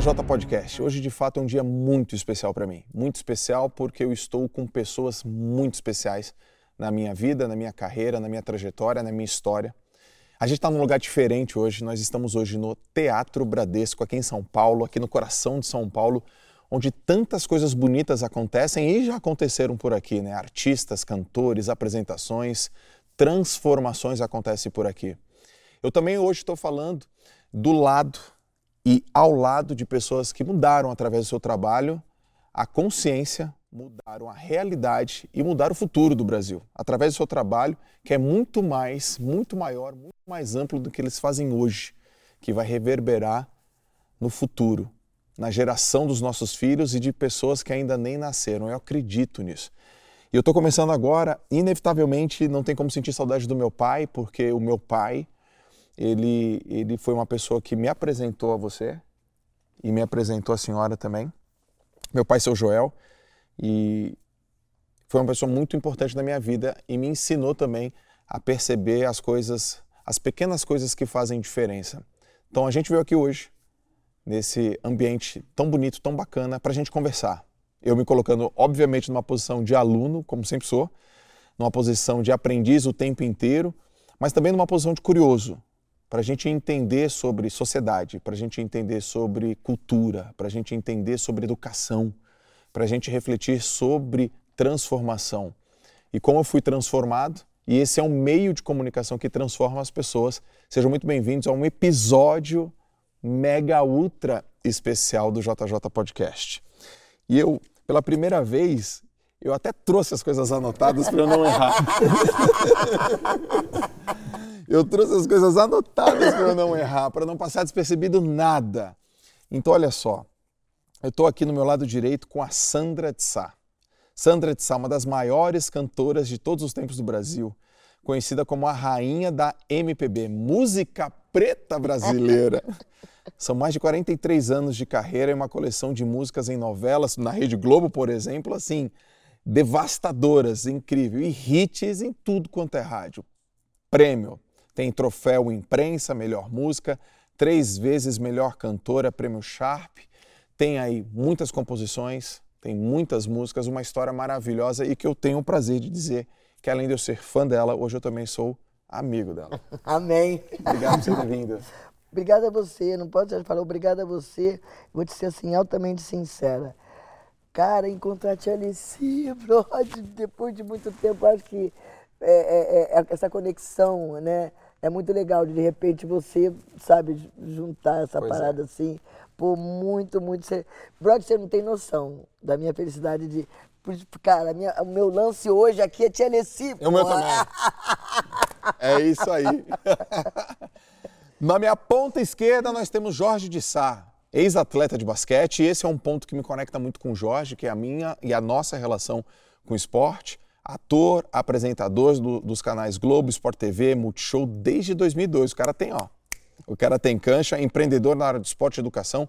JJ Podcast. Hoje, de fato, é um dia muito especial para mim. Muito especial porque eu estou com pessoas muito especiais na minha vida, na minha carreira, na minha trajetória, na minha história. A gente está num lugar diferente hoje. Nós estamos hoje no Teatro Bradesco, aqui em São Paulo, aqui no coração de São Paulo, onde tantas coisas bonitas acontecem e já aconteceram por aqui, né? Artistas, cantores, apresentações, transformações acontecem por aqui. Eu também hoje estou falando do lado e ao lado de pessoas que mudaram através do seu trabalho a consciência, mudaram a realidade e mudaram o futuro do Brasil através do seu trabalho, que é muito mais, muito maior, muito mais amplo do que eles fazem hoje, que vai reverberar no futuro, na geração dos nossos filhos e de pessoas que ainda nem nasceram. Eu acredito nisso. E eu estou começando agora, inevitavelmente não tem como sentir saudade do meu pai, porque o meu pai ele, ele foi uma pessoa que me apresentou a você e me apresentou a senhora também. Meu pai, seu Joel, e foi uma pessoa muito importante na minha vida e me ensinou também a perceber as coisas, as pequenas coisas que fazem diferença. Então a gente veio aqui hoje, nesse ambiente tão bonito, tão bacana, para a gente conversar. Eu me colocando, obviamente, numa posição de aluno, como sempre sou, numa posição de aprendiz o tempo inteiro, mas também numa posição de curioso, para a gente entender sobre sociedade, para a gente entender sobre cultura, para a gente entender sobre educação, para a gente refletir sobre transformação. E como eu fui transformado, e esse é um meio de comunicação que transforma as pessoas. Sejam muito bem-vindos a um episódio mega ultra especial do JJ Podcast. E eu, pela primeira vez, eu até trouxe as coisas anotadas para eu não errar. Eu trouxe as coisas anotadas para eu não errar, para não passar despercebido nada. Então, olha só. Eu estou aqui no meu lado direito com a Sandra de Sá. Sandra de Sá, uma das maiores cantoras de todos os tempos do Brasil, conhecida como a rainha da MPB, música preta brasileira. São mais de 43 anos de carreira e uma coleção de músicas em novelas, na Rede Globo, por exemplo, assim, devastadoras, incrível, e hits em tudo quanto é rádio. Prêmio, tem troféu imprensa, melhor música, três vezes melhor cantora, prêmio Sharp. Tem aí muitas composições, tem muitas músicas, uma história maravilhosa e que eu tenho o prazer de dizer que além de eu ser fã dela, hoje eu também sou amigo dela. Amém. Obrigado por ter vindo. Obrigado a você, não posso deixar de falar obrigado a você. Vou te ser assim, altamente sincera. Cara, encontrar a Tia Alice, brother, depois de muito tempo, acho que é, é, é, essa conexão, né? É muito legal de, de repente você, sabe, juntar essa pois é. parada é. assim. Pô, muito, muito. Brother, você não tem noção da minha felicidade de. Cara, minha, o meu lance hoje aqui é Tennessee. É o meu também. é isso aí. Na minha ponta esquerda nós temos Jorge de Sá, ex-atleta de basquete, e esse é um ponto que me conecta muito com o Jorge, que é a minha e a nossa relação com o esporte ator, apresentador do, dos canais Globo, Sport TV, Multishow desde 2002. O cara tem, ó, o cara tem cancha, empreendedor na área de esporte e educação,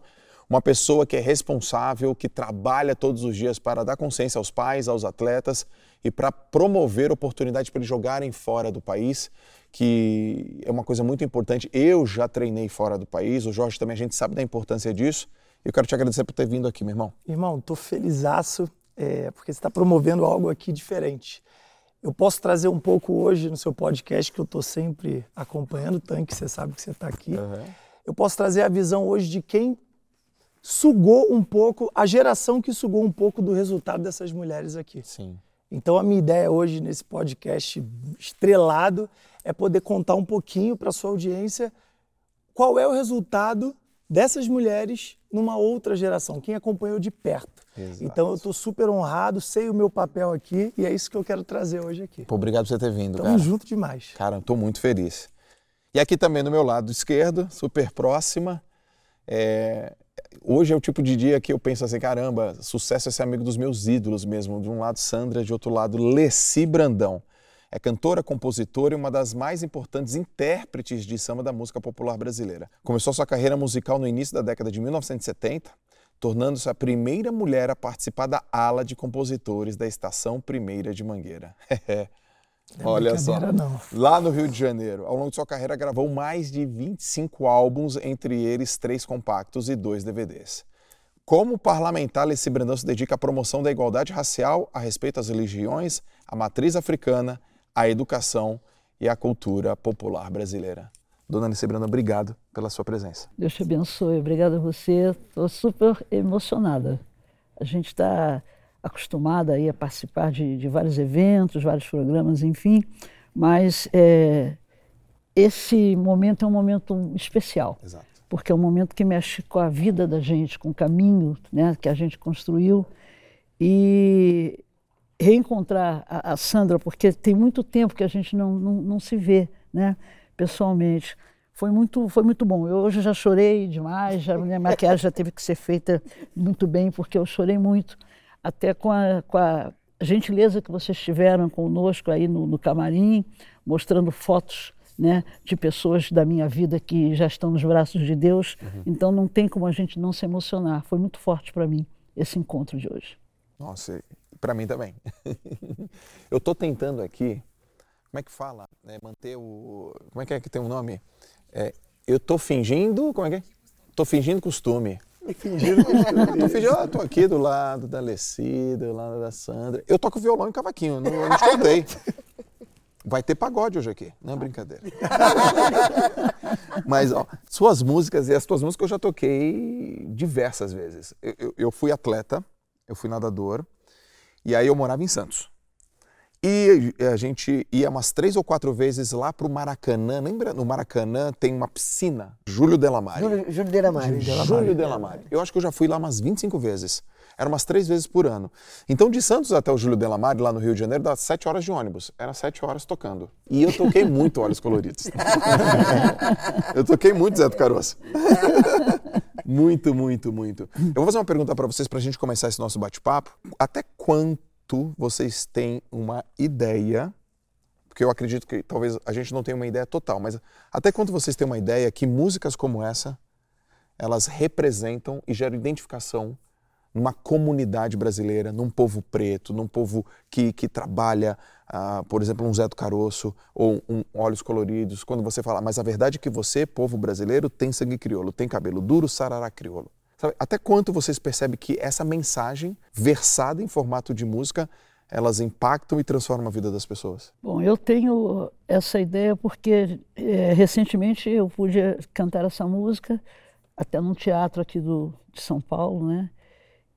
uma pessoa que é responsável, que trabalha todos os dias para dar consciência aos pais, aos atletas e para promover oportunidades para eles jogarem fora do país, que é uma coisa muito importante. Eu já treinei fora do país, o Jorge também, a gente sabe da importância disso. Eu quero te agradecer por ter vindo aqui, meu irmão. Irmão, estou felizaço é, porque você está promovendo algo aqui diferente. Eu posso trazer um pouco hoje no seu podcast, que eu estou sempre acompanhando, Tanque, você sabe que você está aqui. Uhum. Eu posso trazer a visão hoje de quem sugou um pouco, a geração que sugou um pouco do resultado dessas mulheres aqui. Sim. Então a minha ideia hoje nesse podcast estrelado é poder contar um pouquinho para sua audiência qual é o resultado dessas mulheres numa outra geração, quem acompanhou de perto. Exato. Então eu estou super honrado, sei o meu papel aqui e é isso que eu quero trazer hoje aqui. Pô, obrigado por você ter vindo, Tamo cara. junto demais. Cara, estou muito feliz. E aqui também no meu lado esquerdo, super próxima, é... hoje é o tipo de dia que eu penso assim, caramba, sucesso é ser amigo dos meus ídolos mesmo. De um lado Sandra, de outro lado Leci Brandão. É cantora, compositora e uma das mais importantes intérpretes de samba da música popular brasileira. Começou sua carreira musical no início da década de 1970, tornando-se a primeira mulher a participar da ala de compositores da Estação Primeira de Mangueira. Não é Olha só, não. lá no Rio de Janeiro, ao longo de sua carreira, gravou mais de 25 álbuns, entre eles três compactos e dois DVDs. Como parlamentar, Leci Brandão se dedica à promoção da igualdade racial, a respeito às religiões, à matriz africana, à educação e à cultura popular brasileira. Dona Alice Brandão, obrigado pela sua presença. Deus te abençoe, obrigado a você. Estou super emocionada. A gente está acostumada aí a participar de, de, vários eventos, vários programas, enfim, mas é, esse momento é um momento especial. Exato. Porque é um momento que mexe com a vida da gente, com o caminho né, que a gente construiu. E reencontrar a, a Sandra, porque tem muito tempo que a gente não, não, não se vê né, pessoalmente foi muito, foi muito bom. Eu hoje já chorei demais, já, minha maquiagem já teve que ser feita muito bem, porque eu chorei muito até com a, com a gentileza que vocês tiveram conosco aí no, no camarim, mostrando fotos né, de pessoas da minha vida que já estão nos braços de Deus. Uhum. Então não tem como a gente não se emocionar. Foi muito forte para mim esse encontro de hoje. Nossa, para mim também. Eu estou tentando aqui, como é que fala? É, manter o. Como é que é que tem um nome? É, eu estou fingindo. Como é que é? Estou fingindo costume. Fingindo que tô fingindo, ah, tô aqui do lado da Alessi, do lado da Sandra. Eu toco violão e cavaquinho, não, não te contei. Vai ter pagode hoje aqui, não é brincadeira. Mas, ó, suas músicas e as tuas músicas eu já toquei diversas vezes. Eu, eu, eu fui atleta, eu fui nadador, e aí eu morava em Santos. E a gente ia umas três ou quatro vezes lá para o Maracanã. Lembra? No Maracanã tem uma piscina. Júlio Delamare. Júlio, Júlio Delamare. Júlio Delamare. Eu acho que eu já fui lá umas 25 vezes. Era umas três vezes por ano. Então, de Santos até o Júlio Delamare, lá no Rio de Janeiro, dá sete horas de ônibus. Era sete horas tocando. E eu toquei muito Olhos Coloridos. eu toquei muito Zé do Caroço. muito, muito, muito. Eu vou fazer uma pergunta para vocês para a gente começar esse nosso bate-papo. Até quanto vocês têm uma ideia, porque eu acredito que talvez a gente não tenha uma ideia total, mas até quanto vocês têm uma ideia que músicas como essa, elas representam e geram identificação numa comunidade brasileira, num povo preto, num povo que, que trabalha, uh, por exemplo, um Zé do Caroço ou um Olhos Coloridos, quando você fala, mas a verdade é que você, povo brasileiro, tem sangue crioulo, tem cabelo duro, sarará crioulo. Sabe, até quanto vocês percebem que essa mensagem, versada em formato de música, elas impactam e transformam a vida das pessoas? Bom, eu tenho essa ideia porque é, recentemente eu pude cantar essa música até num teatro aqui do, de São Paulo, né?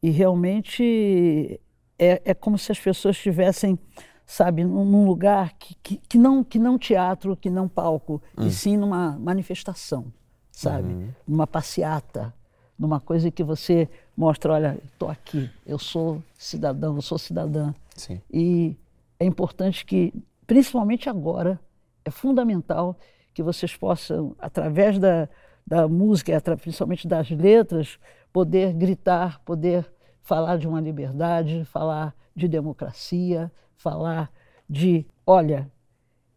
E realmente é, é como se as pessoas estivessem, sabe, num, lugar que, que, que, não, que não teatro, que não palco, hum. e sim numa manifestação, sabe? Uhum. Numa passeata, numa coisa que você mostra, olha, estou aqui, eu sou cidadão, eu sou cidadã. Sim. E é importante que, principalmente agora, é fundamental que vocês possam, através da, da música, principalmente das letras, poder gritar, poder falar de uma liberdade, falar de democracia, falar de, olha,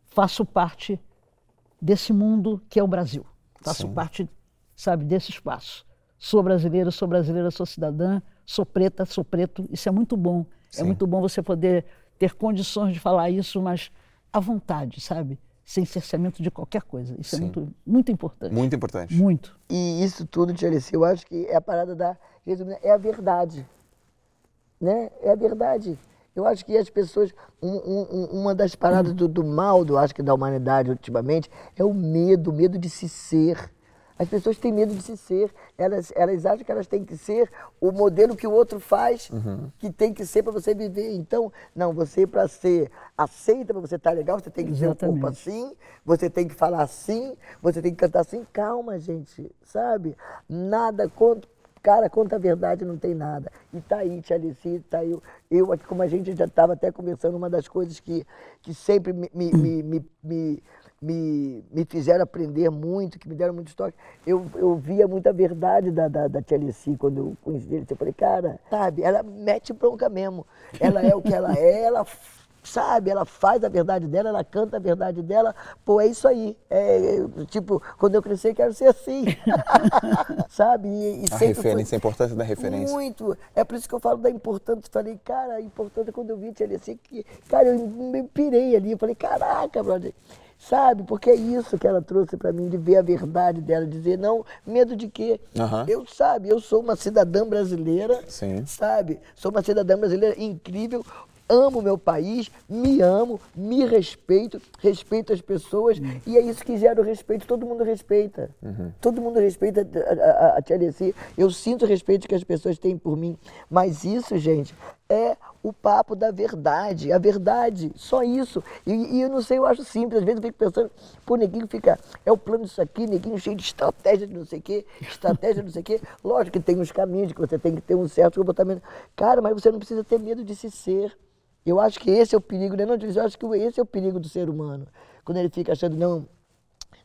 faço parte desse mundo que é o Brasil. Faço Sim. parte, sabe, desse espaço sou brasileira, sou brasileira, sou cidadã, sou preta, sou preto. Isso é muito bom. É Sim. É muito bom você poder ter condições de falar isso, mas à vontade, sabe? Sem cerceamento de qualquer coisa. Isso é Sim. é muito, muito importante. Muito importante. Muito. E isso tudo, Tia Alice, eu acho que é a parada da. É a verdade. Né? É a verdade. Eu acho que as pessoas. Um, um, uma das paradas do, do mal, do, acho que da humanidade ultimamente, é o medo, o medo de se ser as pessoas têm medo de se ser. Elas, elas acham que elas têm que ser o modelo que o outro faz, uhum. que tem que ser para você viver. Então, não, você para ser aceita, para você estar tá legal, você tem que Exatamente. ter um corpo assim, você tem que falar assim, você tem que cantar assim. Calma, gente, sabe? Nada contra. Cara, contra a verdade não tem nada. E tá aí, Tia Alice, tá aí. Eu aqui, como a gente já estava até conversando, uma das coisas que, que sempre me, me, me, me me, me fizeram aprender muito, que me deram muito estoque. Eu, eu via muita verdade da, da, da Tia Alice quando eu conheci ele. Eu falei, cara, sabe, ela mete bronca mesmo. Ela é o que ela é, ela sabe? Ela faz a verdade dela, ela canta a verdade dela. Pô, é isso aí. É, é, tipo, quando eu crescer, quero ser assim. sabe? E, e a referência, a importância da referência. Muito. É por isso que eu falo da importância. Falei, cara, a importância quando eu vi Tia assim, que, cara, eu me pirei ali. Eu falei, caraca, brother. Sabe? Porque é isso que ela trouxe para mim, de ver a verdade dela, dizer, não, medo de quê? Uhum. Eu, sabe, eu sou uma cidadã brasileira, Sim. sabe? Sou uma cidadã brasileira incrível, amo meu país, me amo, me respeito, respeito as pessoas uhum. e é isso que gera o respeito. Todo mundo respeita. Uhum. Todo mundo respeita a, a, a Tia Alessi. Eu sinto o respeito que as pessoas têm por mim. Mas isso, gente, é o papo da verdade, a verdade, só isso. E, e, eu não sei, eu acho simples, às vezes eu fico pensando, pô, neguinho fica, é o plano disso aqui, neguinho cheio de estratégia de não sei o quê, estratégia de não sei o quê. Lógico que tem uns caminhos, que você tem que ter um certo comportamento. Cara, mas você não precisa ter medo de se ser. Eu acho que esse é o perigo, né? Não, eu acho que esse é o perigo do ser humano. Quando ele fica achando, não,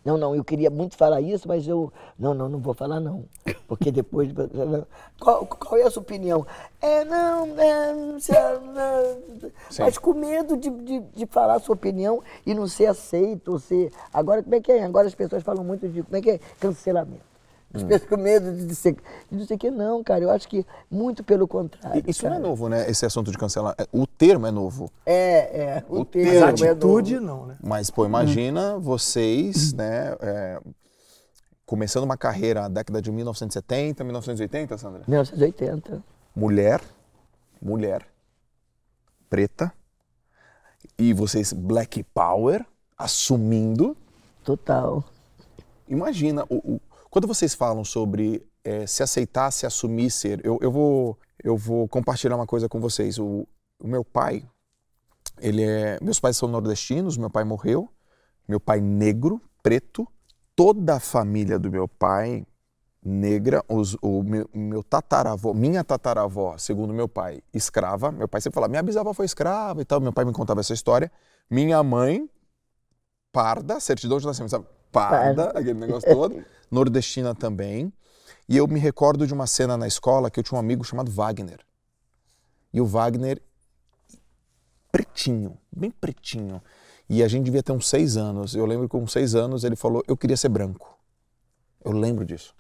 não, não, eu queria muito falar isso, mas eu. Não, não, não vou falar não. Porque depois. Qual, qual é a sua opinião? É, não, é, não, mas com medo de, de, de, falar a sua opinião e não ser aceito, ou ser. Agora, como é que é? Agora as pessoas falam muito de. Como é que é? Cancelamento. As hum. pessoas com medo de ser. De não sei o que, não, cara. Eu acho que muito pelo contrário. Isso cara. não é novo, né? Esse assunto de cancelar. É, o termo é novo. É, é. O, o termo. Mas a atitude é não, né? Mas, pô, imagina hum. vocês, né? É, começando uma carreira na década de 1970, 1980, Sandra? 1980. Mulher, mulher, preta, e vocês Black Power, assumindo. Total. Imagina o, o quando vocês falam sobre é, se aceitar, se assumir ser, eu, eu, vou, eu vou compartilhar uma coisa com vocês. O, o meu pai, ele é, meus pais são nordestinos, meu pai morreu, meu pai negro, preto, toda a família do meu pai negra, os, o meu, meu, tataravó, minha tataravó, segundo meu pai, escrava. Meu pai sempre falava, minha bisavó foi escrava e tal. Meu pai me contava essa história. Minha mãe, parda, certidão de nascimento, sabe? Parda, aquele negócio todo. nordestina também. E eu me recordo de uma cena na escola que eu tinha um amigo chamado Wagner. E o Wagner, pretinho, bem pretinho. E a gente devia ter uns seis anos. Eu lembro que com seis anos ele falou: Eu queria ser branco. Eu lembro disso.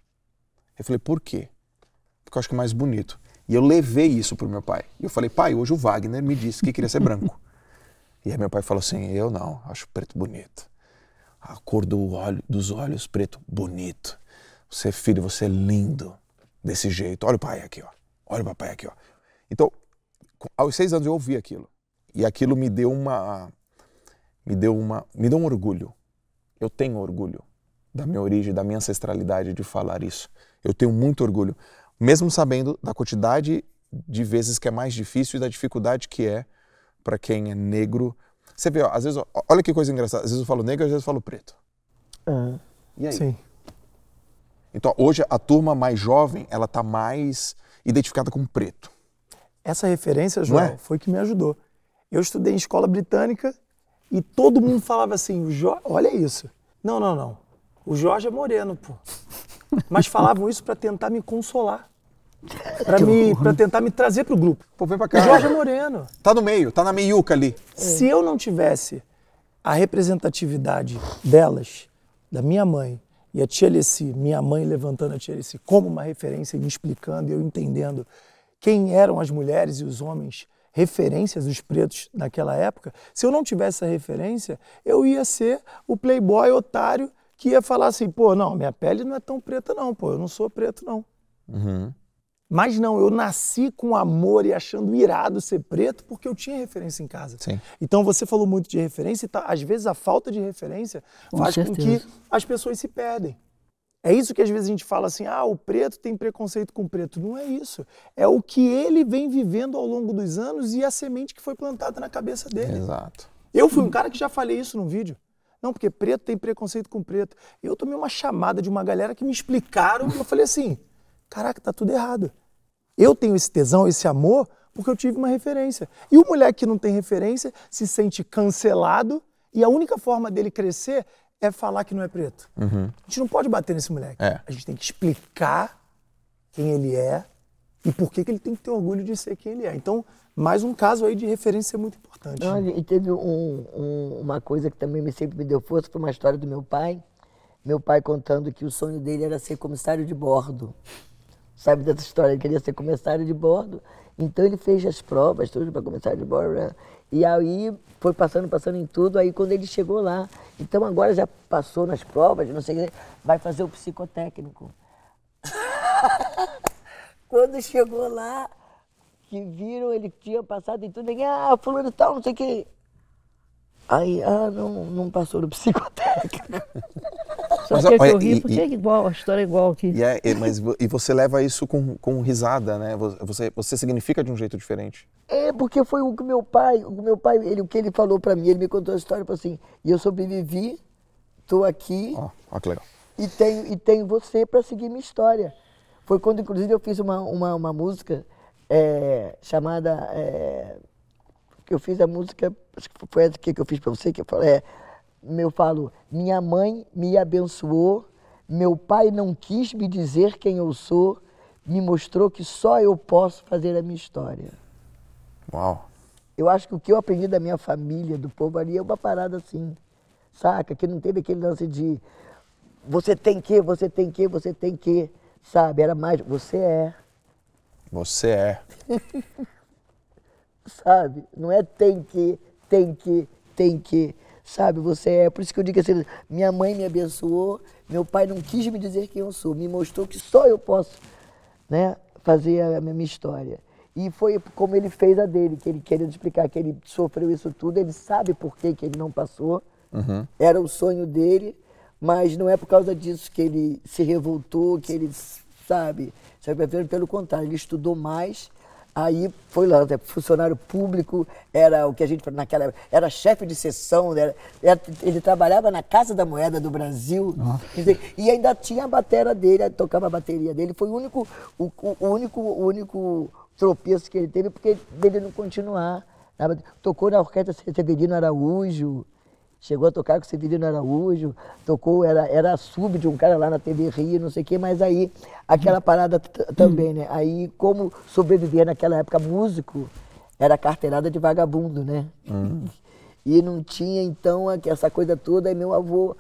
Eu falei: Por quê? Porque eu acho que é mais bonito. E eu levei isso pro meu pai. E eu falei: Pai, hoje o Wagner me disse que queria ser branco. e aí meu pai falou assim: Eu não, acho preto bonito a cor do olho, dos olhos preto, bonito. Você, é filho, você é lindo desse jeito. Olha o pai aqui, ó. Olha o papai aqui, ó. Então, aos seis anos eu ouvi aquilo. E aquilo me deu uma. Me deu uma. Me deu um orgulho. Eu tenho orgulho da minha origem, da minha ancestralidade de falar isso. Eu tenho muito orgulho. Mesmo sabendo da quantidade de vezes que é mais difícil e da dificuldade que é para quem é negro você vê, ó, às vezes, olha que coisa engraçada. Às vezes eu falo negro, às vezes eu falo preto. Uhum. E aí? Sim. Então, hoje a turma mais jovem, ela tá mais identificada com preto. Essa referência, João, é? foi que me ajudou. Eu estudei em escola britânica e todo mundo falava assim, olha isso. Não, não, não. O Jorge é moreno, pô. Mas falavam isso para tentar me consolar para me para tentar me trazer pro grupo. Pô, vem pra cá. O Jorge Moreno. Tá no meio, tá na meiuca ali. Se eu não tivesse a representatividade delas, da minha mãe e a tia Alessi, minha mãe levantando a tia Alessi como uma referência e me explicando e eu entendendo quem eram as mulheres e os homens referências dos pretos naquela época, se eu não tivesse essa referência, eu ia ser o playboy otário que ia falar assim, pô, não, minha pele não é tão preta não, pô, eu não sou preto não. Uhum. Mas não, eu nasci com amor e achando irado ser preto porque eu tinha referência em casa. Sim. Então você falou muito de referência e tá, às vezes a falta de referência com faz certeza. com que as pessoas se perdem. É isso que às vezes a gente fala assim: ah, o preto tem preconceito com o preto. Não é isso. É o que ele vem vivendo ao longo dos anos e a semente que foi plantada na cabeça dele. Exato. Eu fui um cara que já falei isso num vídeo. Não, porque preto tem preconceito com preto. Eu tomei uma chamada de uma galera que me explicaram e eu falei assim: caraca, tá tudo errado. Eu tenho esse tesão, esse amor, porque eu tive uma referência. E o moleque que não tem referência se sente cancelado e a única forma dele crescer é falar que não é preto. Uhum. A gente não pode bater nesse moleque. É. A gente tem que explicar quem ele é e por que, que ele tem que ter orgulho de ser quem ele é. Então, mais um caso aí de referência muito importante. Olha, e teve um, um, uma coisa que também me, sempre me deu força, foi uma história do meu pai. Meu pai contando que o sonho dele era ser comissário de bordo. Sabe dessa história? Ele queria ser comissário de bordo. Então ele fez as provas, tudo para comissário de bordo. Né? E aí foi passando, passando em tudo. Aí quando ele chegou lá, então agora já passou nas provas, não sei, vai fazer o psicotécnico. quando chegou lá, que viram, ele tinha passado em tudo, ninguém, ah, fulano tal, não sei o quê. Aí, ah, não, não passou no psicotécnico. Só mas, que, olha, eu ri, porque é igual, a história é igual aqui. E, é, mas, e você leva isso com, com risada, né? Você, você significa de um jeito diferente. É, porque foi o que meu pai, o meu pai, ele, o que ele falou para mim, ele me contou a história, falou assim, e eu sobrevivi, tô aqui. Ó, oh, que legal. E tenho, e tenho você para seguir minha história. Foi quando, inclusive, eu fiz uma, uma, uma música é, chamada. É, que eu fiz a música, acho que foi essa que eu fiz para você, que eu falei, é, eu falo, minha mãe me abençoou, meu pai não quis me dizer quem eu sou, me mostrou que só eu posso fazer a minha história. Uau! Eu acho que o que eu aprendi da minha família, do povo ali, é uma parada assim, saca? Que não teve aquele lance de você tem que, você tem que, você tem que, sabe? Era mais, você é. Você é. sabe? Não é tem que, tem que, tem que. Sabe, você é. Por isso que eu digo assim: minha mãe me abençoou, meu pai não quis me dizer quem eu sou, me mostrou que só eu posso né, fazer a minha história. E foi como ele fez a dele, que ele querendo explicar que ele sofreu isso tudo, ele sabe por que, que ele não passou, uhum. era o sonho dele, mas não é por causa disso que ele se revoltou, que ele, sabe, pelo contrário, ele estudou mais, aí foi lá, né, funcionário público, era o que a gente naquela época, era chefe de sessão, era, era, ele trabalhava na Casa da Moeda do Brasil, dizer, e ainda tinha a bateria dele, tocava a bateria dele, foi o único, o, o único, o único tropeço que ele teve, porque dele não continuar. Tocou na orquestra Severino Araújo, chegou a tocar com o Severino Araújo, tocou, era, era sub de um cara lá na TV Rio, não sei o quê, mas aí aquela parada também, né? Aí como sobreviver naquela época músico era carteirada de vagabundo, né? Uhum. E não tinha então essa coisa toda, aí meu avô,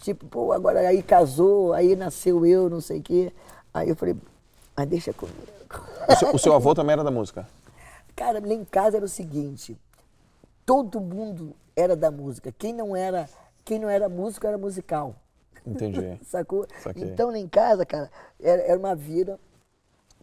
tipo, pô, agora aí casou, aí nasceu eu, não sei o quê. Aí eu falei, mas deixa comigo. O seu, o seu avô também era da música? Cara, lá em casa era o seguinte, todo mundo era da música. Quem não era, quem não era músico era musical. Entendi. Sacou? Saquei. Então, lá em casa, cara, era, era uma vida.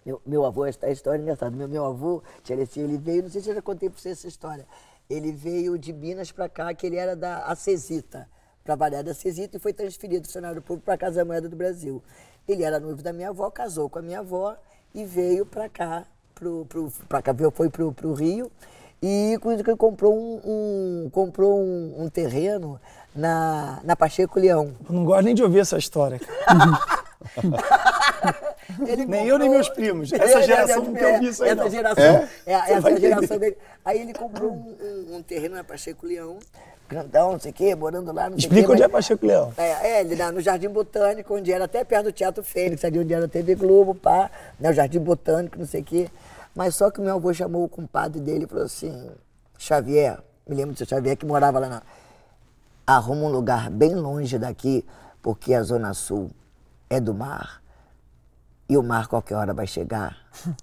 Meu, meu avô, esta história é engraçada. Meu, meu avô, Tcherecia, ele veio, não sei se eu já contei para você essa história. Ele veio de Minas para cá, que ele era da Acesita, trabalhar da Acesita e foi transferido do funcionário público para a Casa Moeda do Brasil. Ele era noivo da minha avó, casou com a minha avó e veio para cá, pro, pro, pra cá, foi para o Rio e com isso que ele comprou um, um comprou um, um, terreno na, na Pacheco Leão. Eu não gosto nem de ouvir essa história. nem comprou... eu, nem meus primos. Essa é, geração não quer ouvir isso aí. Essa não. geração, é? É, essa geração dele. Aí ele comprou um, um, terreno na Pacheco Leão, grandão, não sei o quê, morando lá. Não Explica quê, onde mas... é Pacheco Leão. É, é, no Jardim Botânico, onde era até perto do Teatro Fênix, ali onde era a TV Globo, pá, né, o Jardim Botânico, não sei o quê. Mas só que o meu avô chamou o compadre dele e falou assim: Xavier, me lembro do seu Xavier que morava lá na. Arruma um lugar bem longe daqui, porque a Zona Sul é do mar. E o mar qualquer hora vai chegar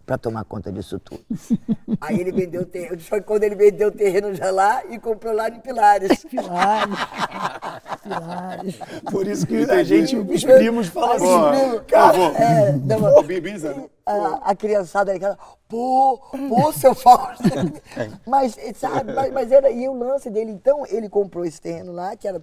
para tomar conta disso tudo. Aí ele vendeu o terreno, só que quando ele vendeu o terreno já lá e comprou lá em Pilares. Pilares. Pilares. Por isso que a gente, os primos, falam assim. Cara, é, não, a, a criançada ali, pô, pô, seu Fausto. mas, sabe, mas, mas, era, e o lance dele, então, ele comprou esse terreno lá, que era,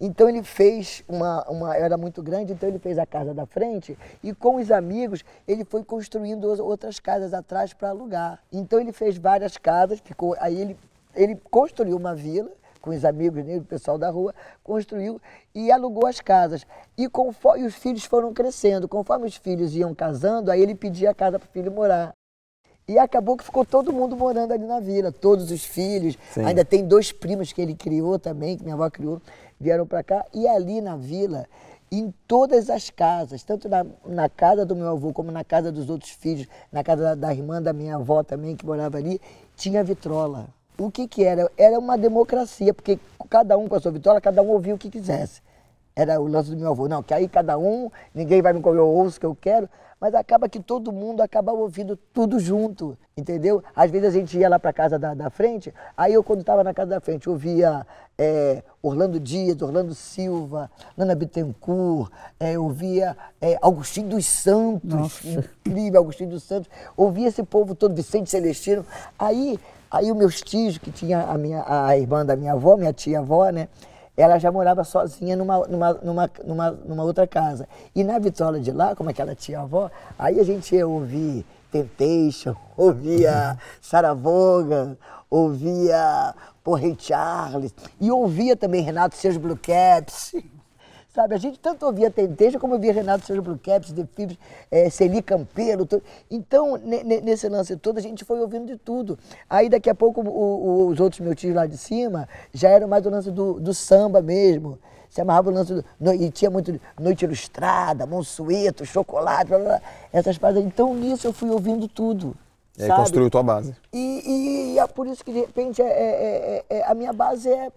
então ele fez uma, uma, era muito grande, então ele fez a casa da frente, e com os amigos, ele foi construindo outras casas atrás para alugar. Então ele fez várias casas, ficou, aí ele, ele construiu uma vila, com os amigos dele, o pessoal da rua, construiu e alugou as casas. E, conforme, os filhos foram crescendo. Conforme os filhos iam casando, aí ele pedia a casa para o filho morar. E acabou que ficou todo mundo morando ali na vila, todos os filhos. Sim. Ainda tem dois primos que ele criou também, que minha avó criou, vieram para cá. E ali na vila, em todas as casas, tanto na, na, casa do meu avô como na casa dos outros filhos, na casa da, da, irmã da minha avó também, que morava ali, tinha vitrola. O que que era? Era uma democracia, porque cada um com a sua vitrola, cada um ouvia o que quisesse. Era o lance do meu avô. Não, que aí cada um, ninguém vai me comer, o que eu quero mas acaba que todo mundo acaba ouvindo tudo junto, entendeu? Às vezes a gente ia lá para casa da, da, frente, aí eu quando estava na casa da frente ouvia é, Orlando Dias, Orlando Silva, Nana Bittencourt, é, ouvia é, Agostinho dos Santos, Nossa. incrível, Agostinho dos Santos, ouvia esse povo todo, Vicente Celestino, aí Aí os meus tios, que tinha a, minha, a irmã da minha avó, minha tia-avó, né? ela já morava sozinha numa, numa, numa, numa, numa outra casa. E na vitrola de lá, como é que ela tinha avó, aí a gente ia ouvir Temptation, ouvia Sarah Vaughan, ouvia Porrei Charles, e ouvia também Renato Seus Blue Caps. Sabe, a gente tanto ouvia Tenteja como ouvia Renato Sérgio Blue Caps, The Fibs, é, Celi Campeiro. Todo. Então, nesse lance todo, a gente foi ouvindo de tudo. Aí, daqui a pouco, o, o, os outros meus tios lá de cima já eram mais o lance do, do samba mesmo. Se amarrava o lance do. No, e tinha muito Noite Ilustrada, Monsueto, Chocolate, blá, blá, essas paradas. Então, nisso eu fui ouvindo tudo. E aí sabe? construiu tua base. E, e, e, é por isso que, de repente, é, é, é, é a minha base é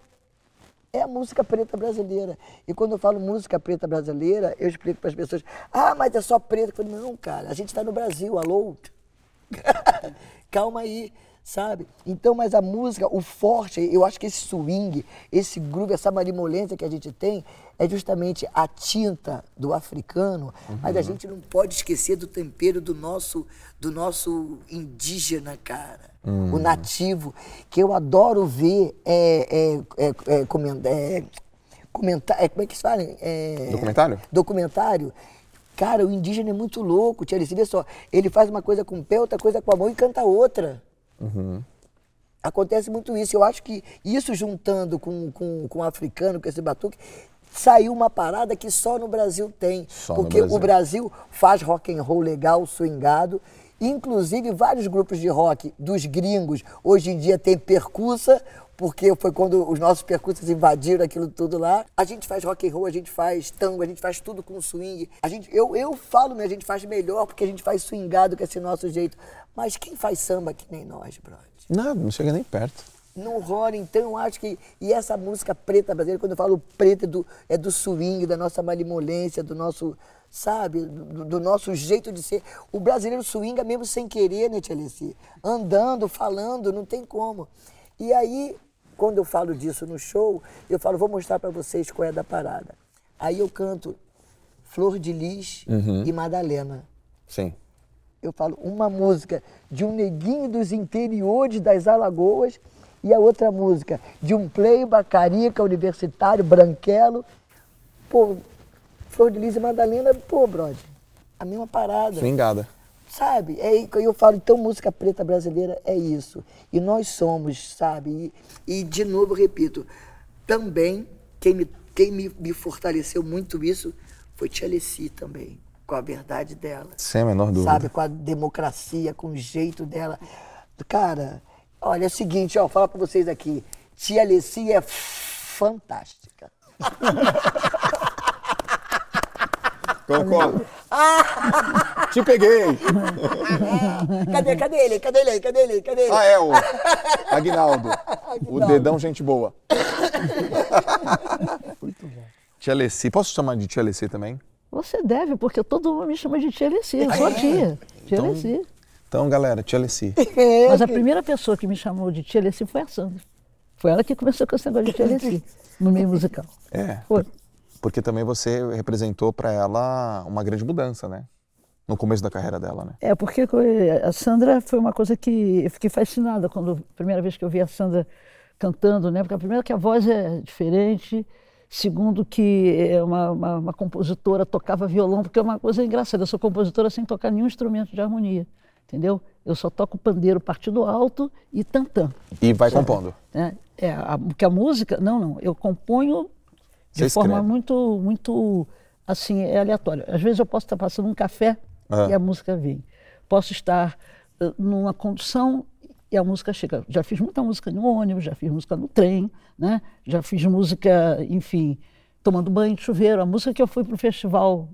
é a música preta brasileira. E quando eu falo música preta brasileira, eu explico para as pessoas: ah, mas é só preta. Eu falo, não, cara, a gente está no Brasil, alô? Calma aí sabe? Então, mas a música, o forte, eu acho que esse swing, esse groove, essa marimolência que a gente tem, é justamente a tinta do africano, uhum. mas a gente não pode esquecer do tempero do nosso, do nosso indígena, cara. Uhum. O nativo, que eu adoro ver é, é, é, é, comentar, é, comentar, é, como é que se fala? É, documentário? Documentário. Cara, o indígena é muito louco, Tia Alice, vê só, ele faz uma coisa com o pé, outra coisa com a mão e canta outra. Uhum. Acontece muito isso. Eu acho que isso juntando com, com, com o africano, com esse batuque, saiu uma parada que só no Brasil tem. Só porque Brasil. o Brasil faz rock and roll legal, swingado. Inclusive, vários grupos de rock dos gringos hoje em dia tem percussa, porque foi quando os nossos percussas invadiram aquilo tudo lá. A gente faz rock and roll, a gente faz tango, a gente faz tudo com swing. A gente, eu, eu falo, a gente faz melhor porque a gente faz swingado com esse nosso jeito. Mas quem faz samba que nem nós, brother? Não, não chega nem perto. Não rola, então eu acho que. E essa música preta brasileira, quando eu falo preta, é do, é do swing, da nossa malimolência, do nosso, sabe, do, do, nosso jeito de ser. O brasileiro swinga mesmo sem querer, né, Tia Alice? Andando, falando, não tem como. E aí, quando eu falo disso no show, eu falo, vou mostrar para vocês qual é da parada. Aí eu canto Flor de Lis uhum. e Madalena. Sim eu falo, uma música de um neguinho dos interiores das Alagoas e a outra música de um play bacarica universitário, branquelo. Pô, Flor de Lis e Madalena, pô, brother, a mesma parada. Swingada. Sabe? É, eu falo, então música preta brasileira é isso. E nós somos, sabe? E, e de novo, repito, também quem me, quem me, me fortaleceu muito isso foi Tia Alessi também com a verdade dela. Sem a menor dúvida. Sabe, com a democracia, com o jeito dela. Cara, olha, é o seguinte, ó, falar para vocês aqui. Tia Alessi é fantástica. Concordo. Te peguei. cadê, cadê ele? Cadê ele? Cadê ele? Cadê ele? Ah, é o Aguinaldo. o dedão gente boa. Muito bom. Tia Alessi. Posso chamar de Tia Alessi também? Você deve, porque todo mundo me chama de tia Alessi, eu sou é. tia. Tia então. Então, galera, tia Alessi. Mas a primeira pessoa que me chamou de tia Alessi foi a Sandra. Foi ela que começou com esse negócio de tia Alessi, no meio musical. É. Foi. Porque também você representou para ela uma grande mudança, né? No começo da carreira dela, né? É, porque a Sandra foi uma coisa que eu fiquei fascinada quando a primeira vez que eu vi a Sandra cantando, né? Porque a primeira que a voz é diferente, Segundo, que é uma, uma, uma, compositora tocava violão, porque é uma coisa engraçada, eu sou compositora sem tocar nenhum instrumento de harmonia, entendeu? Eu só toco pandeiro partido alto e tantã. E vai compondo? É, é a, porque a música, não, não, eu componho de Você forma escreve. muito, muito, assim, é aleatória. Às vezes eu posso estar passando um café ah. e a música vem. Posso estar uh, numa condução e a música chega. Já fiz muita música no ônibus, já fiz música no trem, né? já fiz música, enfim, tomando banho de chuveiro. A música que eu fui para o festival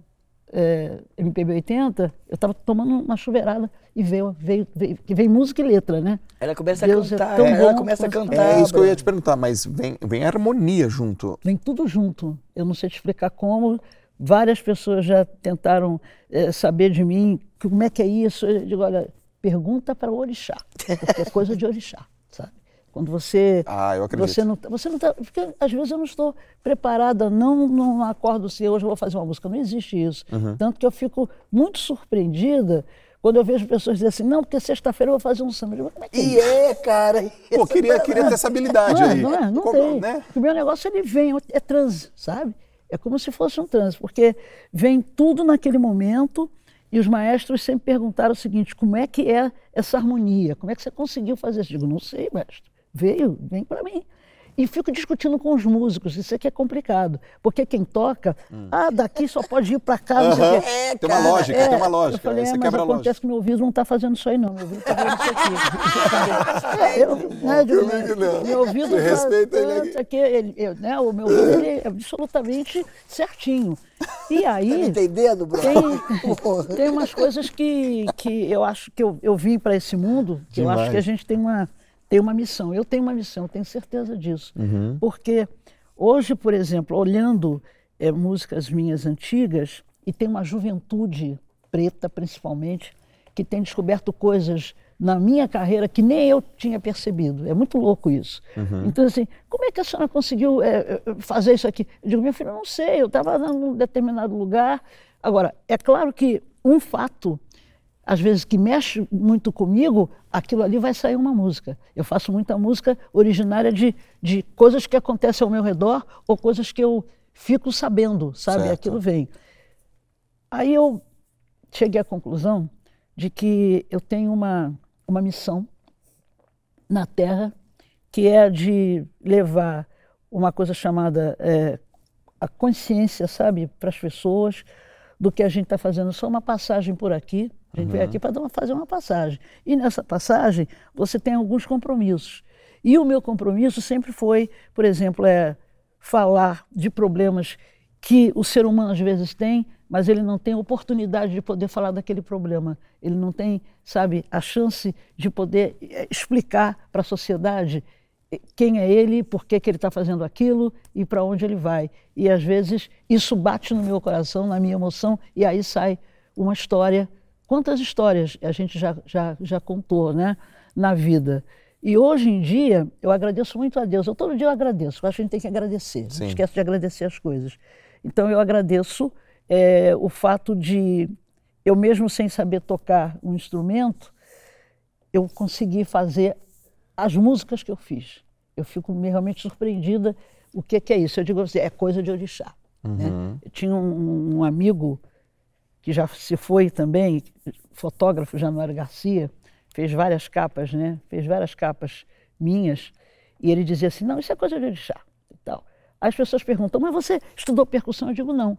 é, MPB 80, eu estava tomando uma chuveirada e veio, veio, veio, veio música e letra, né? Ela começa Deus a é cantar, é ela começa a cantar. É isso que eu ia te perguntar, mas vem, vem harmonia junto. Vem tudo junto. Eu não sei te explicar como. Várias pessoas já tentaram é, saber de mim como é que é isso. Eu digo, olha, pergunta para o orixá, porque é coisa de orixá, sabe? Quando você. Ah, eu acredito. Você não, tá, você não tá, porque às vezes eu não estou preparada, não, não acordo se hoje eu vou fazer uma música. Não existe isso. Uhum. Tanto que eu fico muito surpreendida quando eu vejo pessoas dizerem assim, não, porque sexta-feira eu vou fazer um samba. Eu digo, é que é e é, cara. Pô, queria, queria ter essa habilidade não, aí. Não, é, não Como, tem. Né? O meu negócio ele vem, é transe, sabe? É como se fosse um transe, porque vem tudo naquele momento e os maestros sempre perguntaram o seguinte: como é que é essa harmonia? Como é que você conseguiu fazer isso? Eu digo, não sei, mestre. Veio, vem para mim. E fico discutindo com os músicos, isso aqui é complicado. Porque quem toca, hum. ah, daqui só pode ir para cá. Não sei é, tem uma lógica, é, tem uma lógica. Eu falei, é, mas acontece que meu ouvido não está fazendo isso aí, não. Meu ouvido está fazendo isso aqui. é, eu, né, digo, não. Meu ouvido tá respeita ele aqui. Aqui, ele, eu, né, o meu ouvido ele é absolutamente certinho. E aí. Tá entendendo, Bruno? Tem, tem umas coisas que, que eu acho que eu, eu vim para esse mundo, que Demais. eu acho que a gente tem uma tem uma missão. Eu tenho uma missão, tenho certeza disso. Uhum. Porque hoje, por exemplo, olhando é, músicas minhas antigas, e tem uma juventude preta, principalmente, que tem descoberto coisas na minha carreira que nem eu tinha percebido. É muito louco isso. Uhum. Então, assim, como é que a senhora conseguiu é, fazer isso aqui? Eu digo, minha filha, não sei, eu estava num determinado lugar. Agora, é claro que um fato às vezes que mexe muito comigo, aquilo ali vai sair uma música. Eu faço muita música originária de, de coisas que acontecem ao meu redor ou coisas que eu fico sabendo, sabe? Certo. Aquilo vem. Aí eu cheguei à conclusão de que eu tenho uma, uma missão na Terra que é de levar uma coisa chamada é, a consciência, sabe, para as pessoas do que a gente está fazendo. Só uma passagem por aqui a gente uhum. veio aqui para fazer uma passagem. E nessa passagem você tem alguns compromissos. E o meu compromisso sempre foi, por exemplo, é falar de problemas que o ser humano às vezes tem, mas ele não tem oportunidade de poder falar daquele problema. Ele não tem, sabe, a chance de poder eh, explicar para a sociedade eh, quem é ele, por que, que ele está fazendo aquilo e para onde ele vai. E às vezes isso bate no meu coração, na minha emoção, e aí sai uma história Quantas histórias a gente já, já, já contou né, na vida. E hoje em dia, eu agradeço muito a Deus. Eu todo dia eu agradeço. Eu acho que a gente tem que agradecer. Não esquece de agradecer as coisas. Então eu agradeço é, o fato de eu mesmo sem saber tocar um instrumento, eu consegui fazer as músicas que eu fiz. Eu fico realmente surpreendida. O que, que é isso? Eu digo assim, é coisa de orixá. Né? Uhum. Né? Eu tinha um, um amigo que já se foi também, fotógrafo Januário Garcia, fez várias capas, né? Fez várias capas minhas, e ele dizia assim, não, isso é coisa de orixá e tal. As pessoas perguntam, mas você estudou percussão? Eu digo, não.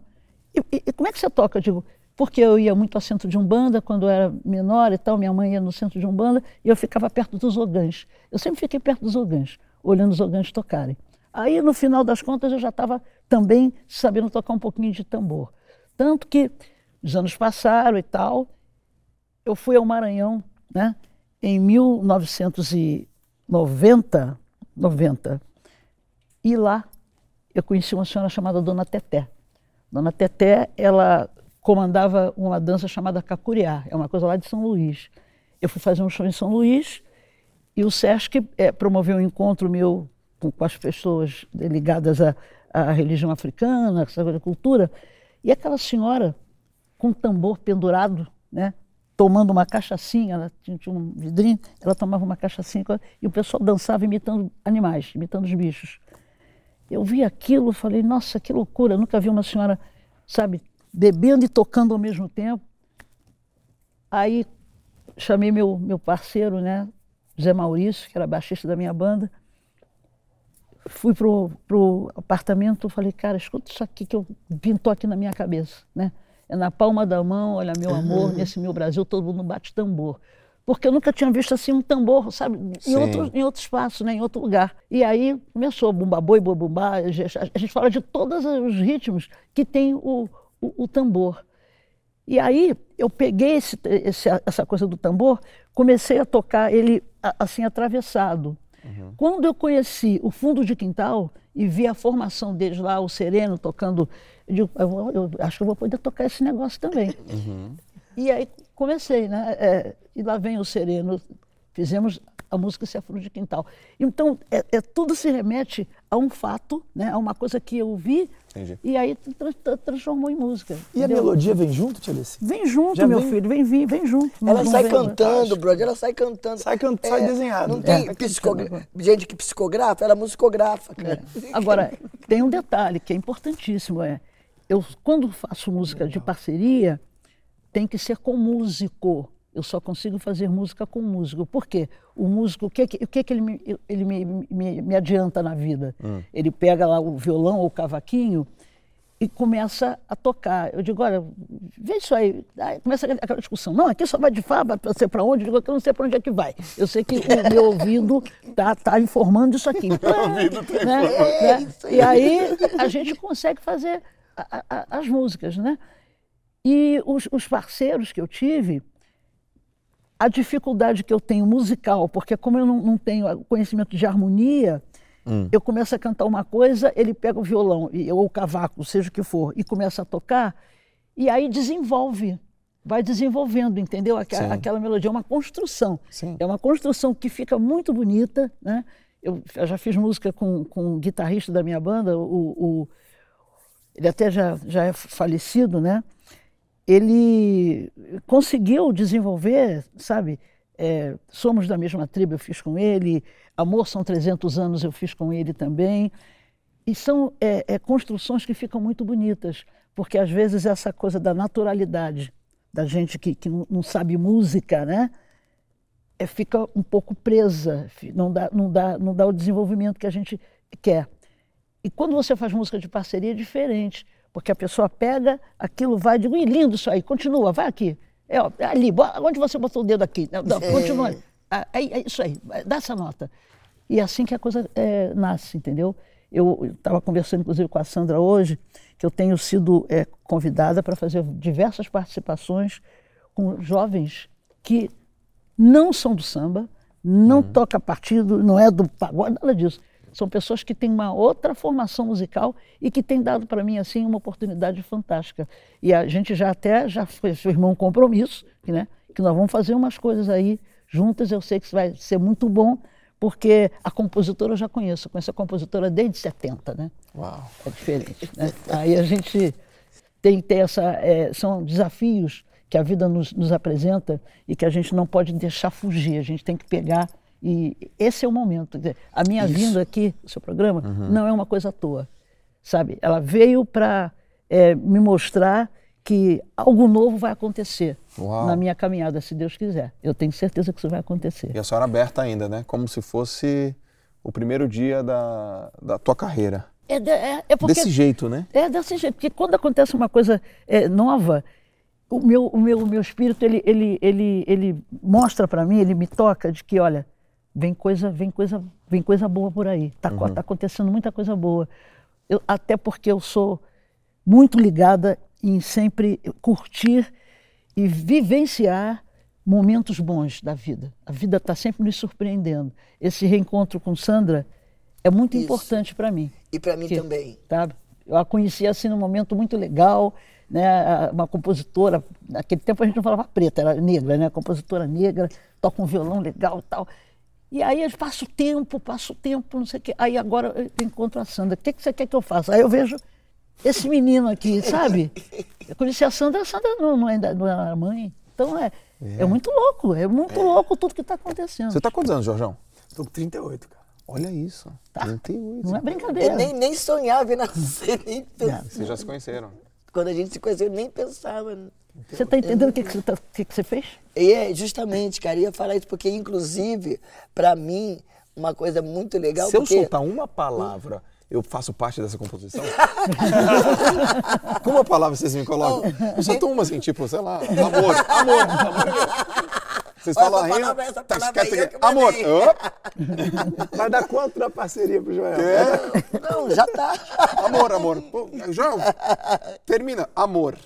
E, e, e como é que você toca? Eu digo, porque eu ia muito ao centro de Umbanda quando eu era menor e tal, minha mãe ia no centro de Umbanda e eu ficava perto dos ogãs. Eu sempre fiquei perto dos ogãs, olhando os ogãs tocarem. Aí, no final das contas, eu já estava também sabendo tocar um pouquinho de tambor. Tanto que os anos passaram e tal. Eu fui ao Maranhão, né? Em 1990, 90, e lá eu conheci uma senhora chamada Dona Teté. Dona Teté, ela comandava uma dança chamada Cacuriá, é uma coisa lá de São Luís. Eu fui fazer um show em São Luís e o Sesc é, promoveu um encontro meu com, com as pessoas ligadas à, à religião africana, à cultura, e aquela senhora com um tambor pendurado, né? tomando uma cachaçinha, ela tinha, um vidrinho, ela tomava uma cachaçinha e o pessoal dançava imitando animais, imitando os bichos. Eu vi aquilo falei, nossa, que loucura, nunca vi uma senhora, sabe, bebendo e tocando ao mesmo tempo. Aí chamei meu, meu parceiro, né, Zé Maurício, que era baixista da minha banda, fui pro, pro apartamento, falei, cara, escuta isso aqui que eu pintou aqui na minha cabeça, né? É na palma da mão, olha, meu amor, nesse meu Brasil todo mundo bate tambor. porque eu nunca tinha visto assim um tambor, sabe, em outro, em outro espaço, né, em outro lugar. E aí começou bumba boi, bumbá, a gente fala de todos os ritmos que tem o, o, o tambor. E aí eu peguei esse, esse, essa coisa do tambor, comecei a tocar ele assim atravessado. Uhum. Quando eu conheci o fundo de quintal e vi a formação deles lá, o Sereno tocando, eu digo, eu, eu acho que eu vou poder tocar esse negócio também. Uhum. E aí comecei, né? É, e lá vem o Sereno, fizemos a música Se é Fundo de Quintal. Então, é, é, tudo se remete a um fato, né? a uma coisa que eu vi Entendi. e aí tra transformou em música. E entendeu? a melodia vem junto, Tia Alice? Vem junto, Já meu vem... filho, vem, vem, vem junto. Ela sai cantando, brother, ela sai cantando. Sai, can... É, sai desenhado. Não tem é. psicogra... gente que psicografa, ela musicografa. Cara. É. Agora, tem um detalhe que é importantíssimo, é, eu quando faço música de parceria, tem que ser com músico. Eu só consigo fazer música com músico. Por quê? O músico, o que, o que, que ele, me, ele me, me, me adianta na vida? Hum. Ele pega lá o violão ou o cavaquinho e começa a tocar. Eu digo, olha, vê isso aí. aí começa aquela discussão. Não, aqui só vai de Fá, vai ser para onde? Eu digo, eu não sei para onde é que vai. Eu sei que o meu ouvido está tá informando isso aqui. É, né? né? E aí a gente consegue fazer a, a, as músicas, né? E os, os parceiros que eu tive a dificuldade que eu tenho musical, porque como eu não, não tenho conhecimento de harmonia, hum. eu começo a cantar uma coisa, ele pega o violão ou o cavaco, seja o que for, e começa a tocar, e aí desenvolve, vai desenvolvendo, entendeu? Aquela, aquela melodia é uma construção. Sim. É uma construção que fica muito bonita, né? Eu, eu já fiz música com, com um guitarrista da minha banda, o, o ele até já, já é falecido, né? ele conseguiu desenvolver, sabe? É, Somos da mesma tribo, eu fiz com ele. Amor são 300 anos, eu fiz com ele também. E são é, é, construções que ficam muito bonitas, porque às vezes essa coisa da naturalidade da gente que, que não sabe música, né? É, fica um pouco presa, não dá, não, dá, não dá o desenvolvimento que a gente quer. E quando você faz música de parceria é diferente, porque a pessoa pega aquilo, vai, digo, lindo isso aí, continua, vai aqui. É, ó, é ali, onde você botou o dedo aqui? Não, continua. É. Ah, é, é, isso aí, dá essa nota. E é assim que a coisa é, nasce, entendeu? Eu estava conversando, inclusive, com a Sandra hoje, que eu tenho sido é, convidada para fazer diversas participações com jovens que não são do samba, não uhum. toca partido, não é do pagode, nada disso. São pessoas que têm uma outra formação musical e que têm dado para mim assim uma oportunidade fantástica. E a gente já até já firmou um compromisso, né? Que nós vamos fazer umas coisas aí juntas. Eu sei que vai ser muito bom, porque a compositora eu já conheço. Conheço a compositora desde 70, né? Uau. É diferente. Né? aí a gente tem que ter essa. É, são desafios que a vida nos, nos apresenta e que a gente não pode deixar fugir. A gente tem que pegar e esse é o momento. A minha Isso. vinda aqui, no seu programa, uhum. não é uma coisa à toa, sabe? Ela veio para é, me mostrar que algo novo vai acontecer Uau. na minha caminhada, se Deus quiser. Eu tenho certeza que isso vai acontecer. E a senhora aberta ainda, né? Como se fosse o primeiro dia da, da tua carreira. É, é, é porque, desse jeito, né? É desse jeito, porque quando acontece uma coisa é, nova, o meu, o meu, o meu espírito ele, ele, ele, ele mostra para mim, ele me toca de que, olha, vem coisa, vem coisa, vem coisa boa por aí. Está uhum. tá acontecendo muita coisa boa. Eu, até porque eu sou muito ligada em sempre curtir e vivenciar momentos bons da vida. A vida está sempre me surpreendendo. Esse reencontro com Sandra é muito Isso. importante para mim. E para mim também. Tá? Eu a conheci assim num momento muito legal, né? Uma compositora, naquele tempo a gente não falava preta, era negra, né? Compositora negra, toca um violão legal e tal. E aí eu passo o tempo, passo o tempo, não sei o quê. Aí agora eu encontro a Sandra. O que, que você quer que eu faça? Aí eu vejo esse menino aqui, sabe? Eu conheci a Sandra, a Sandra não, não, é, não era mãe. Então é, é, é. muito louco, é muito é. louco tudo que está acontecendo. Você está quantos anos, Jorjão? Estou com 38, cara. Olha isso, tá. 38. Não é brincadeira. Eu nem, nem sonhava em nascer, nem pensava. Vocês já se conheceram? Quando a gente se conheceu, eu nem pensava. Você está entendendo o que, que, você tá, que, que você fez? É, justamente, cara, ia falar isso, porque, inclusive, para mim, uma coisa muito legal. Se porque... eu soltar uma palavra, eu faço parte dessa composição? Com uma palavra vocês me colocam? Eu solto uma assim, tipo, sei lá, amor, amor, amor. Vocês Olha, falam palavra, tá escrito aqui. Amor. Vai dar quanto na parceria pro Joel? Não, já tá. amor, amor. Pô, João, termina. Amor.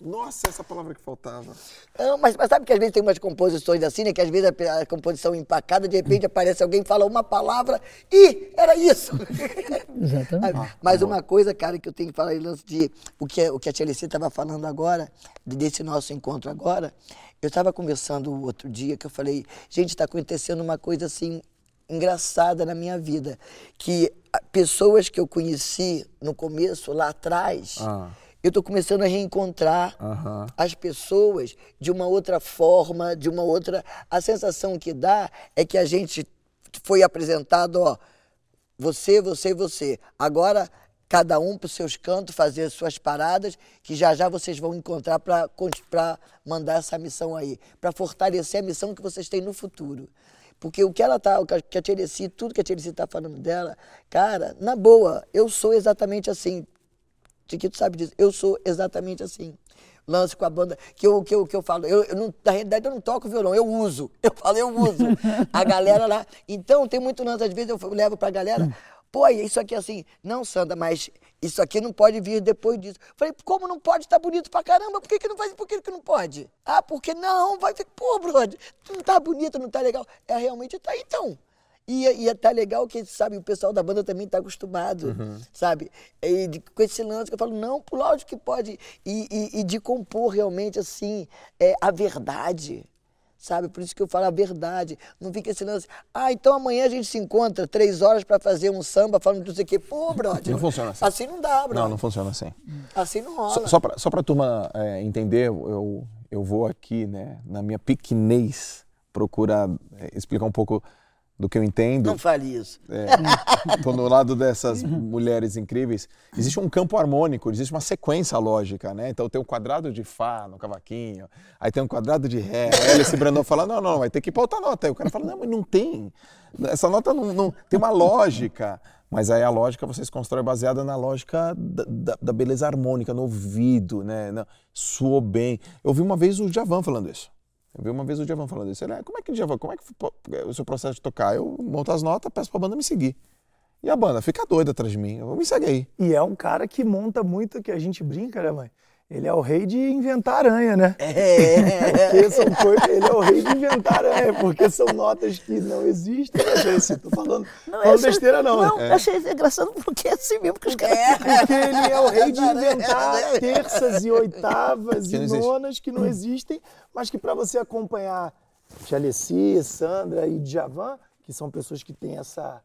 Nossa, essa palavra que faltava. Não, mas, mas sabe que às vezes tem umas composições assim, né? Que às vezes a, a composição empacada, de repente aparece alguém fala uma palavra e era isso. Exatamente. Mas uma coisa, cara, que eu tenho que falar em lance de o que, o que a Tia Alice estava falando agora, de- desse nosso encontro agora, eu estava conversando o outro dia que eu falei, gente, está acontecendo uma coisa assim engraçada na minha vida, que pessoas que eu conheci no começo, lá atrás, Ah. eu estou começando a reencontrar as pessoas de uma outra forma, de uma outra. A sensação que dá é que a gente foi apresentado, ó, você, você você. Agora, cada um para os seus cantos, fazer as suas paradas, que já já vocês vão encontrar para mandar essa missão aí, para fortalecer a missão que vocês têm no futuro. Porque o que ela tá, o que a- a Alice, tudo que a Alice está falando dela, cara, na boa, eu sou exatamente assim. Chiquito sabe disso. Eu sou exatamente assim. Lance com a banda, que eu, que eu, que eu falo, eu, eu não, na realidade eu não toco violão, eu uso. Eu falo, eu uso. A galera lá. Então, tem muito lance, às vezes eu levo pra galera, pô, isso aqui é assim, não, Sandra, mas isso aqui não pode vir depois disso. Falei, como não pode? Tá bonito pra caramba, por que, que não faz? Por que, que não pode? Ah, porque não, vai ficar, pô, brother, não tá bonito, não tá legal. É, realmente tá, então. E, e tá legal que, sabe, o pessoal da banda também tá acostumado, sabe? E de- com esse lance que eu falo, não, lógico que pode. E, e- e de compor realmente, assim, é, a verdade, sabe? Por isso que eu falo a verdade. Não fica esse lance, ah, então amanhã a gente se encontra três horas pra fazer um samba falando não sei o quê. Pô, brother. Não funciona assim. Assim não dá, brother. Não, não funciona assim. Assim não rola. Só, só para só a turma é, entender, eu, eu vou aqui, né, na minha pequenez, procurar é, explicar um pouco do que eu entendo. Não fale isso. Estou no lado dessas mulheres incríveis. Existe um campo harmônico, existe uma sequência lógica, né? Então tem um quadrado de Fá no cavaquinho, aí tem um quadrado de Ré. Aí Alice Brandão fala: não, não, vai ter que ir para outra nota. Aí o cara fala: não, mas não tem. Essa nota não, não tem uma lógica. Mas aí a lógica vocês constroem baseada na lógica da, da- da beleza harmônica, no ouvido, né? Na- Soou bem. Eu vi uma vez o Javan falando isso. Eu vi uma vez o Djavan falando isso. Ele, "Ah, como é que Djavan, como é que foi o seu processo de tocar? Eu monto as notas, peço pra banda me seguir. E a banda fica doida atrás de mim. Eu, me segue aí. E é um cara que monta muito que a gente brinca, né, mãe? Ele é o rei de inventar aranha, né? É. Porque são coisas, ele é o rei de inventar aranha, porque são notas que não existem, né, gente? Tô falando, Não, falando besteira não. Não, eu achei engraçado porque é assim mesmo que os caras. É. Porque ele é o rei de inventar terças e oitavas Que e nonas que não existem, mas que para você acompanhar Tia Alessi, Sandra e Djavan, que são pessoas que têm essa,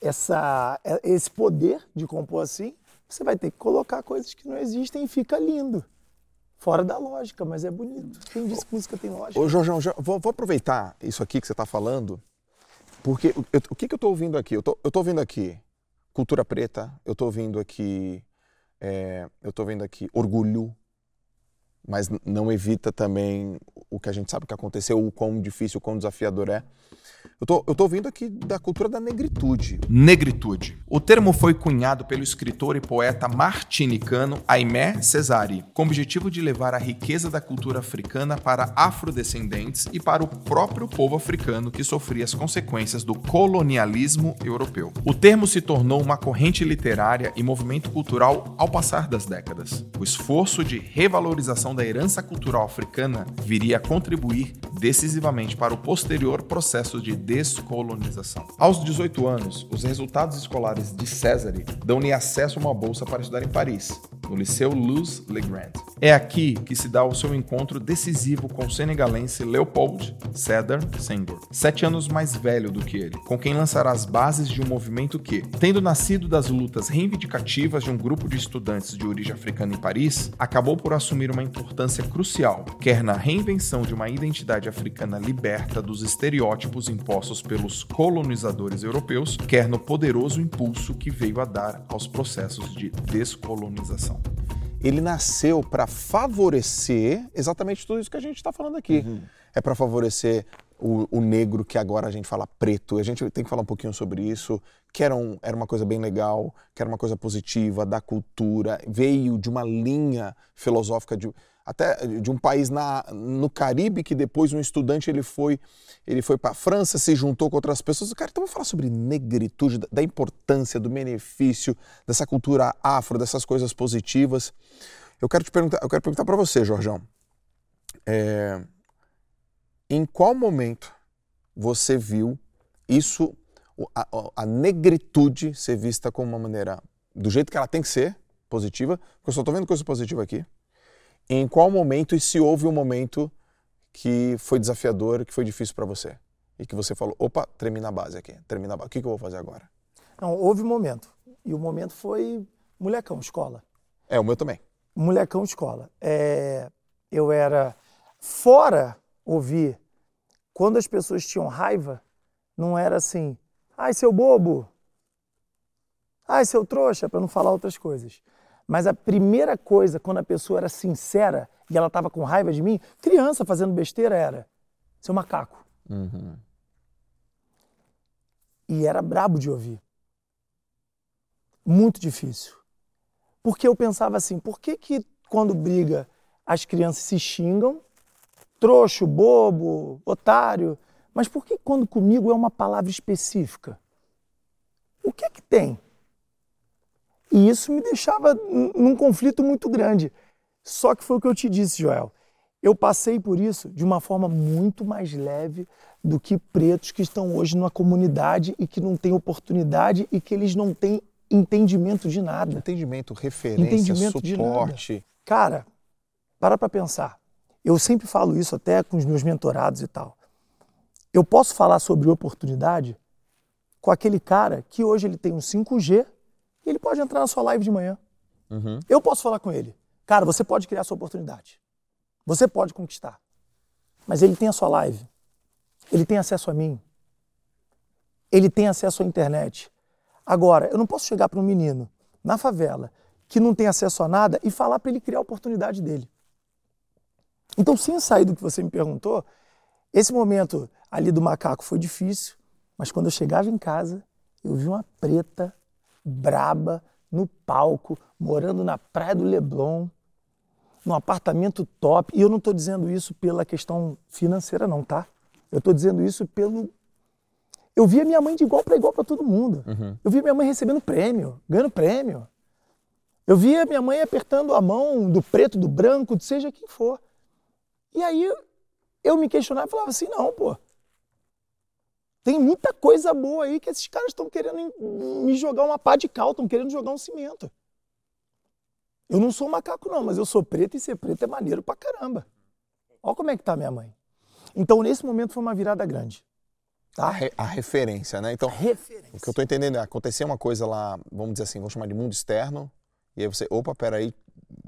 essa, esse poder de compor assim, você vai ter que colocar coisas que não existem e fica lindo. Fora da lógica, mas é bonito. Quem disse que música tem lógica? Ô, Jorjão, vou, vou aproveitar isso aqui que você está falando, porque o- eu- o que, que eu estou ouvindo aqui? Eu tô ouvindo aqui cultura preta, eu estou ouvindo aqui, é, eu tô ouvindo aqui orgulho, mas não evita também o que a gente sabe que aconteceu, o quão difícil, o quão desafiador é. Eu tô, eu tô ouvindo aqui da cultura da negritude. Negritude. O termo foi cunhado pelo escritor e poeta martinicano Aimé Cesari, com o objetivo de levar a riqueza da cultura africana para afrodescendentes e para o próprio povo africano que sofria as consequências do colonialismo europeu. O termo se tornou uma corrente literária e movimento cultural ao passar das décadas. O esforço de revalorização da herança cultural africana viria a contribuir decisivamente para o posterior processo de descolonização. Aos 18 anos, os resultados escolares de César dão-lhe acesso a uma bolsa para estudar em Paris, no Liceu Luz Legrand. É aqui que se dá o seu encontro decisivo com o senegalense Leopold Sédar Senghor, sete anos mais velho do que ele, com quem lançará as bases de um movimento que, tendo nascido das lutas reivindicativas de um grupo de estudantes de origem africana em Paris, acabou por assumir uma importância crucial, quer na reinvenção de uma identidade africana liberta dos estereótipos impostos pelos colonizadores europeus, quer no poderoso impulso que veio a dar aos processos de descolonização. Ele nasceu para favorecer exatamente tudo isso que a gente está falando aqui. É para favorecer o, o negro, que agora a gente fala preto. A gente tem que falar um pouquinho sobre isso, que era, um- era uma coisa bem legal, que era uma coisa positiva da cultura. Veio de uma linha filosófica de. Até de um país na, no Caribe que depois um estudante ele foi ele foi para a França, se juntou com outras pessoas. Cara, então vamos falar sobre negritude, da importância, do benefício dessa cultura afro, dessas coisas positivas. Eu quero te perguntar, eu quero perguntar para você, Jorjão. É, em qual momento você viu isso, a, a, negritude ser vista como uma maneira do jeito que ela tem que ser, positiva? Porque eu só estou vendo coisa positiva aqui em qual momento e se houve um momento que foi desafiador, que foi difícil para você? E que você falou, opa, termina a base aqui, termina a base. O que, que eu vou fazer agora? Não, houve um momento. E o momento foi molecão, escola. É, o meu também. Molecão, escola. É, eu era fora ouvir. Quando as pessoas tinham raiva, não era assim, ai, seu bobo, ai, seu trouxa, para não falar outras coisas. Mas a primeira coisa, quando a pessoa era sincera e ela estava com raiva de mim, criança fazendo besteira, era seu macaco. Uhum. E era brabo de ouvir. Muito difícil. Porque eu pensava assim, por que que quando briga as crianças se xingam? Trouxo, bobo, otário. Mas por que quando comigo é uma palavra específica? O que que tem? E isso me deixava num conflito muito grande. Só que foi o que eu te disse, Joel. Eu passei por isso de uma forma muito mais leve do que pretos que estão hoje numa comunidade e que não têm oportunidade e que eles não têm entendimento de nada. Entendimento, referência, entendimento suporte. Cara, para para pensar. Eu sempre falo isso até com os meus mentorados e tal. Eu posso falar sobre oportunidade com aquele cara que hoje ele tem um 5G ele pode entrar na sua live de manhã. Uhum. Eu posso falar com ele. Cara, você pode criar sua oportunidade. Você pode conquistar. Mas ele tem a sua live. Ele tem acesso a mim. Ele tem acesso à internet. Agora, eu não posso chegar para um menino na favela que não tem acesso a nada e falar para ele criar a oportunidade dele. Então, sem sair do que você me perguntou, esse momento ali do macaco foi difícil, mas quando eu chegava em casa, eu vi uma preta braba, no palco, morando na praia do Leblon, num apartamento top. E eu não estou dizendo isso pela questão financeira, não, tá? Eu estou dizendo isso pelo. Eu via minha mãe de igual para igual para todo mundo. Uhum. Eu via minha mãe recebendo prêmio, ganhando prêmio. Eu via minha mãe apertando a mão do preto, do branco, de seja quem for. E aí eu me questionava e falava assim: não, pô, tem muita coisa boa aí que esses caras estão querendo me jogar uma pá de cal, estão querendo jogar um cimento. Eu não sou macaco, não, mas eu sou preto e ser preto é maneiro pra caramba. Olha como é que tá minha mãe. Então, nesse momento, foi uma virada grande. Tá? A, re, a referência, né? Então, referência. o que eu tô entendendo é, acontecia uma coisa lá, vamos dizer assim, vamos chamar de mundo externo, e aí você, opa, peraí,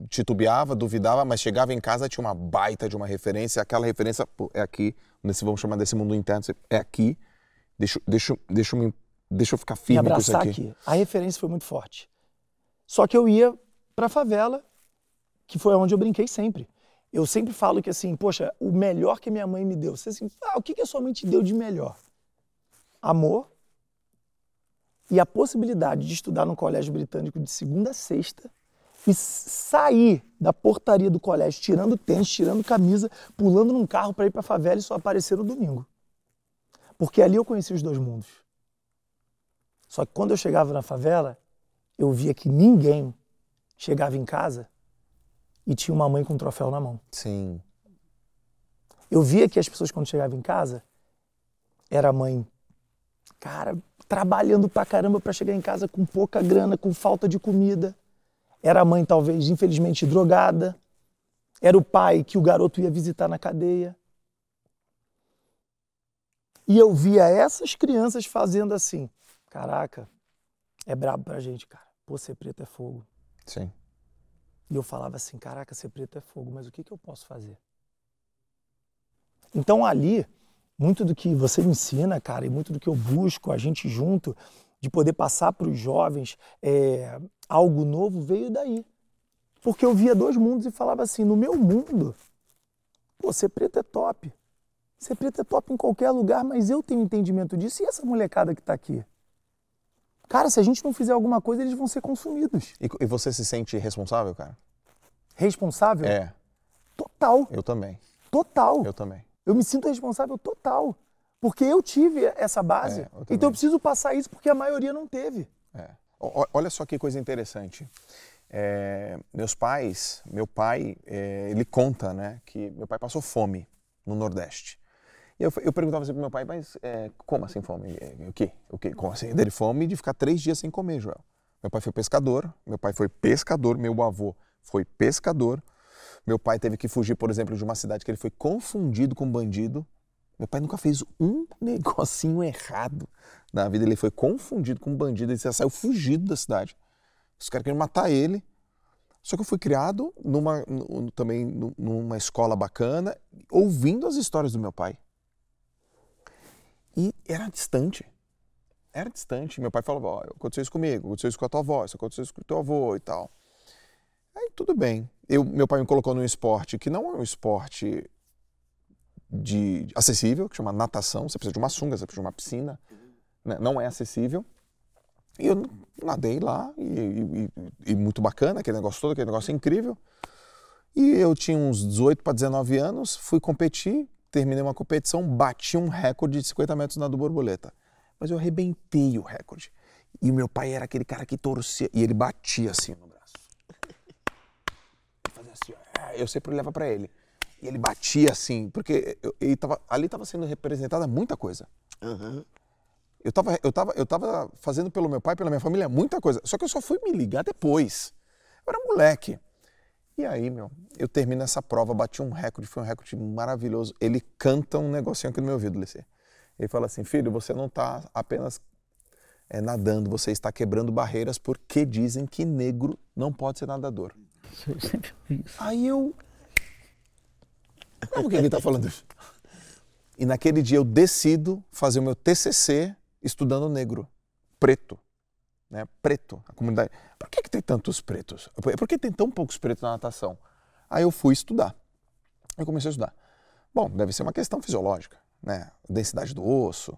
titubeava, duvidava, mas chegava em casa, tinha uma baita de uma referência, aquela referência pô, é aqui, nesse, vamos chamar desse mundo interno, é aqui, Deixa, deixa, deixa, eu, deixa eu ficar firme me com isso aqui. aqui. A referência foi muito forte. Só que eu ia para a favela, que foi onde eu brinquei sempre. Eu sempre falo que assim, poxa, o melhor que minha mãe me deu. Você assim, ah, o que, que a sua mãe te deu de melhor? Amor e a possibilidade de estudar no colégio britânico de segunda a sexta e sair da portaria do colégio tirando tênis, tirando camisa, pulando num carro para ir para a favela e só aparecer no domingo. Porque ali eu conheci os dois mundos. Só que quando eu chegava na favela, eu via que ninguém chegava em casa e tinha uma mãe com um troféu na mão. Sim. Eu via que as pessoas quando chegavam em casa era a mãe, cara, trabalhando pra caramba para chegar em casa com pouca grana, com falta de comida. Era a mãe talvez infelizmente drogada. Era o pai que o garoto ia visitar na cadeia. E eu via essas crianças fazendo assim. Caraca, é brabo pra gente, cara. Pô, ser preto é fogo. Sim. E eu falava assim, caraca, ser preto é fogo, mas o que, que eu posso fazer? Então ali, muito do que você me ensina, cara, e muito do que eu busco, a gente junto, de poder passar para os jovens é, algo novo, veio daí. Porque eu via dois mundos e falava assim, no meu mundo, pô, ser preto é top. Ser preto é top em qualquer lugar, mas eu tenho entendimento disso. E essa molecada que está aqui? Cara, se a gente não fizer alguma coisa, eles vão ser consumidos. E, e você se sente responsável, cara? Responsável? É. total. Eu também. Total. Eu também. Eu me sinto responsável total. Porque eu tive essa base. É, eu então eu preciso passar isso porque a maioria não teve. É. Olha só que coisa interessante. É, meus pais, meu pai, é, ele conta, né, que meu pai passou fome no Nordeste. Eu, eu perguntava assim pro meu pai, mas é, como assim fome? É, o quê? O quê? Como assim? Dele fome de ficar três dias sem comer, Joel. Meu pai foi pescador, meu pai foi pescador, meu avô foi pescador. Meu pai teve que fugir, por exemplo, de uma cidade que ele foi confundido com bandido. Meu pai nunca fez um negocinho errado na vida. Ele foi confundido com bandido, ele saiu fugido da cidade. Os caras queriam matar ele. Só que eu fui criado numa, também numa escola bacana, ouvindo as histórias do meu pai. E era distante. Era distante. Meu pai falava: oh, aconteceu isso comigo, aconteceu isso com a tua avó, isso aconteceu isso com o teu avô e tal. Aí tudo bem. Eu, meu pai me colocou num esporte que não é um esporte de acessível, que chama natação. Você precisa de uma sunga, você precisa de uma piscina. Né? Não é acessível. E eu nadei lá, e, e, e, muito bacana, aquele negócio todo, aquele negócio incrível. E eu tinha uns 18 para 19 anos, fui competir, terminei uma competição, bati um recorde de 50 metros na do borboleta. Mas eu arrebentei o recorde. E o meu pai era aquele cara que torcia, e ele batia assim no braço. Ele fazia assim, ó, eu sempre levava para ele. E ele batia assim, porque eu, ele tava, ali estava sendo representada muita coisa. Uhum. Eu estava eu tava, eu tava fazendo pelo meu pai, pela minha família, muita coisa. Só que eu só fui me ligar depois. Eu era moleque. E aí, meu, eu termino essa prova, bati um recorde, foi um recorde maravilhoso. Ele canta um negocinho aqui no meu ouvido, Licê. Ele fala assim, filho, você não está apenas é, nadando, você está quebrando barreiras porque dizem que negro não pode ser nadador. Eu sempre isso. Aí eu... Como que ele está falando isso? E naquele dia eu decido fazer o meu TCC estudando negro, preto, né? Preto, a comunidade. Por que, que tem tantos pretos? Por que tem tão poucos pretos na natação? Aí eu fui estudar. Eu comecei a estudar. Bom, deve ser uma questão fisiológica, né? Densidade do osso,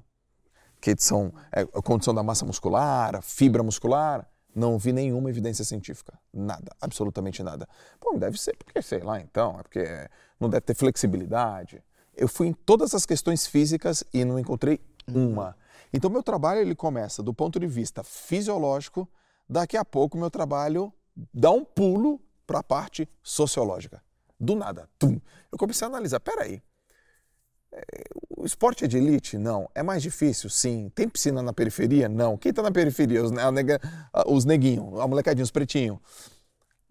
que são é, a condição da massa muscular, a fibra muscular. Não vi nenhuma evidência científica. Nada, absolutamente nada. Bom, deve ser porque, sei lá, então, é porque não deve ter flexibilidade. Eu fui em todas as questões físicas e não encontrei uma. Então, meu trabalho ele começa do ponto de vista fisiológico, daqui a pouco meu trabalho dá um pulo para a parte sociológica. Do nada, tum. Eu comecei a analisar, peraí, é, o esporte é de elite? Não. É mais difícil? Sim. Tem piscina na periferia? Não. Quem está na periferia? Os, nega, os neguinhos, a molecadinha, os pretinhos.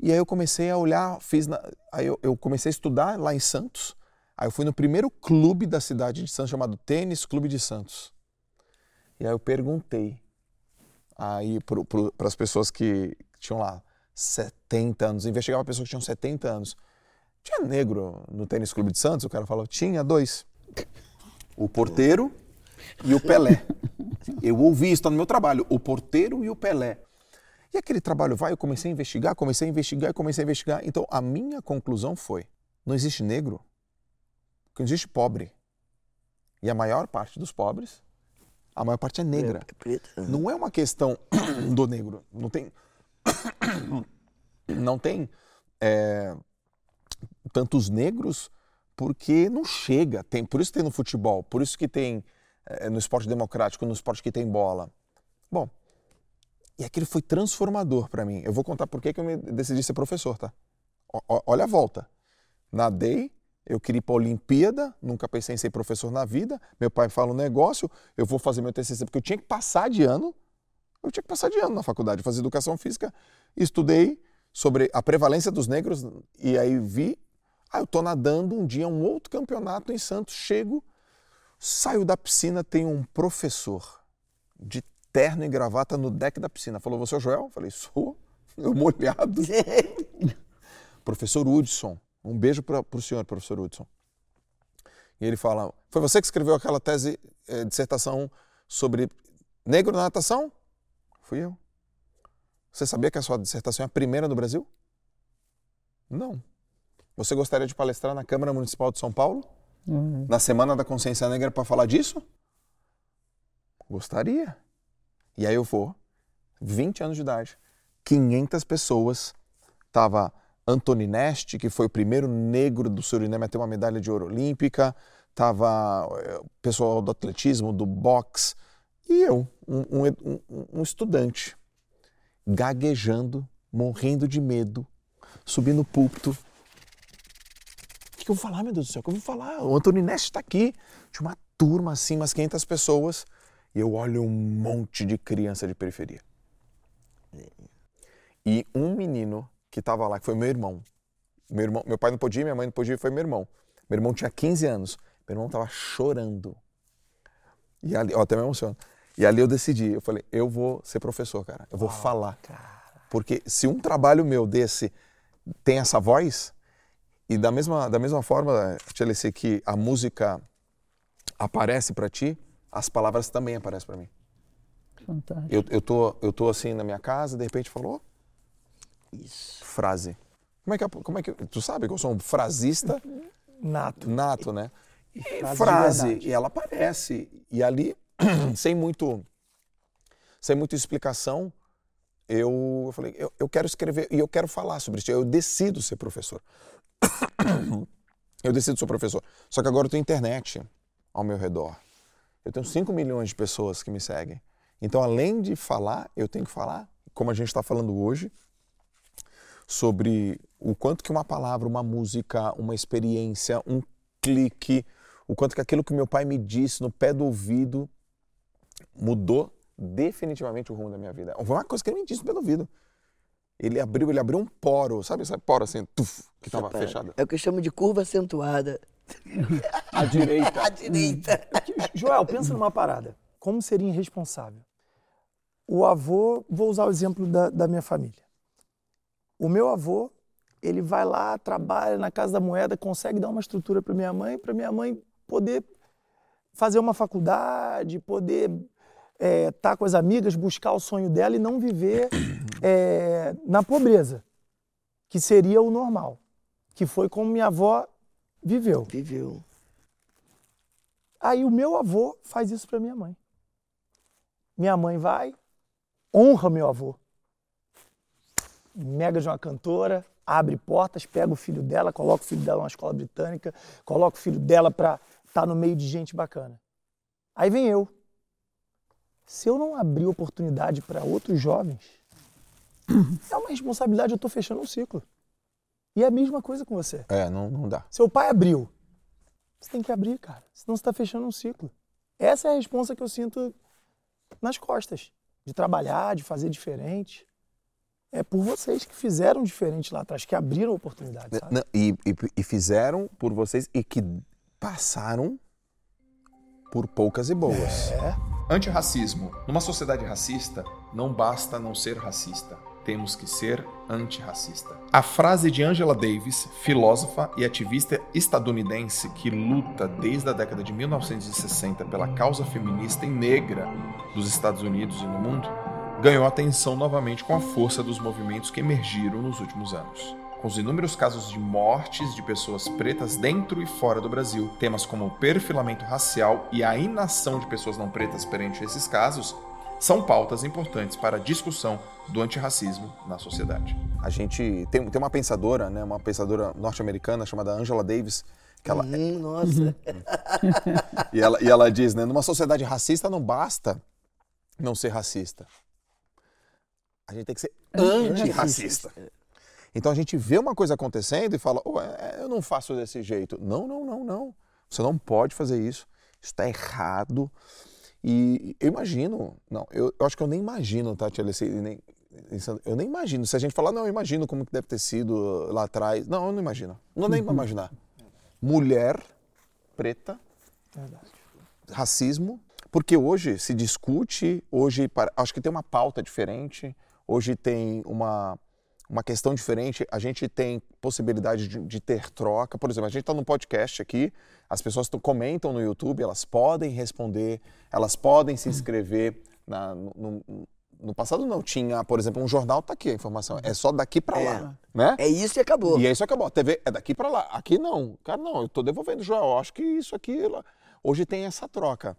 E aí eu comecei a olhar, fiz na, aí eu, eu, comecei a estudar lá em Santos. Aí eu fui no primeiro clube da cidade de Santos chamado Tênis Clube de Santos. E aí eu perguntei aí para as pessoas que tinham lá 70 anos, investigava pessoas que tinham 70 anos. Tinha negro no tênis clube de Santos? O cara falou, tinha dois. O porteiro e o Pelé. Eu ouvi isso, está no meu trabalho, o porteiro e o Pelé. E aquele trabalho vai, eu comecei a investigar, comecei a investigar e comecei a investigar. Então a minha conclusão foi: não existe negro, não existe pobre. E a maior parte dos pobres a maior parte é negra. É, preta. Não é uma questão do negro. Não tem. Não tem é, tantos negros porque não chega. Tem, por isso que tem no futebol, por isso que tem é, no esporte democrático, no esporte que tem bola. Bom, e aquilo foi transformador para mim. Eu vou contar por que eu me decidi ser professor, tá? O, olha a volta. Nadei, eu queria ir para a Olimpíada, nunca pensei em ser professor na vida. Meu pai fala um negócio, eu vou fazer meu TCC porque eu tinha que passar de ano. Eu tinha que passar de ano na faculdade, fazer educação física. Estudei sobre a prevalência dos negros e aí vi, ah, eu estou nadando um dia um outro campeonato em Santos, chego, saio da piscina, tem um professor de terno e gravata no deck da piscina. Falou, você é o Joel? Falei, sou. Eu molhado. professor Hudson um beijo para o senhor, professor Hudson. E ele fala: Foi você que escreveu aquela tese, eh, dissertação sobre negro na natação? Fui eu. Você sabia que a sua dissertação é a primeira no Brasil? Não. Você gostaria de palestrar na Câmara Municipal de São Paulo? Uhum. Na Semana da Consciência Negra para falar disso? Gostaria. E aí eu vou, 20 anos de idade, 500 pessoas, estava Anthony Neste, que foi o primeiro negro do Suriname a ter uma medalha de ouro olímpica, estava eh, o pessoal do atletismo, do boxe, e eu, um, um, um estudante, gaguejando, morrendo de medo, subindo no púlpito. O que, que eu vou falar, meu Deus do céu? O que eu vou falar? O Anthony Neste está aqui. Tinha uma turma assim, umas 500 pessoas, e eu olho um monte de criança de periferia. E um menino que estava lá, que foi meu irmão. Meu irmão, meu pai não podia, minha mãe não podia, foi meu irmão. Meu irmão tinha 15 anos. Meu irmão estava chorando. E ali, ó, até me emociono. E ali eu decidi, eu falei, eu vou ser professor, cara. Eu vou Uau, falar. Cara. Porque se um trabalho meu desse tem essa voz, e da mesma, da mesma forma, Tchelice, que a música aparece para ti, as palavras também aparecem para mim. Fantástico. Eu, eu, tô, eu tô assim na minha casa, de repente falou, isso. Frase. Como é que, como é que tu sabe que eu sou um frasista nato, nato, né? E frase, frase e ela aparece e ali sem muito sem muita explicação eu, eu falei eu, eu quero escrever e eu quero falar sobre isso. Eu decido ser professor. eu decido ser professor. Só que agora eu tenho internet ao meu redor. Eu tenho 5 milhões de pessoas que me seguem. Então, além de falar, eu tenho que falar, como a gente está falando hoje, sobre o quanto que uma palavra, uma música, uma experiência, um clique, o quanto que aquilo que meu pai me disse no pé do ouvido mudou definitivamente o rumo da minha vida. Foi uma coisa que ele me disse no pé do ouvido. Ele abriu, ele abriu um poro, sabe esse poro assim, tuf, que estava fechado. É o que eu chamo de curva acentuada. à direita. à direita. Joel, pensa numa parada. Como seria irresponsável? O avô, vou usar o exemplo da, da minha família. O meu avô, ele vai lá, trabalha na Casa da Moeda, consegue dar uma estrutura para minha mãe, para minha mãe poder fazer uma faculdade, poder estar é, tá com as amigas, buscar o sonho dela e não viver é, na pobreza, que seria o normal, que foi como minha avó viveu. Viveu. Aí o meu avô faz isso para minha mãe. Minha mãe vai, honra meu avô mega de uma cantora, abre portas, pega o filho dela, coloca o filho dela numa escola britânica, coloca o filho dela para estar tá no meio de gente bacana. Aí vem eu. Se eu não abrir oportunidade para outros jovens, é uma responsabilidade, eu estou fechando um ciclo. E é a mesma coisa com você. É, não, não dá. Seu pai abriu. Você tem que abrir, cara. Senão você está fechando um ciclo. Essa é a responsa que eu sinto nas costas. De trabalhar, de fazer diferente é por vocês que fizeram diferente lá atrás, que abriram oportunidades. Não, e, e, e, fizeram por vocês e que passaram por poucas e boas. É. Antirracismo. Numa sociedade racista, não basta não ser racista. Temos que ser antirracista. A frase de Angela Davis, filósofa e ativista estadunidense que luta desde a década de 1960 pela causa feminista e negra dos Estados Unidos e no mundo, ganhou atenção novamente com a força dos movimentos que emergiram nos últimos anos. Com os inúmeros casos de mortes de pessoas pretas dentro e fora do Brasil, temas como o perfilamento racial e a inação de pessoas não pretas perante esses casos são pautas importantes para a discussão do antirracismo na sociedade. A gente tem, tem uma pensadora, né, uma pensadora norte-americana chamada Angela Davis, que ela... Hum, nossa! e, ela, e ela diz, né, numa sociedade racista não basta não ser racista a gente tem que ser antirracista. Então a gente vê uma coisa acontecendo e fala, oh, eu não faço desse jeito. Não, não, não, não. Você não pode fazer isso. Isso está errado. E eu imagino, não, eu, eu, acho que eu nem imagino, Tati tá, nem, eu nem imagino. Se a gente falar, não, eu imagino como que deve ter sido lá atrás. Não, eu não imagino. Não nem para imaginar. Mulher preta, Verdade. racismo, porque hoje se discute, hoje acho que tem uma pauta diferente. Hoje tem uma, uma questão diferente, a gente tem possibilidade de, de ter troca. Por exemplo, a gente está no podcast aqui, as pessoas comentam no YouTube, elas podem responder, elas podem se inscrever. Na, no, no, passado não tinha, por exemplo, um jornal está aqui a informação, é só daqui para é, lá, né? É isso e acabou. E é isso acabou. A TV é daqui para lá. Aqui não, cara, não. Eu estou devolvendo, Joel. Acho que isso aqui, hoje tem essa troca.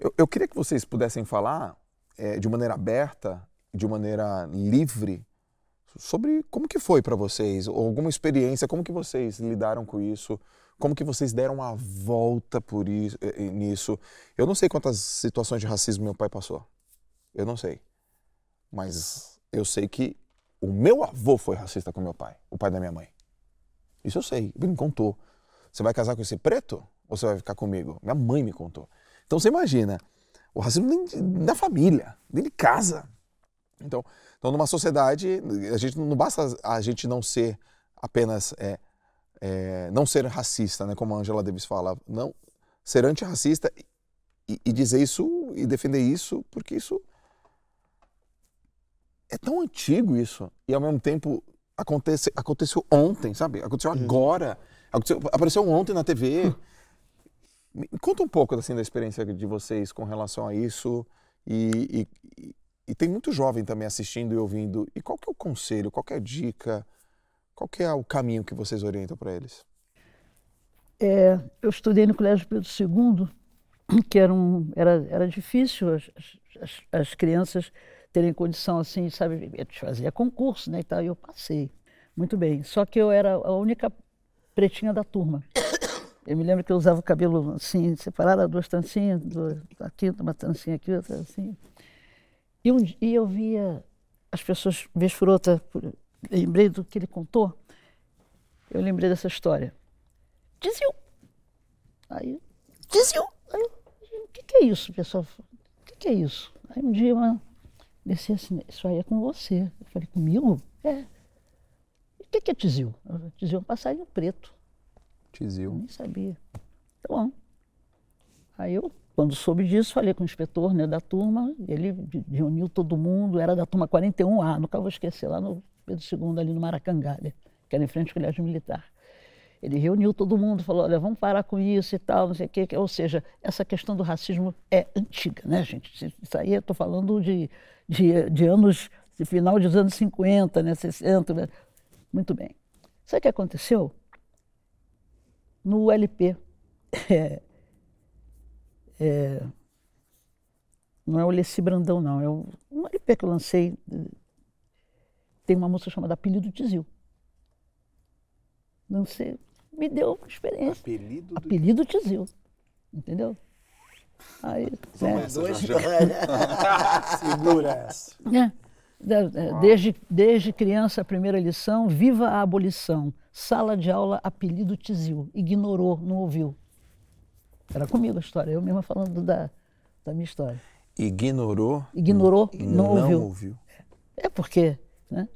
Eu, eu queria que vocês pudessem falar é, de maneira aberta, de maneira livre, sobre como que foi para vocês, ou alguma experiência, como que vocês lidaram com isso, como que vocês deram a volta por isso, eh, eh, nisso. Eu não sei quantas situações de racismo meu pai passou. Eu não sei. Mas eu sei que o meu avô foi racista com meu pai, o pai da minha mãe. Isso eu sei, ele me contou. Você vai casar com esse preto ou você vai ficar comigo? Minha mãe me contou. Então você imagina, o racismo nem da família, dele casa. Então, então, numa sociedade, a gente não basta a gente não ser apenas é, é, não ser racista, né, como a Angela Davis fala, não ser antirracista e, e dizer isso e defender isso, porque isso é tão antigo isso e ao mesmo tempo acontece, aconteceu ontem, sabe? Aconteceu uhum. agora, aconteceu, apareceu ontem na TV. Me conta um pouco assim da experiência de vocês com relação a isso e, e, e tem muito jovem também assistindo e ouvindo. E qual que é o conselho, qual que é a dica, qual que é o caminho que vocês orientam para eles? É, eu estudei no Colégio Pedro II, que era, um, era, era difícil as, as, as crianças terem condição assim, sabe, fazer concurso, né, e tal, e eu passei. Muito bem. Só que eu era a única pretinha da turma. Eu me lembro que eu usava o cabelo assim, separado, duas trancinhas, duas, aqui, uma trancinha aqui, outra assim. E, um, e eu via as pessoas, vez por outra, lembrei do que ele contou, eu lembrei dessa história. Dizil! Aí, Dizil! Aí, o que, que é isso, pessoal? O que, que é isso? Aí um dia uma desci assim, isso aí é com você. Eu falei, comigo? É. O que, que é Tizil? Tizil é um passarinho preto. Eu nem sabia. Tá bom. Aí eu quando soube disso, falei com o inspetor né, da turma, ele reuniu todo mundo, era da turma 41A, nunca vou esquecer, lá no Pedro II, ali no Maracangá, né, que era em frente ao colégio militar. Ele reuniu todo mundo, falou, olha, vamos parar com isso e tal, não sei o quê. Ou seja, essa questão do racismo é antiga, né, gente? Isso aí eu estou falando de, de, de anos, de final dos anos 50, né, 60, né? Muito bem. Sabe o que aconteceu? No ULP, é, é, não é o Leci Brandão, não. É um, um LP que eu lancei. Tem uma música chamada Apelido Tizil. Lancei, me deu uma experiência. Apelido, do... Apelido Tizil. Entendeu? Aí, é. Segura essa. É. Desde, desde criança, a primeira lição, viva a abolição. Sala de aula, apelido Tizil. Ignorou, não ouviu. Era comigo a história, eu mesma falando da, da minha história. Ignorou? Ignorou, não, não ouviu. ouviu. É porque, né?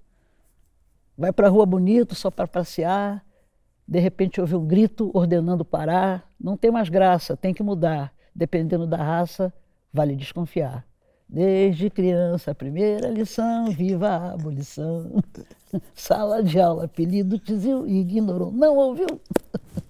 Vai para a rua bonito só para passear, de repente ouve um grito ordenando parar, não tem mais graça, tem que mudar. Dependendo da raça, vale desconfiar. Desde criança, a primeira lição, viva a abolição. Sala de aula, apelido Tizil, ignorou, não ouviu.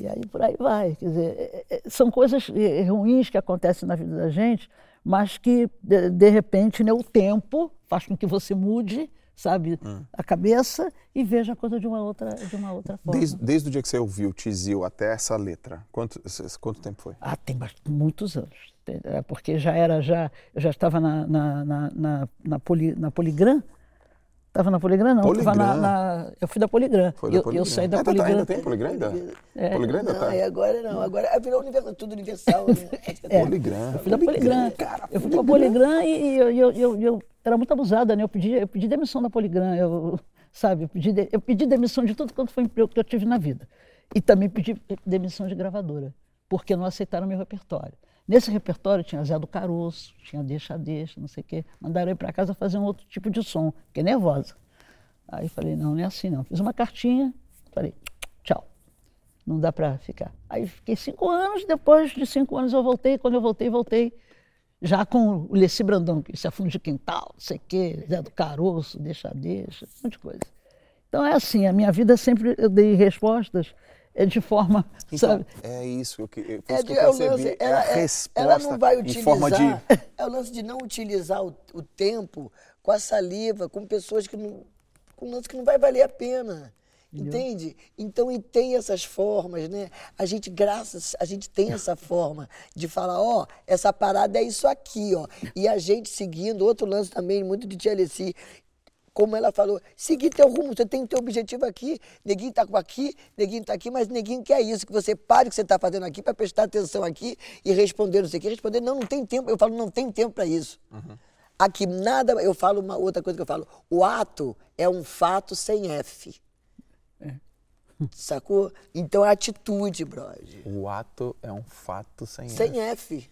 E aí por aí vai. Quer dizer, é, é, são coisas é, ruins que acontecem na vida da gente, mas que, de, de repente, né, o tempo faz com que você mude sabe, hum. a cabeça e veja a coisa de uma outra, de uma outra forma. Desde, desde o dia que você ouviu Tizil até essa letra, quanto, quanto tempo foi? Ah, tem muitos anos. Porque já era, já, eu já estava na, na, na, na, na, poli, na Poligram, Estava na Poligram, não. Poligram. Na, na, eu fui da Poligram. Foi da eu, Poligram. eu saí da é, Poligram. Ainda tem Poligram ainda? É. Poligram ainda não, tá? É, agora não. Agora virou universal, tudo universal. Né? é. Poligram. Eu fui da Poligram. Cara, eu fui da Poligram e eu, eu, eu, eu, era muito abusada, né? Eu pedi, eu pedi demissão da Poligram. Eu, sabe, eu pedi, eu pedi demissão de tudo quanto foi emprego que eu tive na vida. E também pedi demissão de gravadora, porque não aceitaram meu repertório. Nesse repertório tinha Zé do Caroço, tinha Deixa Deixa, não sei o quê. Mandaram eu para casa fazer um outro tipo de som, fiquei nervosa. Aí falei, não, não é assim não. Fiz uma cartinha, falei, tchau, não dá para ficar. Aí fiquei cinco anos, depois de cinco anos eu voltei, quando eu voltei, voltei já com o Leci Brandão, que se é fundo de quintal, não sei o quê, Zé do Caroço, deixa, deixa, um monte de coisa. Então é assim, a minha vida sempre eu dei respostas é de forma, então, sabe? É isso que, foi é, que eu percebi. É lance, ela, é a resposta ela não vai utilizar, forma de... É o lance de não utilizar o, o tempo com a saliva, com pessoas que não com um lance que não vai valer a pena. Entende? Então, e tem essas formas, né? A gente, graças, a gente tem essa forma de falar, ó, oh, essa parada é isso aqui, ó. E a gente seguindo, outro lance também, muito de Tia como ela falou, seguir teu rumo, você tem teu objetivo aqui, neguinho tá aqui, neguinho tá aqui, mas neguinho quer isso, que você pare o que você está fazendo aqui para prestar atenção aqui e responder, não sei o que, responder, não, não tem tempo, eu falo, não tem tempo para isso. Uhum. Aqui nada, eu falo uma outra coisa que eu falo, o ato é um fato sem F. É. Sacou? Então é atitude, brother. O ato é um fato sem, sem F. Sem F.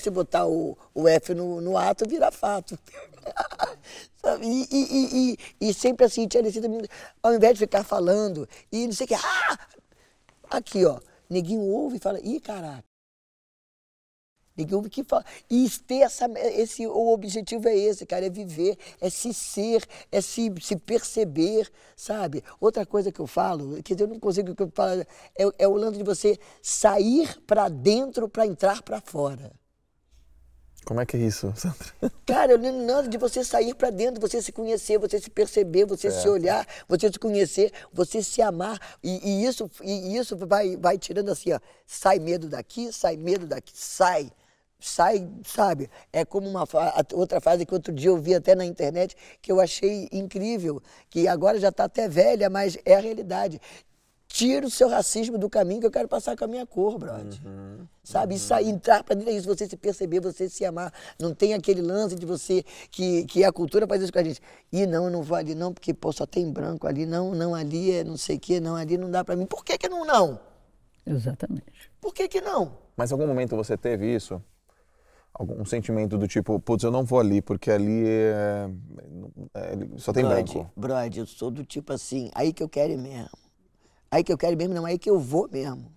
Se botar o, o F no, no ato, vira fato. e, e, e, e, sempre assim, Tia Alecida, ao invés de ficar falando e não sei o que, ah! aqui ó, neguinho ouve e fala, ih, caraca. Neguinho ouve que fala. E ter essa, esse, o objetivo é esse, cara, é viver, é se ser, é se, se perceber, sabe? Outra coisa que eu falo, que eu não consigo falo, é, é o lance de você sair para dentro para entrar para fora. Como é que é isso, Sandra? Cara, eu não nada de você sair para dentro, você se conhecer, você se perceber, você se olhar, você se conhecer, você se amar. E, e isso, e isso vai, vai tirando assim, ó. Sai medo daqui, sai medo daqui, sai. Sai, sabe? É como uma outra frase que outro dia eu vi até na internet que eu achei incrível, que agora já está até velha, mas é a realidade tira o seu racismo do caminho que eu quero passar com a minha cor, brother. Uhum, Sabe? Uhum. Isso aí, entrar pra dentro é isso, você se perceber, você se amar. Não tem aquele lance de você, que, que a cultura faz isso com a gente. E não, eu não vou ali não, porque pô, só tem branco ali. Não, não, ali é não sei o quê, não, ali não dá pra mim. Por que que não, não? Exatamente. Por que que não? Mas em algum momento você teve isso? Algum sentimento do tipo, putz, eu não vou ali, porque ali é, é, só tem brother, branco. Brother, eu sou do tipo assim, aí que eu quero ir mesmo. Aí que eu quero mesmo, não, aí que eu vou mesmo.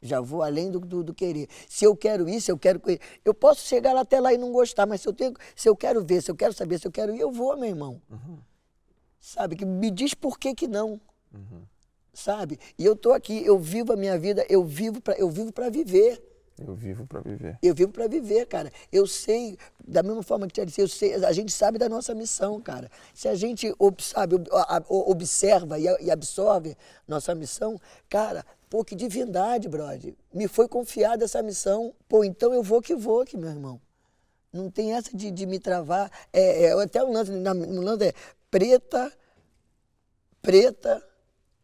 Já vou além do, do, do, querer. Se eu quero isso, eu quero. Eu posso chegar até lá e não gostar, mas se eu, tenho, se eu quero ver, se eu quero saber, se eu quero ir, eu vou, meu irmão. Uhum. Sabe? Que me diz por que, que não. Uhum. Sabe? E eu tô aqui, eu vivo a minha vida, eu vivo para eu vivo para viver. Eu vivo para viver. Eu vivo para viver, cara. Eu sei, da mesma forma que te disse, eu sei, a gente sabe da nossa missão, cara. Se a gente sabe, observa e absorve nossa missão, cara, pô, que divindade, brother. Me foi confiada essa missão, pô, então eu vou que vou, que meu irmão. Não tem essa de, de me travar. É, é até o lance, no lance é preta, preta,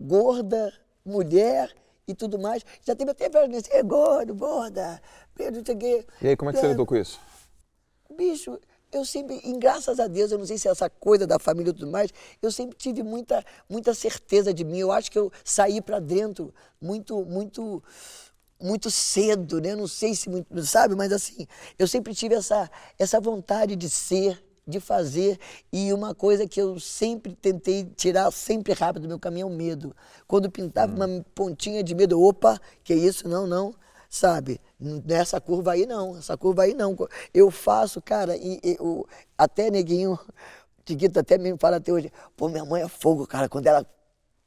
gorda, mulher e tudo mais. Já teve até perguntas, é gordo, gorda, Pedro, não E aí, como é que você lidou com isso? Bicho, eu sempre, em graças a Deus, eu não sei se é essa coisa da família e tudo mais, eu sempre tive muita, muita certeza de mim. Eu acho que eu saí para dentro muito, muito, muito cedo, né? Não sei se muito, sabe, mas assim, eu sempre tive essa, essa vontade de ser, de fazer. E uma coisa que eu sempre tentei tirar sempre rápido do meu caminho é o medo. Quando pintava hum. uma pontinha de medo, opa, que isso? Não, não. Sabe? Nessa curva aí não, essa curva aí não. Eu faço, cara, e, e o, até neguinho, Tiquito até me fala até hoje, pô, minha mãe é fogo, cara, quando ela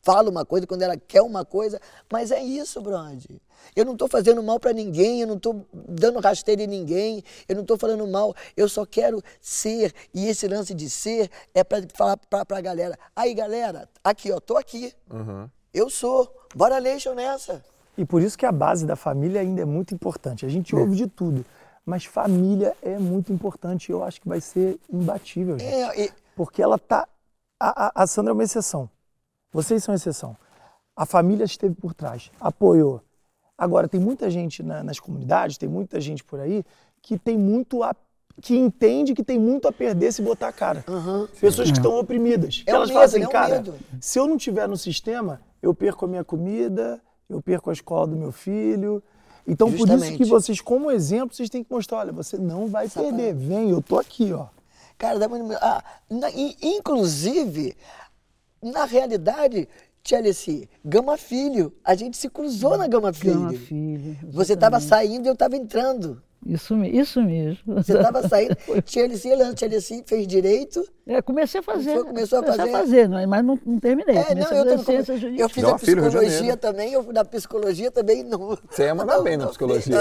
fala uma coisa, quando ela quer uma coisa, mas é isso, brother. Eu não estou fazendo mal para ninguém, eu não estou dando rasteira em ninguém, eu não estou falando mal, eu só quero ser. E esse lance de ser é para falar para a galera: aí, galera, aqui, ó, tô aqui. Uhum. Eu sou. Bora nation nessa. E por isso que a base da família ainda é muito importante. A gente ouve de tudo, mas família é muito importante e eu acho que vai ser imbatível, gente. É, e... Porque ela tá. A, a, a Sandra é uma exceção. Vocês são exceção. A família esteve por trás, apoiou. Agora, tem muita gente na, nas comunidades, tem muita gente por aí que tem muito a que entende que tem muito a perder se botar a cara. Uhum. Pessoas que estão oprimidas. É elas medo, falam assim, é cara, medo. se eu não tiver no sistema, eu perco a minha comida, eu perco a escola do meu filho. Então, Justamente. por isso que vocês, como exemplo, vocês têm que mostrar, olha, você não vai perder. Vem, eu tô aqui, ó. Cara, dá muito... ah, inclusive, na realidade, Tia Alessi, Gama Filho, a gente se cruzou na Gama Filho. Gama Filho. Exatamente. Você estava saindo e eu estava entrando. Isso, isso mesmo. Você estava saindo. Tia Alessi, Tia Alessi fez direito. É, comecei a fazer. Foi, começou a fazer. a fazer, mas não, não terminei. É, não, eu, também, eu fiz a psicologia também, eu na psicologia também não. Você ia mandar não, bem na psicologia.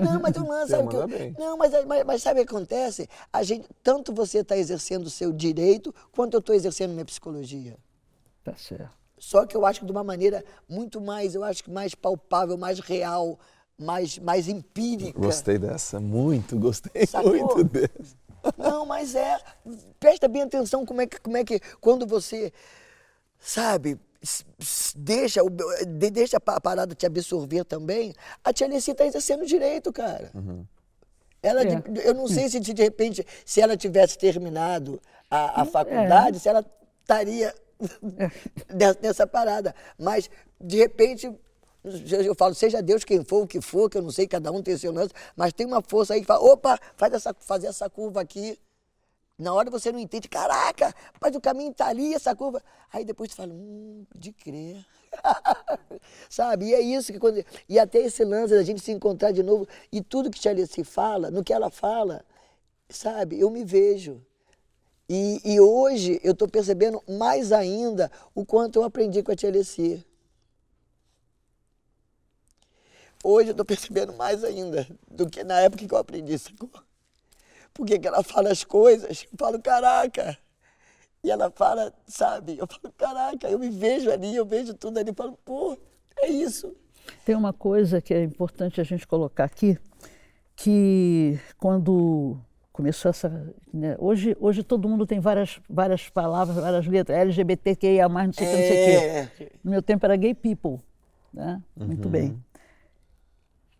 Não, mas o lance, sabe que eu, Não, mas, mas, mas sabe o que acontece? A gente, tanto você está exercendo o seu direito, quanto eu estou exercendo minha psicologia. Tá certo. Só que eu acho que de uma maneira muito mais, eu acho que mais palpável, mais real, mais, mais empírica. Gostei dessa, muito, gostei Sacou? muito dessa. Não, mas é. Presta bem atenção como é que, como é que quando você, sabe, deixa, deixa a parada te absorver também, a tia Alessi está exercendo direito, cara. Uhum. Ela, é. eu não sei se de repente, se ela tivesse terminado a, a é. faculdade, é. se ela estaria é. nessa parada. Mas, de repente, eu falo, seja Deus quem for, o que for, que eu não sei, cada um tem seu lance, mas tem uma força aí que fala, opa, faz essa, fazer essa curva aqui. Na hora você não entende, caraca, mas o caminho está ali, essa curva. Aí depois tu fala, hum, de crer. Sabe? E é isso que quando. E até esse lance da gente se encontrar de novo, e tudo que Tia se fala, no que ela fala, sabe, eu me vejo. E, e hoje eu estou percebendo mais ainda o quanto eu aprendi com a Tia Alessi. Hoje eu estou percebendo mais ainda do que na época que eu aprendi, sacou? Porque ela fala as coisas, eu falo, caraca. E ela fala, sabe? Eu falo, caraca, eu me vejo ali, eu vejo tudo ali, eu falo, pô, é isso. Tem uma coisa que é importante a gente colocar aqui, que quando começou essa. Né, hoje, hoje todo mundo tem várias, várias palavras, várias letras, LGBTQIA, não sei o é. que, não sei o quê. No meu tempo era gay people. Né? Uhum. Muito bem.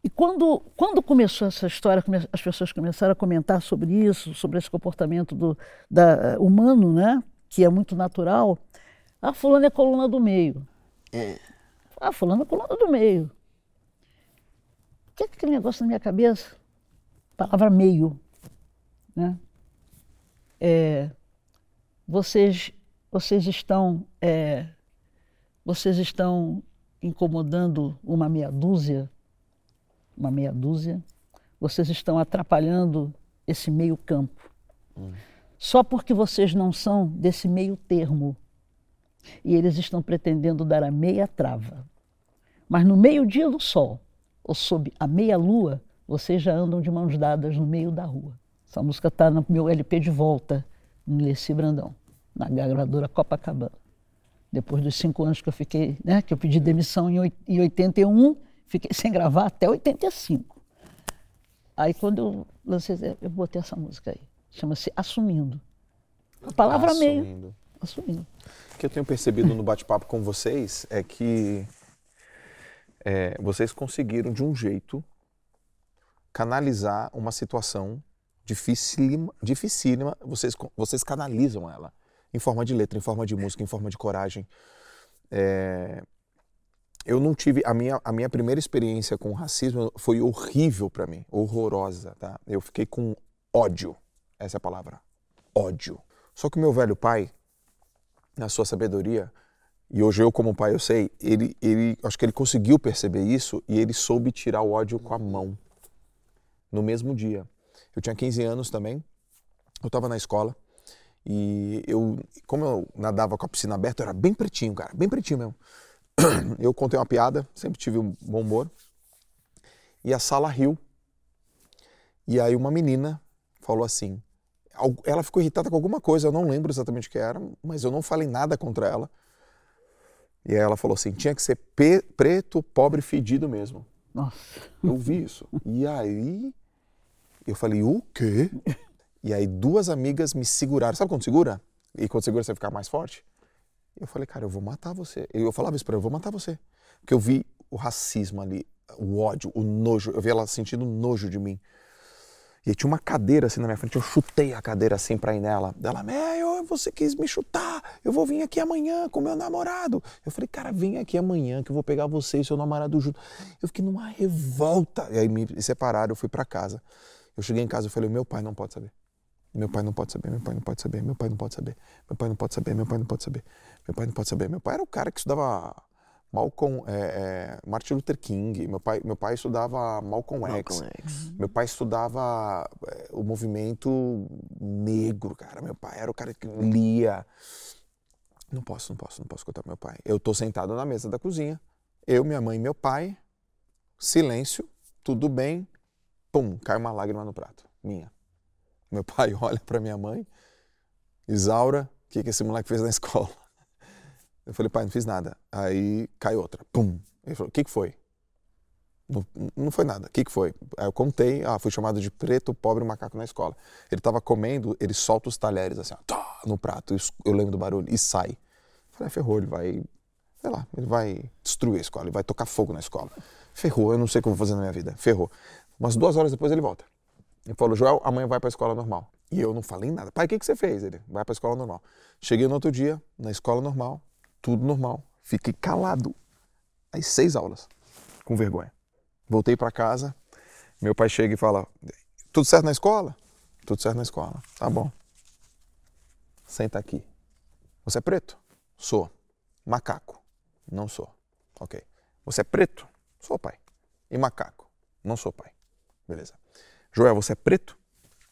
E quando, quando começou essa história, as pessoas começaram a comentar sobre isso, sobre esse comportamento do, da, humano, né? que é muito natural, a fulana é coluna do meio. É. Ah, fulana é coluna do meio. O que é aquele negócio na minha cabeça? Palavra meio. Né? É, vocês, vocês estão é, vocês estão incomodando uma meia dúzia uma meia dúzia, vocês estão atrapalhando esse meio campo. Hum. Só porque vocês não são desse meio termo. E eles estão pretendendo dar a meia trava. Mas no meio-dia do sol, ou sob a meia-lua, vocês já andam de mãos dadas no meio da rua. Essa música está no meu LP de volta, no Leci Brandão, na gravadora Copacabana. Depois dos cinco anos que eu fiquei, né, que eu pedi demissão em 81, Fiquei sem gravar até 85. Aí quando eu lancei, eu botei essa música aí. Chama-se Assumindo. A palavra Assumindo. meio. Assumindo. O que eu tenho percebido no bate-papo com vocês é que é, vocês conseguiram, de um jeito, canalizar uma situação dificílima, dificílima vocês, vocês canalizam ela em forma de letra, em forma de música, em forma de coragem. É, eu não tive a minha a minha primeira experiência com racismo foi horrível para mim, horrorosa, tá? Eu fiquei com ódio, essa é a palavra, ódio. Só que meu velho pai, na sua sabedoria, e hoje eu como pai eu sei, ele ele acho que ele conseguiu perceber isso e ele soube tirar o ódio com a mão. No mesmo dia. Eu tinha 15 anos também. Eu estava na escola e eu, como eu nadava com a piscina aberta, eu era bem pretinho, cara, bem pretinho mesmo. eu contei uma piada, sempre tive um bom humor. E a sala riu. E aí uma menina falou assim, ela ficou irritada com alguma coisa, eu não lembro exatamente o que era, mas eu não falei nada contra ela. E aí ela falou assim, tinha que ser preto, pobre, fedido mesmo. Nossa. Eu vi isso. E aí eu falei, o quê? E aí duas amigas me seguraram. Sabe quando segura? E quando segura você fica mais forte? Eu falei, cara, eu vou matar você. Eu falava isso pra ela, eu vou matar você. Porque eu vi o racismo ali, o ódio, o nojo. Eu vi ela sentindo nojo de mim. E tinha uma cadeira assim na minha frente, eu chutei a cadeira assim pra ir nela. Ela, meu, você quis me chutar, eu vou vir aqui amanhã com meu namorado. Eu falei, cara, vem aqui amanhã que eu vou pegar você e seu namorado junto. Eu fiquei numa revolta. E aí me separaram, eu fui para casa. Eu cheguei em casa e falei, meu pai não pode saber. Meu pai não pode saber, meu pai não pode saber, meu pai não pode saber, meu pai não pode saber, meu pai não pode saber, meu pai não pode saber. Meu pai era o cara que estudava Malcolm, é, é, Martin Luther King, meu pai, meu pai estudava Malcolm, Malcolm X. X, meu pai estudava é, o movimento negro, cara. Meu pai era o cara que lia. Não posso, não posso, não posso contar meu pai. Eu tô sentado na mesa da cozinha, eu, minha mãe e meu pai, silêncio, tudo bem, pum, cai uma lágrima no prato, minha. Meu pai olha para minha mãe, Isaura, o que, que esse moleque fez na escola? Eu falei, pai, não fiz nada. Aí cai outra, pum. Ele falou, o que, que foi? Não, não foi nada. O que, que foi? Eu contei, ah, fui chamado de preto, pobre macaco na escola. Ele estava comendo, ele solta os talheres assim, ó, tá, no prato, eu lembro do barulho, e sai. Eu falei, ah, ferrou, ele vai, sei lá, ele vai destruir a escola, ele vai tocar fogo na escola. Ferrou, eu não sei o que eu vou fazer na minha vida. Ferrou. Umas duas horas depois ele volta. Ele falou, Joel, amanhã vai para a escola normal. E eu não falei nada. Pai, o que, que você fez? Ele, vai para a escola normal. Cheguei no outro dia, na escola normal, tudo normal. Fiquei calado. As seis aulas, com vergonha. Voltei para casa, meu pai chega e fala: Tudo certo na escola? Tudo certo na escola. Tá bom. Senta aqui. Você é preto? Sou. Macaco? Não sou. Ok. Você é preto? Sou pai. E macaco? Não sou pai. Beleza. Joel, você é preto?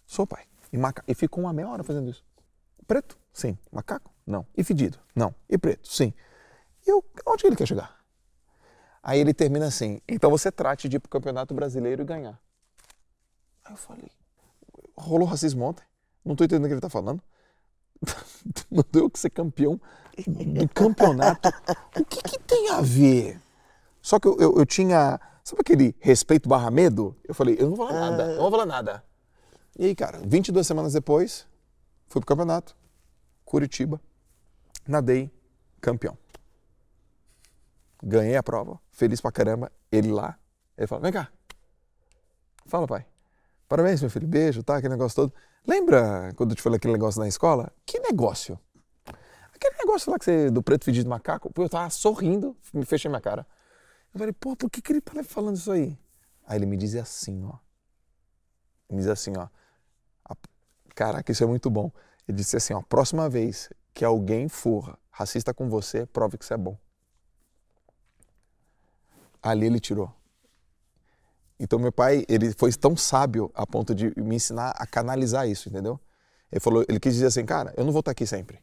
Sou pai. E macaco? E ficou uma meia hora fazendo isso. Preto? Sim. Macaco? Não. E fedido? Não. E preto? Sim. E eu, onde ele quer chegar? Aí ele termina assim: então você trate de ir pro Campeonato Brasileiro e ganhar. Aí eu falei: rolou racismo ontem? Não tô entendendo o que ele tá falando. Não deu que ser campeão do campeonato. O que, que tem a ver? Só que eu, eu, eu, tinha. Sabe aquele respeito barra medo? Eu falei: eu não vou falar nada, eu não vou falar nada. E aí, cara, 22 semanas depois, fui pro campeonato, Curitiba, nadei, campeão. Ganhei a prova, feliz pra caramba. Ele lá, ele fala: vem cá. Fala, pai. Parabéns, meu filho. Beijo, tá? Aquele negócio todo. Lembra quando eu te falei aquele negócio na escola? Que negócio? Aquele negócio lá que você, do preto fedido macaco, eu tava sorrindo, me fechei minha cara. Eu falei, pô, por que, que ele tá falando isso aí? Aí ele me dizia assim, ó. Ele me dizia assim, ó. Caraca, isso é muito bom. Ele disse assim, ó, próxima vez que alguém for racista com você, prove que você é bom ali ele tirou. Então meu pai, ele foi tão sábio a ponto de me ensinar a canalizar isso, entendeu? Ele falou, ele quis dizer assim, cara, eu não vou estar aqui sempre.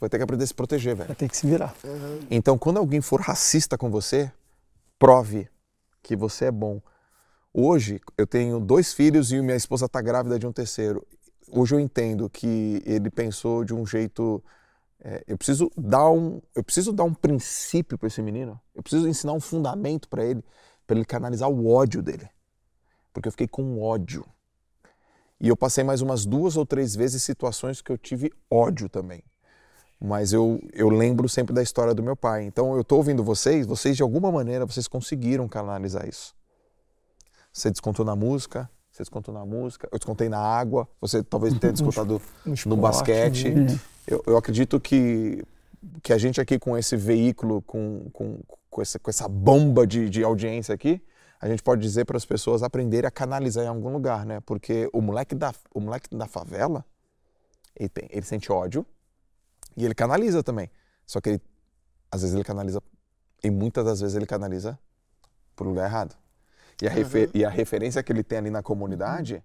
Vai ter que aprender a se proteger, velho. Vai ter que se virar. Uhum. Então, quando alguém for racista com você, prove que você é bom. Hoje, eu tenho dois filhos e minha esposa está grávida de um terceiro. Hoje eu entendo que ele pensou de um jeito é, eu preciso dar um, eu preciso dar um princípio para esse menino. Eu preciso ensinar um fundamento para ele, para ele canalizar o ódio dele, porque eu fiquei com ódio. E eu passei mais umas duas ou três vezes situações que eu tive ódio também. Mas eu, eu lembro sempre da história do meu pai. Então eu estou ouvindo vocês, vocês de alguma maneira vocês conseguiram canalizar isso. Você descontou na música, você descontou na música, eu descontei na água, você talvez tenha descontado no, no basquete. Né? Eu, eu, acredito que, que a gente aqui com esse veículo, com, com, com, essa, com essa bomba de, de audiência aqui, a gente pode dizer para as pessoas aprenderem a canalizar em algum lugar, né? Porque o moleque da, o moleque da favela, ele, tem, ele sente ódio e ele canaliza também. Só que ele, às vezes ele canaliza, e muitas das vezes ele canaliza para o lugar errado. E a, refer, e a referência que ele tem ali na comunidade,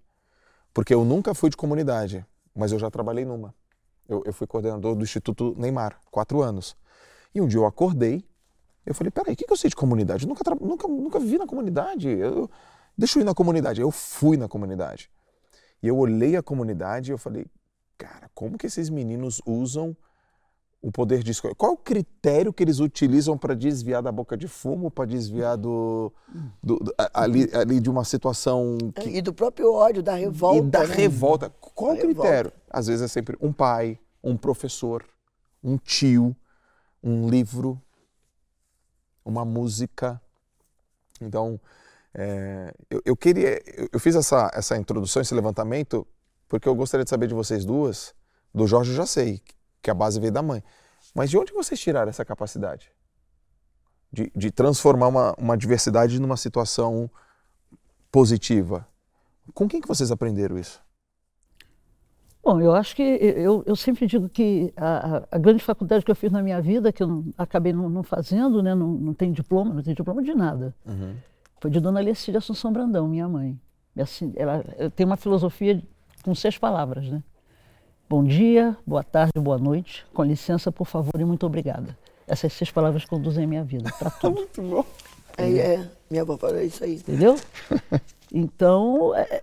porque eu nunca fui de comunidade, mas eu já trabalhei numa. Eu, eu fui coordenador do Instituto Neymar, quatro anos. E um dia eu acordei, eu falei, peraí, o que, que eu sei de comunidade? Eu nunca, nunca, nunca vivi na comunidade. Eu, deixa eu ir na comunidade. Eu fui na comunidade. E eu olhei a comunidade e eu falei, cara, como que esses meninos usam o poder de escolha. Qual é o critério que eles utilizam para desviar da boca de fumo, para desviar do, do, do ali, ali, de uma situação que... e do próprio ódio, da revolta. E da né? revolta. Qual o critério? Revolta. Às vezes é sempre um pai, um professor, um tio, um livro, uma música. Então, é, eu, eu, queria, eu, eu fiz essa, essa introdução, esse levantamento, porque eu gostaria de saber de vocês duas. Do Jorge eu já sei, que a base veio da mãe. Mas de onde vocês tiraram essa capacidade? De, de transformar uma, uma diversidade numa situação positiva. Com quem que vocês aprenderam isso? Bom, eu acho que eu, eu sempre digo que a, a, grande faculdade que eu fiz na minha vida, que eu não, acabei não, não, fazendo, né, não, não tenho diploma, não tenho diploma de nada, uhum. foi de Dona Lecília Assunção Brandão, minha mãe. Assim, ela tem uma filosofia com seis palavras, né? Bom dia, boa tarde, boa noite. Com licença, por favor e muito obrigada. Essas seis palavras conduzem a minha vida para tudo. muito bom. É, é, minha avó falou isso aí. Entendeu? Então, é,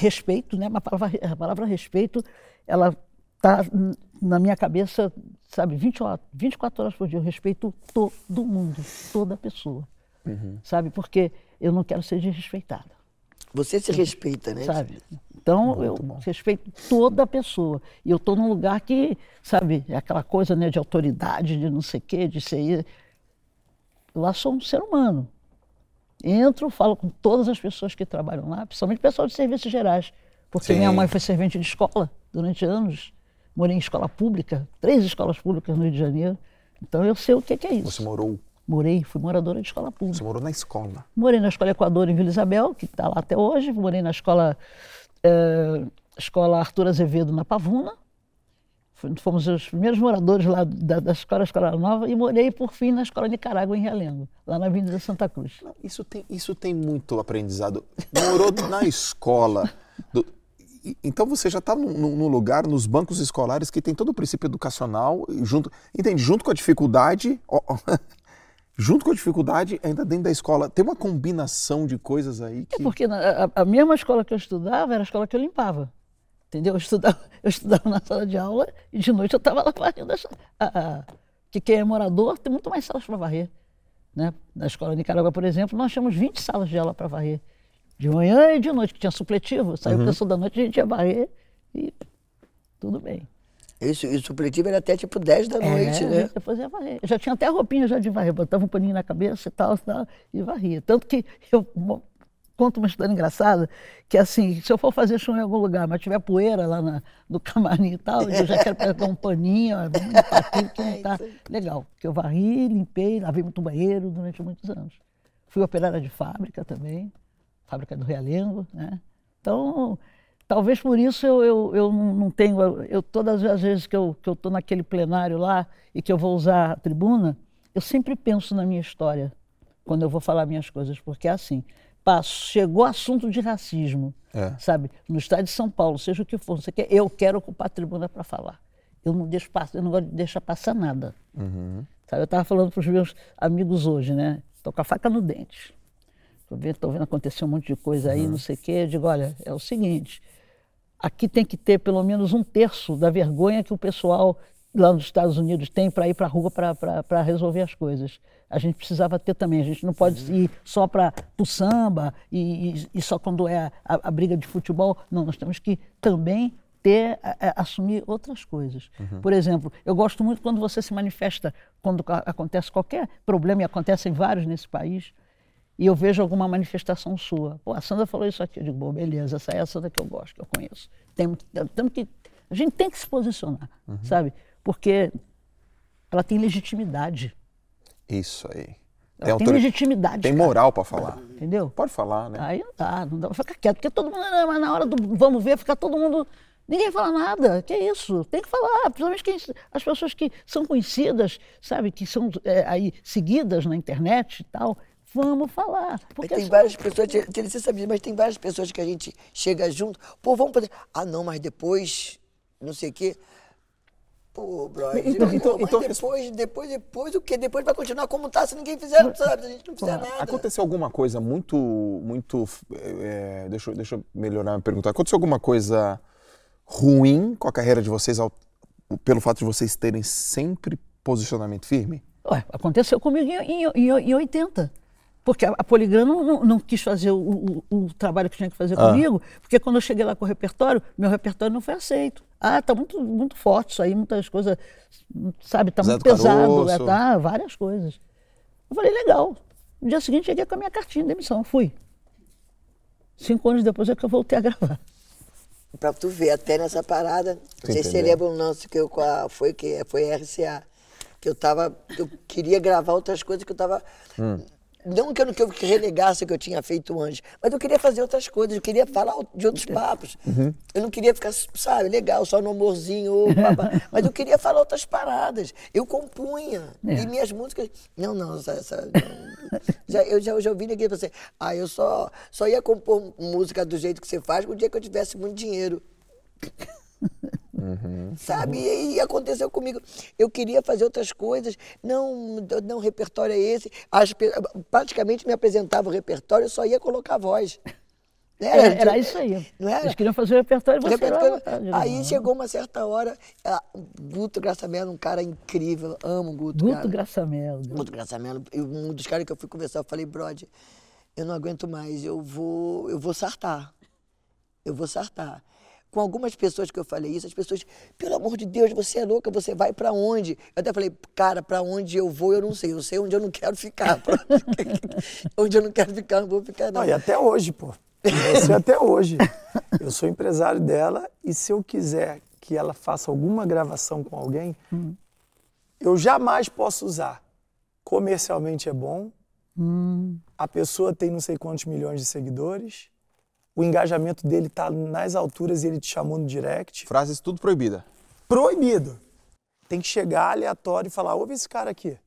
respeito, né? A palavra, a palavra respeito, ela tá na minha cabeça, sabe, 20 horas, 24 horas por dia. Eu respeito todo mundo, toda pessoa. uhum. sabe? Porque eu não quero ser desrespeitada. Você se respeita, né? Sabe? Então, Muito eu bom. respeito toda a pessoa. E eu estou num lugar que, sabe, é aquela coisa né, de autoridade, de não sei o quê, de ser. Lá sou um ser humano. Entro, falo com todas as pessoas que trabalham lá, principalmente pessoal de serviços gerais. Porque Sim. minha mãe foi servente de escola durante anos. Morei em escola pública, três escolas públicas no Rio de Janeiro. Então eu sei o que é isso. Você morou Morei, fui moradora de escola pública. Você morou na escola? Morei na Escola Equador em Vila Isabel, que está lá até hoje. Morei na escola, é, escola Arthur Azevedo na Pavuna. Fomos os primeiros moradores lá da, da escola Escola Nova e morei, por fim, na Escola Nicarágua, em Realengo, lá na Avenida Santa Cruz. Isso tem, isso tem muito aprendizado. Morou na escola. Do, então você já está num, lugar, nos bancos escolares, que tem todo o princípio educacional, junto, entende? Junto com a dificuldade, junto com a dificuldade, ainda dentro da escola, tem uma combinação de coisas aí é que... É porque a, a mesma escola que eu estudava era a escola que eu limpava, entendeu? Eu estudava, eu estudava na sala de aula e de noite eu estava lá varrendo a, a, que quem é morador tem muito mais salas para varrer. Né? Na escola de Nicarágua, por exemplo, nós tínhamos 20 salas de aula para varrer. De manhã e de noite, que tinha supletivo. Saiu uhum. o pessoal da noite, a gente ia varrer e tudo bem. Isso, e o supletivo era até tipo 10 da noite, é, né? Eu fazia varrer. Eu já tinha até roupinha já de varrer, botava um paninho na cabeça e tal, tal e varria. Tanto que eu conto uma história engraçada, que assim, se eu for fazer show em algum lugar, mas tiver poeira lá na, no camarim e tal, eu já quero pegar um paninho, vamos limpar tudo que não tá legal. Porque eu varri, limpei, lavei muito banheiro durante muitos anos. Fui operária de fábrica também, fábrica do Realengo, né? Então, Talvez por isso eu, eu, eu não tenho. Eu, todas as vezes que eu estou naquele plenário lá e que eu vou usar a tribuna, eu sempre penso na minha história quando eu vou falar minhas coisas, porque é assim. Passo, chegou assunto de racismo, é. sabe? No estado de São Paulo, seja o que for, você quer, eu quero ocupar a tribuna para falar. Eu não deixo passar, eu não gosto de deixar passar nada. Uhum. Sabe? Eu estava falando para os meus amigos hoje, né? Estou com a faca no dente. Estou vendo, tô vendo acontecer um monte de coisa aí, uhum. não sei o quê. Eu digo, olha, é o seguinte, aqui tem que ter pelo menos um terço da vergonha que o pessoal lá nos Estados Unidos tem para ir para a rua para resolver as coisas. A gente precisava ter também, a gente não pode uhum. ir só para o samba e, e, e, só quando é a, a, briga de futebol. Não, nós temos que também ter, a, a, assumir outras coisas. Uhum. Por exemplo, eu gosto muito quando você se manifesta, quando acontece qualquer problema, e acontecem vários nesse país, e eu vejo alguma manifestação sua. Pô, a Sandra falou isso aqui. Eu digo, bom, beleza, essa é a Sandra que eu gosto, que eu conheço. Tem, tem que, a gente tem que se posicionar, uhum. sabe? Porque ela tem legitimidade. Isso aí. Ela tem, tem legitimidade. Tem moral para falar. Entendeu? Pode falar, né? Aí não dá, não dá pra ficar quieto, porque todo mundo, mas na hora do vamos ver, fica todo mundo. Ninguém fala nada. Que é isso? Tem que falar. Principalmente quem, as pessoas que são conhecidas, sabe, que são é, aí seguidas na internet e tal Vamos falar. Porque tem várias pessoas, você sabe, mas tem várias pessoas que a gente chega junto, pô, vamos fazer. Ah, não, mas depois, não sei o quê. Pô, brother, então, então, então, depois, depois, depois, o quê? Depois vai continuar como tá se ninguém fizer, sabe? A gente não fizer nada. Aconteceu alguma coisa muito, muito, é, deixa, deixa eu melhorar a pergunta. Aconteceu alguma coisa ruim com a carreira de vocês ao, pelo fato de vocês terem sempre posicionamento firme? Ué, aconteceu comigo em, em, em, em 80. Porque a, a não, não, não, quis fazer o, o, o, trabalho que tinha que fazer ah. comigo, porque quando eu cheguei lá com o repertório, meu repertório não foi aceito. Ah, tá muito, muito forte isso aí, muitas coisas, sabe, tá Zé muito pesado, é, tá, várias coisas. Eu falei, legal. No dia seguinte cheguei com a minha cartinha de demissão, fui. Cinco anos depois é que eu voltei a gravar. Pra tu ver, até nessa parada, não sei se você lembra um lance que eu foi que foi RCA, que eu tava, eu queria gravar outras coisas que eu tava hum não que eu, que eu renegasse o que eu tinha feito antes, mas eu queria fazer outras coisas, eu queria falar de outros papos. Uhum. Eu não queria ficar, sabe, legal, só no amorzinho, mas eu queria falar outras paradas. Eu compunha. É. E minhas músicas. Não, não, essa, essa não. Já, eu já, eu já ouvi ninguém você. Ah, eu só, só ia compor música do jeito que você faz no dia que eu tivesse muito dinheiro. Uhum. Sabe? E, e, aconteceu comigo. Eu queria fazer outras coisas, não, não, repertório é esse. As, praticamente me apresentava o repertório, eu só ia colocar voz. Era, era, era isso aí. Não era? Eles queriam fazer o repertório você repertório... Aí chegou uma certa hora, Guto Graçamelo, um cara incrível, amo o Guto. Guto Graçamelo. Guto Graçamelo. Um dos caras que eu fui conversar, eu falei, brother, eu não aguento mais, eu vou, eu vou sartar. Eu vou sartar. Com algumas pessoas que eu falei isso, as pessoas, pelo amor de Deus, você é louca, você vai para onde? Eu até falei, cara, para onde eu vou, eu não sei. Eu sei onde eu não quero ficar. onde eu não quero ficar, não vou ficar, não. não e até hoje, pô. Você até hoje. Eu sou empresário dela e se eu quiser que ela faça alguma gravação com alguém, hum. eu jamais posso usar. Comercialmente é bom, hum. a pessoa tem não sei quantos milhões de seguidores, o engajamento dele está nas alturas e ele te chamou no direct. Frases tudo proibida. Proibido. Tem que chegar aleatório e falar: ouve esse cara aqui.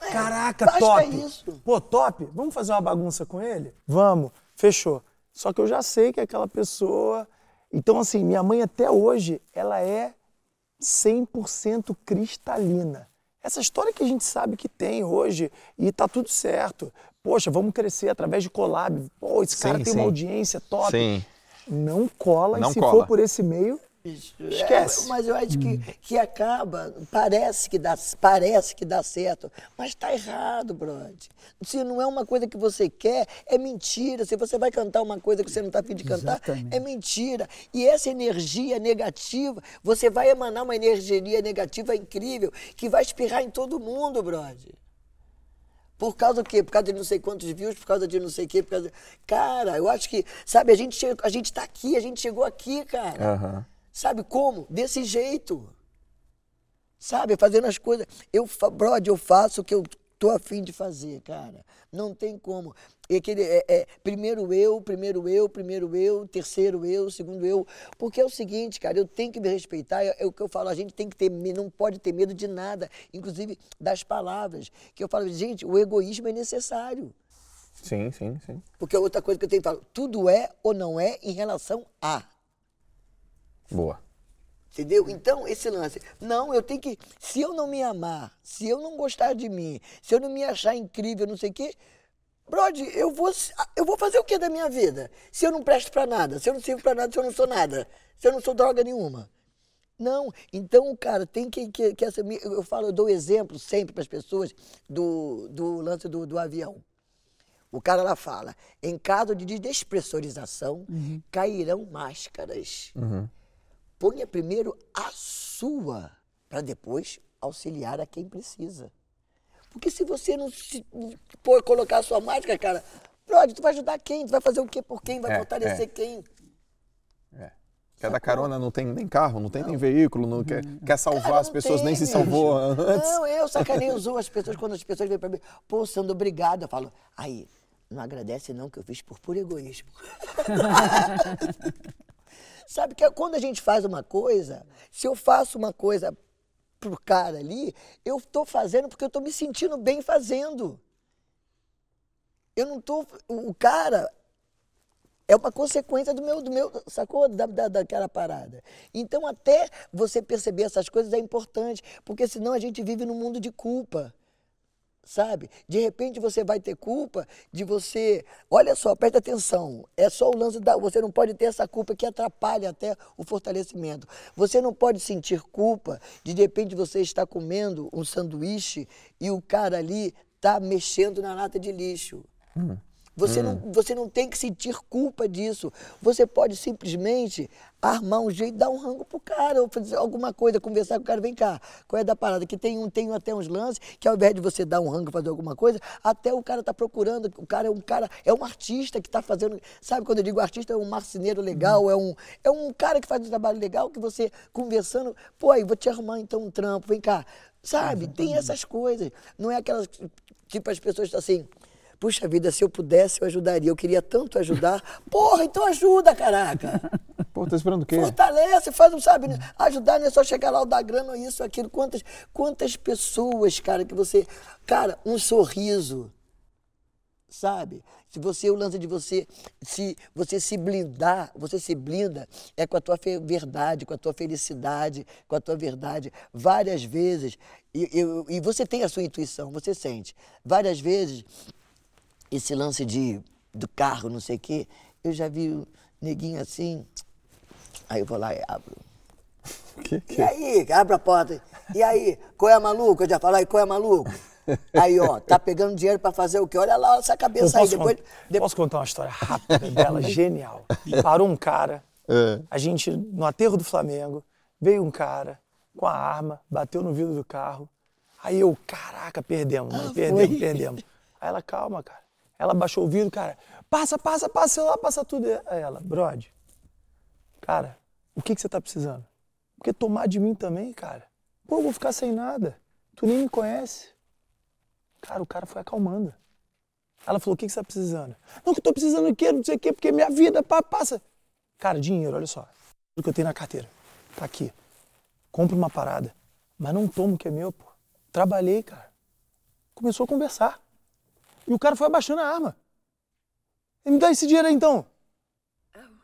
É, Caraca, top! Isso. Pô, top! Vamos fazer uma bagunça com ele? Vamos, fechou. Só que eu já sei que é aquela pessoa. Então, assim, minha mãe até hoje, ela é 100% cristalina. Essa história que a gente sabe que tem hoje e tá tudo certo. Poxa, vamos crescer através de collab. Pô, esse cara sim, tem sim. uma audiência top. Sim. Não cola, Não e se cola. for por esse meio, Esquece. É, mas eu acho que, que acaba, parece que dá, parece que dá certo, mas está errado, brother. Se não é uma coisa que você quer, é mentira. Se você vai cantar uma coisa que você não está afim de cantar, Exatamente. é mentira. E essa energia negativa, você vai emanar uma energia negativa incrível que vai espirrar em todo mundo, brother. Por causa do quê? Por causa de não sei quantos views, por causa de não sei o quê, por causa de... Cara, eu acho que, sabe, a gente, a gente tá aqui, a gente chegou aqui, cara. Uhum. Sabe como? Desse jeito. Sabe? Fazendo as coisas. Eu, brother, eu faço o que eu tô afim de fazer, cara. Não tem como. É aquele, é, é, primeiro eu, primeiro eu, primeiro eu, terceiro eu, segundo eu. Porque é o seguinte, cara, eu tenho que me respeitar. É, é o que eu falo, a gente tem que ter, não pode ter medo de nada, inclusive das palavras. Que eu falo, gente, o egoísmo é necessário. Sim, sim, sim. Porque é outra coisa que eu tenho que falar, tudo é ou não é em relação a. Boa. Entendeu? Então, esse lance. Não, eu tenho que. Se eu não me amar, se eu não gostar de mim, se eu não me achar incrível, não sei o quê. Brody, eu vou, eu vou fazer o que da minha vida? Se eu não presto para nada, se eu não sirvo para nada, se eu não sou nada, se eu não sou droga nenhuma. Não, então, cara, tem que, que, que essa, eu falo, eu dou exemplo sempre para as pessoas do, do lance do, do avião. O cara lá fala, em caso de despressurização, uhum. cairão máscaras. Uhum ponha primeiro a sua, para depois auxiliar a quem precisa. Porque se você não se, for colocar a sua máscara, cara, brother, tu vai ajudar quem? Tu vai fazer o quê por quem? Vai é, fortalecer é. quem? É. Quer dar carona, não tem nem carro, não tem não. nem veículo, não quer, quer salvar cara, as pessoas, tem, nem se salvou antes. Não, eu sacaneio as pessoas quando as pessoas vêm para mim, pô, sendo obrigado, eu falo, aí, não agradece não que eu fiz por puro egoísmo. Sabe que quando a gente faz uma coisa, se eu faço uma coisa pro cara ali, eu estou fazendo porque eu estou me sentindo bem fazendo. Eu não estou. O cara é uma consequência do meu, do meu sacou? Da, da, daquela parada. Então, até você perceber essas coisas é importante, porque senão a gente vive num mundo de culpa sabe? De repente você vai ter culpa de você. Olha só, presta atenção. É só o lance da. Você não pode ter essa culpa que atrapalha até o fortalecimento. Você não pode sentir culpa de de repente você estar comendo um sanduíche e o cara ali tá mexendo na lata de lixo. Hum. Você, hum. não, você não tem que sentir culpa disso. Você pode simplesmente armar um jeito, dar um rango pro cara, ou fazer alguma coisa, conversar com o cara, vem cá, qual é da parada? Que tem, um, tem até uns lances que ao invés de você dar um rango, fazer alguma coisa, até o cara tá procurando, o cara é um cara, é um artista que tá fazendo, sabe quando eu digo artista, é um marceneiro legal, hum. é, um, é um cara que faz um trabalho legal, que você conversando, pô, aí vou te arrumar então um trampo, vem cá, sabe? Tem essas coisas, não é aquelas, tipo as pessoas assim Puxa vida, se eu pudesse, eu ajudaria. Eu queria tanto ajudar. Porra, então ajuda, caraca. Pô, tá esperando o quê? Fortalece, faz, sabe, ajudar não é só chegar lá, dar grana, isso, aquilo. Quantas, quantas pessoas, cara, que você. Cara, um sorriso, sabe? Se você, o lance de você se você se blindar, você se blinda é com a tua verdade, com a tua felicidade, com a tua verdade. Várias vezes, e, e, e você tem a sua intuição, você sente. Várias vezes esse lance de, do carro, não sei o quê. Eu já vi o neguinho assim. Aí eu vou lá e abro. Que, que? E aí, abre a porta. E aí, qual é maluco? Eu já falei, qual é maluco? Aí, ó, tá pegando dinheiro pra fazer o quê? Olha lá essa cabeça aí. Depois, depois- posso contar uma história rápida dela, genial. Parou um cara, É. a gente, no aterro do Flamengo, veio um cara com a arma, bateu no vidro do carro. Aí eu, caraca, perdemos, mano, perdemos, perdemos. Aí ela, calma, cara. Ela baixou o vidro, cara, passa, passa, passa, celular, passa tudo. Aí ela, brode, cara, o que, que você tá precisando? Porque tomar de mim também, cara. Pô, eu vou ficar sem nada. Tu nem me conhece. Cara, o cara foi acalmando. Ela falou: o que, que você tá precisando? Não, que eu tô precisando quê? Não sei o quê, porque minha vida pá, passa. Cara, dinheiro, olha só. Tudo que eu tenho na carteira. Tá aqui. Compra uma parada. Mas não toma o que é meu, pô. Trabalhei, cara. Começou a conversar. E o cara foi abaixando a arma. E me dá esse dinheiro aí então.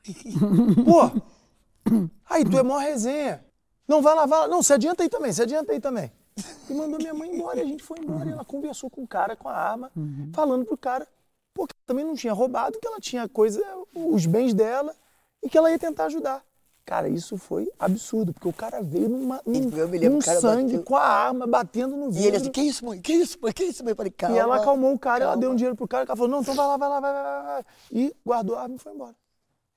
Pô, aí tu é mó resenha. Não, vai lá, vai lá. Não, se adianta aí também, se adianta aí também. E mandou minha mãe embora e a gente foi embora. E ela conversou com o cara com a arma, falando pro cara, pô, que ela também não tinha roubado, que ela tinha coisa, os bens dela e que ela ia tentar ajudar. Cara, isso foi absurdo, porque o cara veio numa, num, Eu me lembro, num o cara sangue bateu. com a arma, batendo no vidro. E ele assim, que isso, mãe? Que isso, mãe? Que isso, mãe? Eu falei, calma. E ela acalmou o cara, ela calma. deu um dinheiro pro cara, o cara falou, não, então vai lá, vai lá, vai, vai, vai, vai. E guardou a arma e foi embora.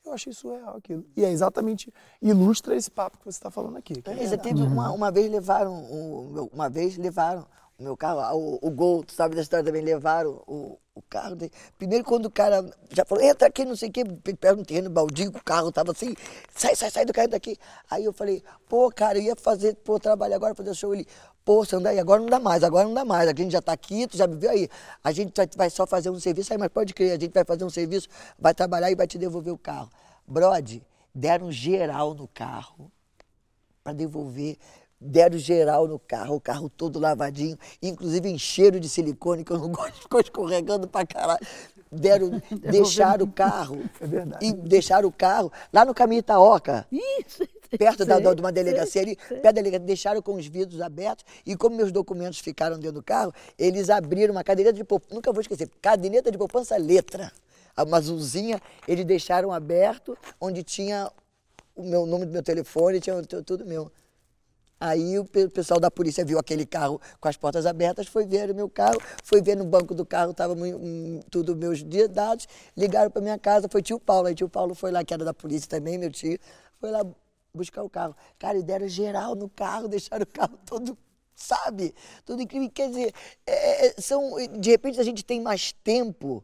Eu achei surreal aquilo. E é exatamente, ilustra esse papo que você está falando aqui. que é verdade. teve uma, uma vez levaram, uma vez levaram meu carro, o, o Gol, tu sabe da história também, levaram o, o carro dele. Primeiro quando o cara já falou, entra aqui, não sei o quê, pega um terreno baldio, o carro tava assim, sai, sai, sai do carro daqui. Aí eu falei, pô, cara, eu ia fazer, pô, trabalho agora, fazer show. Ele, pô, Sandai, agora não dá mais, agora não dá mais, a gente já tá aqui, tu já viveu aí. A gente vai só fazer um serviço, aí, mas pode crer, a gente vai fazer um serviço, vai trabalhar e vai te devolver o carro. Brode, deram geral no carro para devolver. Deram geral no carro, o carro todo lavadinho, inclusive em cheiro de silicone, que eu não gosto, ficou escorregando pra caralho. Deram, deixaram o carro. É verdade. E deixaram o carro lá no caminho Itaoca, Isso. perto da, sei, da- de uma sei, delegacia ali, sei. perto da delegacia, deixaram com os vidros abertos e como meus documentos ficaram dentro do carro, eles abriram uma caderneta de poupança, nunca vou esquecer, caderneta de poupança letra, uma azulzinha, eles deixaram aberto, onde tinha o meu nome do meu telefone, tinha tu- tudo meu. Aí o pe- pessoal da polícia viu aquele carro com as portas abertas, foi ver o meu carro, foi ver no banco do carro, estava tudo meus dados, ligaram para minha casa, foi tio Paulo, aí tio Paulo foi lá, que era da polícia também, meu tio, foi lá buscar o carro. Cara, e deram geral no carro, deixaram o carro todo, sabe? Tudo incrível. Quer dizer, é, é, são, de repente a gente tem mais tempo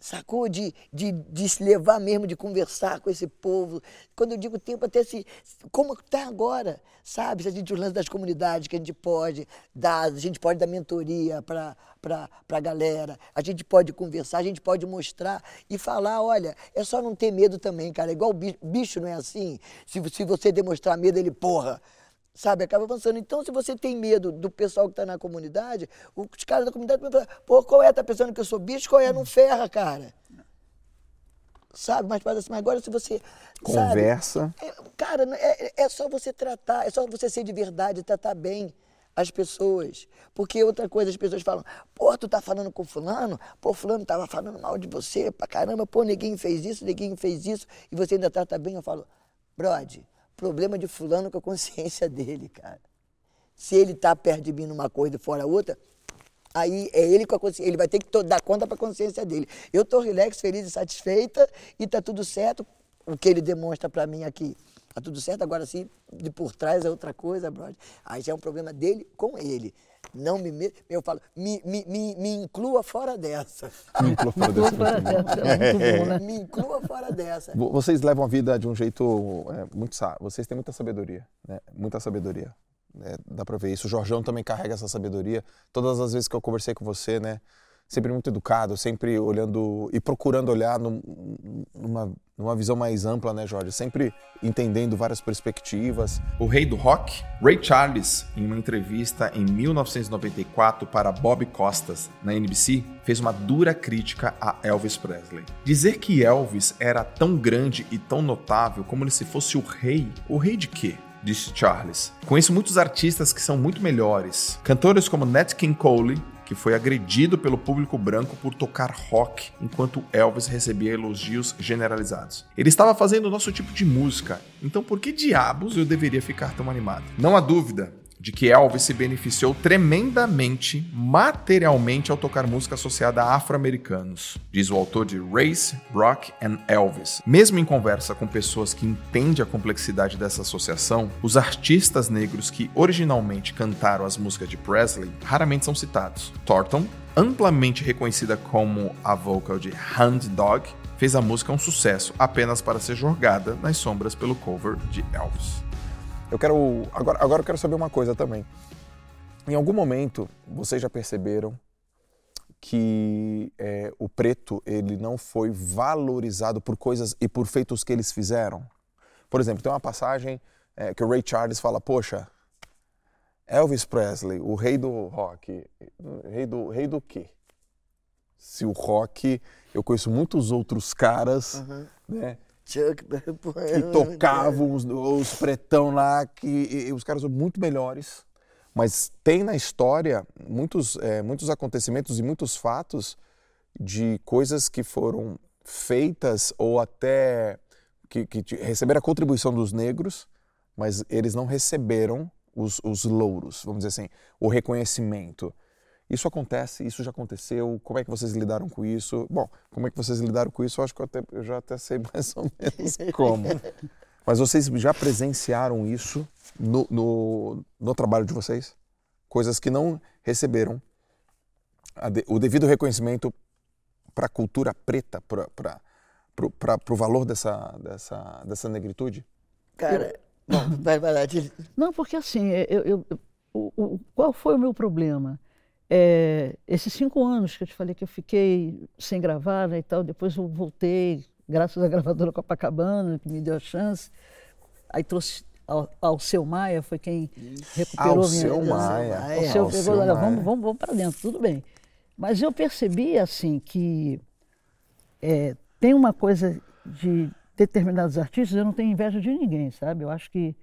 sacou? De, de, de se levar mesmo, de conversar com esse povo. Quando eu digo tempo, até se. Como está agora, sabe? Se a gente, lances das comunidades que a gente pode dar, a gente pode dar mentoria para a galera, a gente pode conversar, a gente pode mostrar e falar: olha, é só não ter medo também, cara. Igual bicho, bicho não é assim. Se, se você demonstrar medo, ele, porra sabe, acaba avançando. Então, se você tem medo do pessoal que está na comunidade, os caras da comunidade vão falar, pô, qual é? Tá pensando que eu sou bicho? Qual é? Não ferra, cara. Sabe, mas faz assim, mas agora se você. sabe, Conversa. é, cara, é, é só você tratar, é só você ser de verdade, tratar bem as pessoas. Porque outra coisa, as pessoas falam, pô, tu tá falando com fulano, pô, fulano tava falando mal de você, pra caramba, pô, ninguém fez isso, ninguém fez isso, e você ainda trata bem, eu falo, brode, problema de fulano com a consciência dele, cara. Se ele tá perto de mim numa coisa e fora outra, aí é ele com a consciência, ele vai ter que dar conta para a consciência dele. Eu tô relax, feliz e satisfeita e tá tudo certo. O que ele demonstra para mim aqui, tá tudo certo. Agora sim, de por trás é outra coisa, brother. Aí já é um problema dele com ele. Não me me- eu falo, me, me, me, me inclua fora dessa. Me inclua fora desse Fora dessa, é muito bom, né? me inclua fora dessa. Vo- Vocês levam a vida de um jeito é, muito sábio. Vocês têm muita sabedoria, né? Muita sabedoria. É, dá pra ver isso. O Jorjão também carrega essa sabedoria. Todas as vezes que eu conversei com você, né? Sempre muito educado, sempre olhando e procurando olhar num- numa, numa visão mais ampla, né, Jorge? Sempre entendendo várias perspectivas. O rei do rock, Ray Charles, em uma entrevista em 1994 para Bob Costas, na NBC, fez uma dura crítica a Elvis Presley. Dizer que Elvis era tão grande e tão notável como se fosse o rei, o rei de quê? Disse Charles. Conheço muitos artistas que são muito melhores. Cantores como Nat King Cole, que foi agredido pelo público branco por tocar rock, enquanto Elvis recebia elogios generalizados. Ele estava fazendo o nosso tipo de música, então por que diabos eu deveria ficar tão animado? Não há dúvida, de que Elvis se beneficiou tremendamente materialmente ao tocar música associada a afro-americanos, diz o autor de Race, Rock and Elvis. Mesmo em conversa com pessoas que entendem a complexidade dessa associação, os artistas negros que originalmente cantaram as músicas de Presley raramente são citados. Thornton, amplamente reconhecida como a vocal de Hound Dog, fez a música um sucesso apenas para ser jogada nas sombras pelo cover de Elvis. Eu quero. Agora, agora eu quero saber uma coisa também. Em algum momento, vocês já perceberam que é, o preto ele não foi valorizado por coisas e por feitos que eles fizeram? Por exemplo, tem uma passagem é, que o Ray Charles fala: Poxa, Elvis Presley, o rei do rock, rei do, rei do quê? Se o rock, eu conheço muitos outros caras, uhum. né? Que tocavam os, os pretão lá, que e, os caras são muito melhores. Mas tem na história muitos, é, muitos acontecimentos e muitos fatos de coisas que foram feitas ou até que, que receberam a contribuição dos negros, mas eles não receberam os, os louros, vamos dizer assim, o reconhecimento. Isso acontece, isso já aconteceu, como é que vocês lidaram com isso? Bom, como é que vocês lidaram com isso? Eu acho que eu, até, eu já até sei mais ou menos como. Mas vocês já presenciaram isso no, no, no trabalho de vocês? Coisas que não receberam de, o devido reconhecimento para a cultura preta, para o valor dessa, dessa, dessa negritude? Cara, não, vai, vai lá. Não, porque assim, eu, eu, o, o, qual foi o meu problema? É, esses cinco anos que eu te falei que eu fiquei sem gravar né, e tal, depois eu voltei, graças à gravadora Copacabana, que me deu a chance. Aí trouxe ao, ao seu Maia, foi quem recuperou ao minha. Seu Maia. Ao seu Maia. Pegou, olha, vamos, vamos, vamos para dentro, tudo bem. Mas eu percebi assim que é, tem uma coisa de determinados artistas, eu não tenho inveja de ninguém, sabe? Eu acho que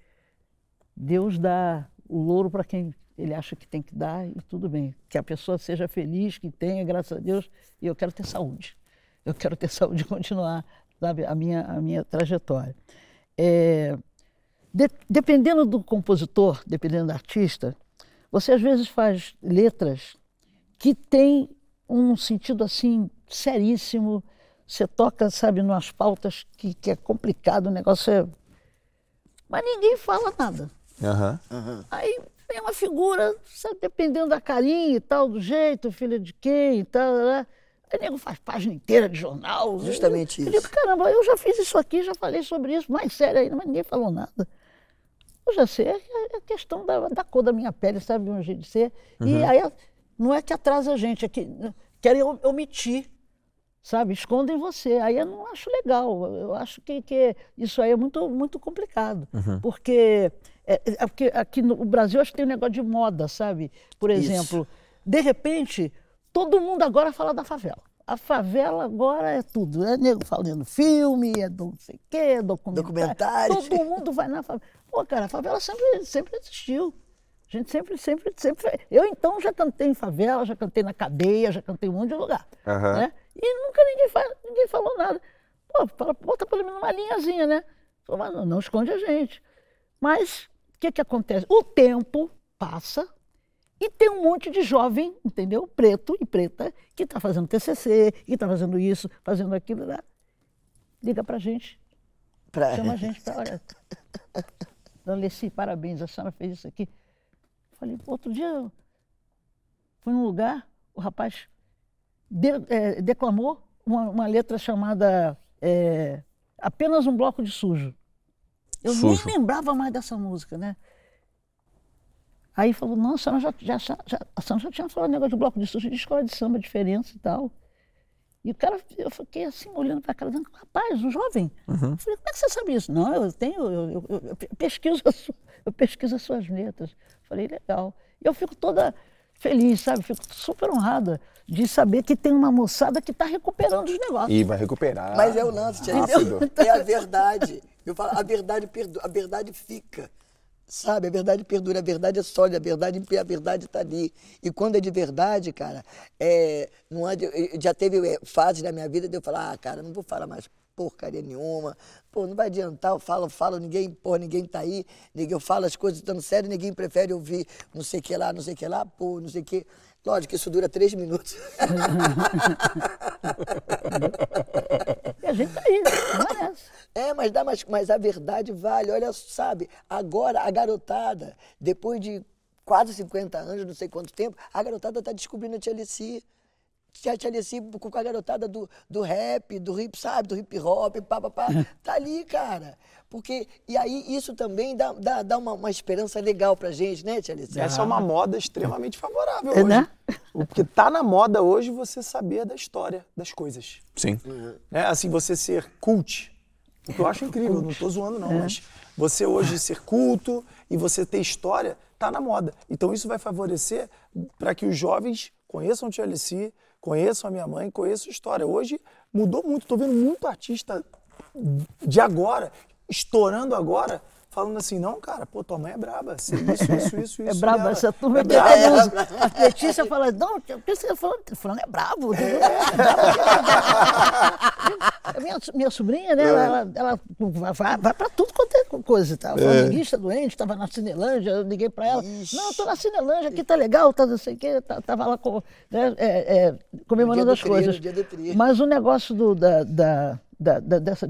Deus dá o louro para quem ele acha que tem que dar e tudo bem. Que a pessoa seja feliz, que tenha, graças a Deus, e eu quero ter saúde. Eu quero ter saúde e continuar sabe, a, minha, a minha trajetória. É, de, dependendo do compositor, dependendo do artista, você às vezes faz letras que têm um sentido assim seríssimo. Você toca, sabe, nas pautas que, que é complicado, o negócio é. Mas ninguém fala nada. Uhum. Uhum. Aí Vem uma figura, sabe, dependendo da carinha e tal, do jeito, filha de quem e tal. Né? Aí nego faz página inteira de jornal. Justamente eu, isso. Eu digo, caramba, eu já fiz isso aqui, já falei sobre isso, mais sério ainda, mas ninguém falou nada. Eu já sei, é a questão da, da cor da minha pele, sabe, de um jeito de ser. Uhum. E aí não é que atrasa a gente, é que querem omitir, sabe, escondem você. Aí eu não acho legal, eu acho que, que isso aí é muito, muito complicado. Uhum. Porque é, é, aqui, aqui no Brasil acho que tem um negócio de moda, sabe? Por exemplo, Isso. de repente, todo mundo agora fala da favela. A favela agora é tudo. É nego falando filme, é não sei o quê, documentário. documentário. Todo mundo vai na favela. Pô, cara, a favela sempre, sempre existiu. A gente sempre, sempre, sempre. Eu então já cantei em favela, já cantei na cadeia, já cantei em um monte de lugar. Uhum. Né? E nunca ninguém, ninguém falou nada. Pô, fala, bota pelo menos uma linhazinha, né? Não, não esconde a gente. Mas que, que acontece? O tempo passa e tem um monte de jovem, entendeu? Preto e preta, que está fazendo TCC, que está fazendo isso, fazendo aquilo. Né? Liga para a gente. Pra... Chama a gente para. Olha, Dona Leci, parabéns, a senhora fez isso aqui. Falei, outro dia fui num lugar, o rapaz de, é, declamou uma, uma, letra chamada é, Apenas um Bloco de Sujo. Eu Sujo. nem lembrava mais dessa música, né? Aí falou, não, a senhora já, já, já, a senhora já tinha falado negócio de bloco de sujo de escola de samba, diferença e tal. E o cara, eu fiquei assim, olhando para a cara, dizendo, rapaz, um jovem. Uhum. Eu falei, como é que você sabe isso? Não, eu tenho, eu, eu, eu, eu pesquiso, eu pesquiso as suas letras. Eu falei, legal. E eu fico toda feliz, sabe? Fico super honrada de saber que tem uma moçada que está recuperando os negócios. E vai recuperar. Mas é o lance, entendeu? É a verdade. Eu falo, a verdade perdoa, a verdade fica. Sabe, a verdade perdura, a verdade é sólida, a verdade, a verdade está ali. E quando é de verdade, cara, é, não é de, já teve é, fases na minha vida de eu falar, ah, cara, não vou falar mais porcaria nenhuma, pô, não vai adiantar, eu falo, eu falo, ninguém, pô, ninguém tá aí, ninguém, eu falo as coisas estando sério, ninguém prefere ouvir não sei o que lá, não sei o que lá, pô, não sei o que. Lógico que isso dura três minutos. e a gente tá aí, não é essa. É, mas, dá, mas, mas a verdade vale. Olha, sabe, agora a garotada, depois de quase 50 anos, não sei quanto tempo, a garotada está descobrindo a Tia Tia Alice com a garotada do, do rap, do hip, sabe, do hip hop, pá, pá, pá. Tá ali, cara. Porque, e aí isso também dá, dá, dá uma, uma esperança legal pra gente, né, Tia Alice? Essa é uma moda extremamente favorável é, hoje. Né? Porque tá na moda hoje você saber da história das coisas. Sim. Uhum. É, assim, você ser cult o que eu acho incrível, não estou zoando não, é. mas você hoje ser culto e você ter história, está na moda. Então isso vai favorecer para que os jovens conheçam o TLC, conheçam a minha mãe, conheçam a história. Hoje mudou muito, estou vendo muito artista de agora, estourando agora, falando assim, não, cara, pô, tua mãe é braba, isso, isso, isso, é isso. É braba, essa turma é braba. É, a Letícia fala, não, o que você tá falando? Falando é brabo. É. minha, minha sobrinha, né, ela, ela, ela vai, vai pra tudo quanto é coisa e tal. É. Está doente, estava na Cinelândia, eu liguei pra ela, Ixi. não, tô na Cinelândia, aqui tá legal, tá não sei o quê, tá, tava lá com, né, é, é, comemorando as coisas. Mas o negócio do, da, da, da, dessa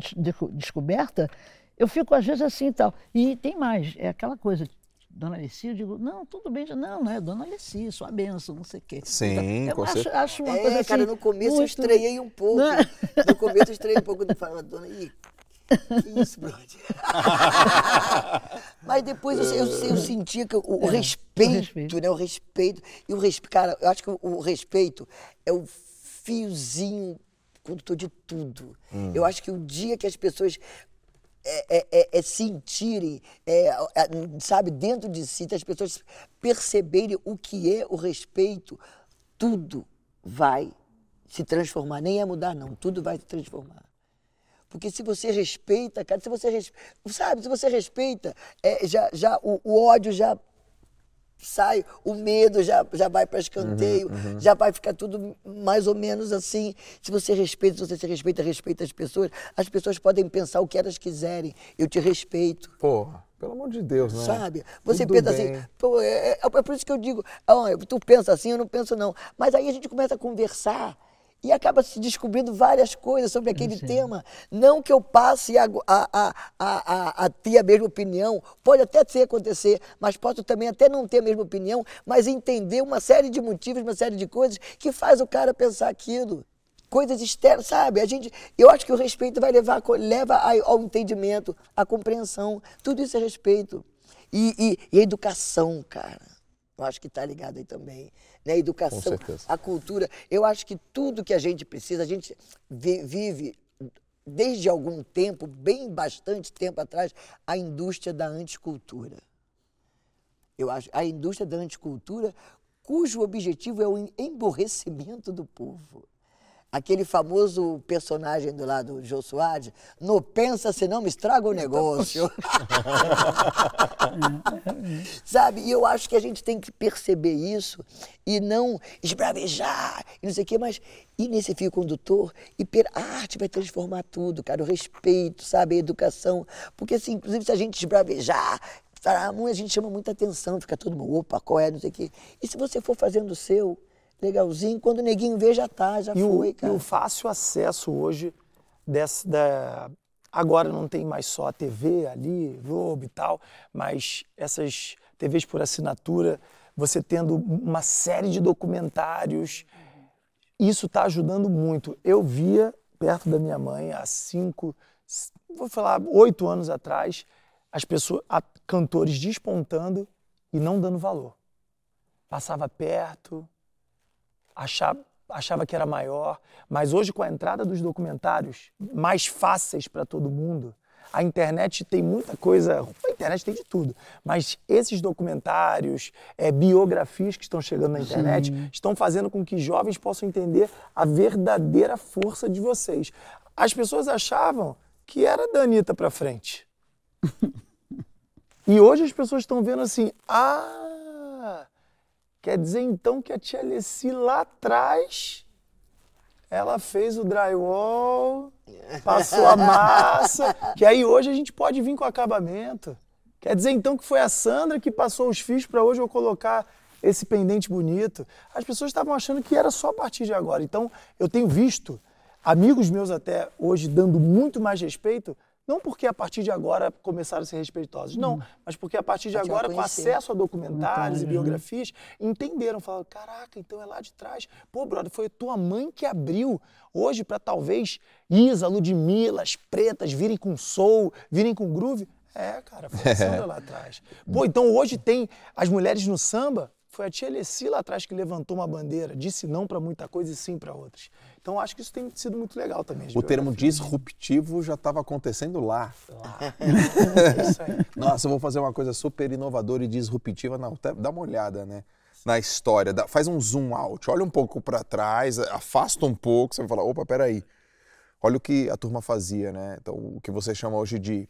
descoberta eu fico às vezes assim e tal. E tem mais, é aquela coisa, Dona Alessia, eu digo, não, tudo bem, não, não é Dona Alessia, sua benção, não sei o quê. Sim, então, com acho, certeza. acho uma é, coisa cara, assim, no começo muito... eu estranhei um pouco. Né? No começo eu estranhei um pouco de falar, Dona, Ih, isso, brother? Mas depois eu, eu, eu sentia que o, é, respeito, o, respeito, né? O respeito. E o respeito, cara, eu acho que o, o respeito é o fiozinho condutor de tudo. Hum. Eu acho que o dia que as pessoas é, é, é, é sentirem, é, é, sabe, dentro de si, as pessoas perceberem o que é o respeito, tudo vai se transformar. Nem é mudar, não, tudo vai se transformar. Porque se você respeita, cara, se você sabe, se você respeita, é, já, já o, o ódio já sai, o medo já, já vai para escanteio, uhum, uhum. já vai ficar tudo mais ou menos assim. Se você respeita, se você se respeita, respeita as pessoas, as pessoas podem pensar o que elas quiserem. Eu te respeito. Porra, pelo amor de Deus, né? Sabe? Você tudo pensa assim, bem. assim, pô, é, é, é, por isso que eu digo, ah, tu pensa assim, eu não penso não. Mas aí a gente começa a conversar e acaba se descobrindo várias coisas sobre aquele tema. Não que eu passe a, a, a, a, ter a mesma opinião, pode até ser acontecer, mas posso também até não ter a mesma opinião, mas entender uma série de motivos, uma série de coisas que faz o cara pensar aquilo. Coisas externas, sabe? A gente, eu acho que o respeito vai levar leva ao entendimento, à compreensão. Tudo isso é respeito. E, e, e a educação, cara. Eu acho que está ligado aí também né? a educação, a cultura. Eu acho que tudo que a gente precisa, a gente vive desde algum tempo, bem bastante tempo atrás, a indústria da anticultura. Eu acho a indústria da anticultura, cujo objetivo é o emborrecimento do povo aquele famoso personagem do lado do Jô Soares, não pensa senão me estraga o negócio. Sabe? E eu acho que a gente tem que perceber isso e não esbravejar e não sei o quê, mas ir nesse fio condutor e per... a arte vai transformar tudo, cara, o respeito, sabe, a educação. Porque, assim, inclusive, se a gente esbravejar, a gente chama muita atenção, fica todo mundo, opa, qual é, não sei o quê. E se você for fazendo o seu, legalzinho. Quando o neguinho vê, já tá, já e foi, o, cara. E o fácil acesso hoje dessa, da, agora não tem mais só a TV ali, Globo e tal, mas essas TVs por assinatura, você tendo uma série de documentários, isso está ajudando muito. Eu via perto da minha mãe há cinco, vou falar oito anos atrás, as pessoas, cantores despontando e não dando valor. Passava perto, achava, achava que era maior, mas hoje com a entrada dos documentários mais fáceis para todo mundo, a internet tem muita coisa, a internet tem de tudo, mas esses documentários, é, biografias que estão chegando na internet, Sim. estão fazendo com que jovens possam entender a verdadeira força de vocês. As pessoas achavam que era da Anitta para frente. E hoje as pessoas estão vendo assim, ah, quer dizer então que a tia Alessi lá atrás ela fez o drywall, passou a massa, que aí hoje a gente pode vir com acabamento. Quer dizer então que foi a Sandra que passou os fios para hoje eu colocar esse pendente bonito. As pessoas estavam achando que era só a partir de agora. Então eu tenho visto amigos meus até hoje dando muito mais respeito não porque a partir de agora começaram a ser respeitosos, não, hum. mas porque a partir de agora, com acesso a documentários e biografias, entenderam, falaram: caraca, então é lá de trás. Pô, brother, foi tua mãe que abriu hoje para talvez Isa, Ludmilla, as pretas virem com soul, virem com groove. É, cara, foi a Sandra lá atrás. Pô, então hoje tem as mulheres no samba foi a tia Alessi lá atrás que levantou uma bandeira, disse não para muita coisa e sim para outras. Então acho que isso tem sido muito legal também. O termo disruptivo já estava acontecendo lá. lá. isso aí. Nossa, eu vou fazer uma coisa super inovadora e disruptiva. Não, dá uma olhada, né? Na história, dá, faz um zoom out, olha um pouco para trás, afasta um pouco, você vai falar, opa, peraí. Olha o que a turma fazia, né? Então, o que você chama hoje de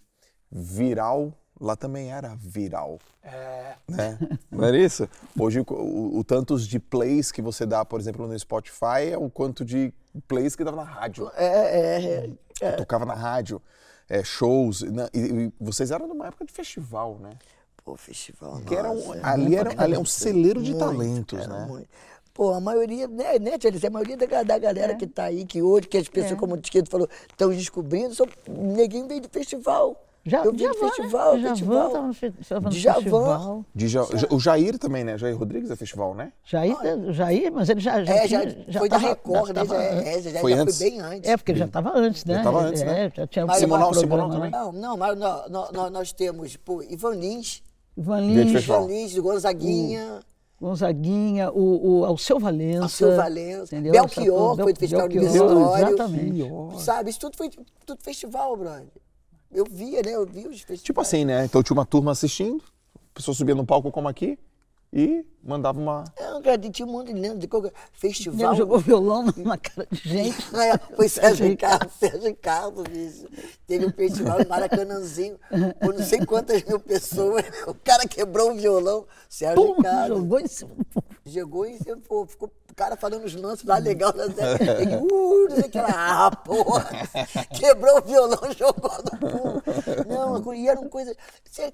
viral lá também era viral. É. Né? Não era isso? Hoje, o, o, tantos de plays que você dá, por exemplo, no Spotify, é o quanto de plays que dava na rádio. É, é, é. Tocava na rádio, é, shows. Né? E, e, vocês eram numa época de festival, né? Pô, festival, que era um, ali, era, ali é um celeiro de muito, talentos, né? Muito. Pô, a maioria, né, né Tia a maioria da, da galera é. que tá aí, que hoje, que as pessoas, é. como o Tiqueto falou, estão descobrindo, são neguinho veio de festival. Já, eu vi Javan, festival, né? festival. Javan, festival. festival. De ja, o Jair também, né? Jair Rodrigues é festival, né? Jair, ah, Jair mas ele já, já, é, já, já foi tava, da Record, né? Já, é, já, foi, já antes. foi bem antes. É, porque ele já estava antes, né? Já estava antes, né? É, já tinha mas, Simonal, Simonal também? Não, não, mas nós, nós, nós temos, pô, Ivan Lins. Ivan Lins. Ivan Lins, Gonzaguinha. Gonzaguinha, o, o Alceu Valença. Alceu Valença. Entendeu? Belchior, foi do Festival Universitário. Exatamente. Sabe, isso tudo foi tudo festival, brother. Eu via, né? Eu via os festivais. Tipo assim, né? Então tinha uma turma assistindo, a pessoa subia no palco como aqui e mandava uma. Não, cara, tinha um monte de, de festival. Ele jogou violão na cara de gente. É, foi Sérgio Carlos, Sérgio Carlos, bicho. Teve um festival em Maracanãzinho, por não sei quantas mil pessoas. O cara quebrou o violão, Sérgio Pum, Carlos. Jogou em cima. Jogou em cima, pô, ficou cara falando os lances lá legal, né? Ele, uh, não sei o que lá, ah, porra, quebrou o violão, jogou no pulo. Não, e eram coisas,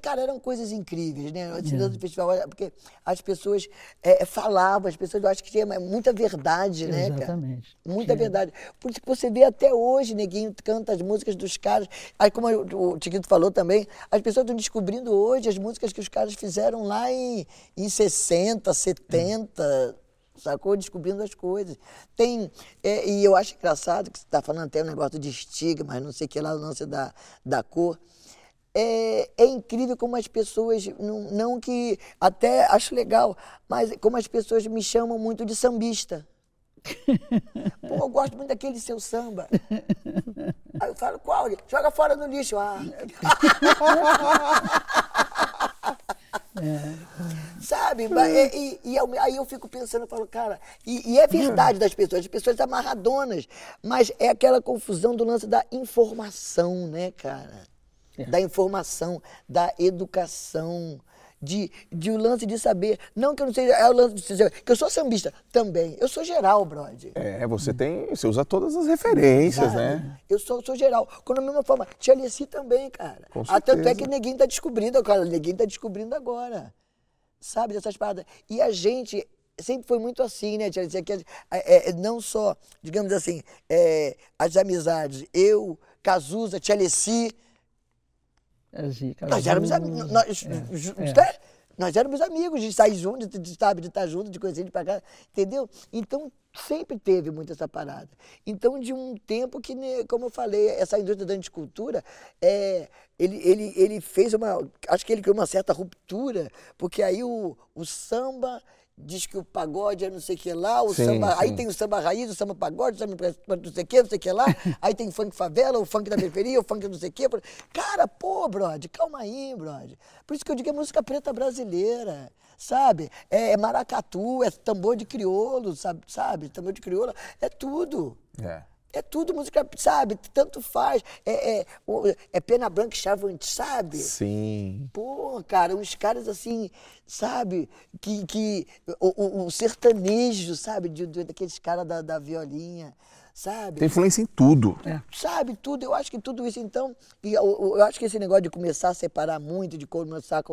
cara, eram coisas incríveis, né? Antes do festival, porque as pessoas é, falavam, as pessoas, eu acho que tinha muita verdade, né, cara? Exatamente. Muita verdade. Por isso que você vê até hoje, neguinho canta as músicas dos caras, aí como o Tiquito falou também, as pessoas estão descobrindo hoje as músicas que os caras fizeram lá em, em 60, 70, sacou? Descobrindo as coisas. Tem, é, e eu acho engraçado que você está falando até um negócio de estigma, não sei o que lá, o lance da, da cor. É, é, incrível como as pessoas, não, não, que até acho legal, mas como as pessoas me chamam muito de sambista. Pô, eu gosto muito daquele seu samba. Aí eu falo, qual? Joga fora no lixo. Ah. É. Sabe? E, e, e, aí eu fico pensando, eu falo, cara, e, e, é verdade das pessoas, as pessoas amarradonas, mas é aquela confusão do lance da informação, né, cara? É. Da informação, da educação de, de o lance de saber. Não que eu não seja. É o lance de dizer que eu sou sambista também. Eu sou geral, brother. É, você tem. Você usa todas as referências, cara, né? Eu sou, sou geral. Quando da mesma forma, Tia Alessi também, cara. Com ah, tanto é que ninguém tá descobrindo, cara. Ninguém tá descobrindo agora. Sabe, dessas paradas. E a gente sempre foi muito assim, né, Tia Alessi? Que, é, é, não só, digamos assim, é, as amizades. Eu, Cazuza, Tia Alessi nós éramos amigos. Nós, é, é. nós éramos amigos de sair juntos, de, de, de estar juntos, de conhecer, de pagar, entendeu? Então, sempre teve muito essa parada. Então, de um tempo que, né, como eu falei, essa indústria da anticultura, é, ele, ele, ele fez uma. Acho que ele criou uma certa ruptura, porque aí o, o samba diz que o pagode é não sei o que lá, o sim, samba, sim. aí tem o samba raiz, o samba pagode, o samba não sei o que, não sei o que lá, aí tem funk favela, o funk da periferia, o funk não sei o que. Cara, pô, brother, calma aí, brother. Por isso que eu digo é música preta brasileira, sabe? É, é maracatu, é tambor de crioulo, sabe? sabe? Tambor de crioulo, é tudo. É. É tudo música, sabe? Tanto faz. É, é, é pena branca e chavante, sabe? Sim. Pô, cara, uns caras assim, sabe? Que, que o, o, o sertanejo, sabe? De, de, daqueles caras da, da violinha sabe? Tem influência em tudo. É. Sabe, tudo. Eu acho que tudo isso, então. E eu, eu, acho que esse negócio de começar a separar muito, de começar a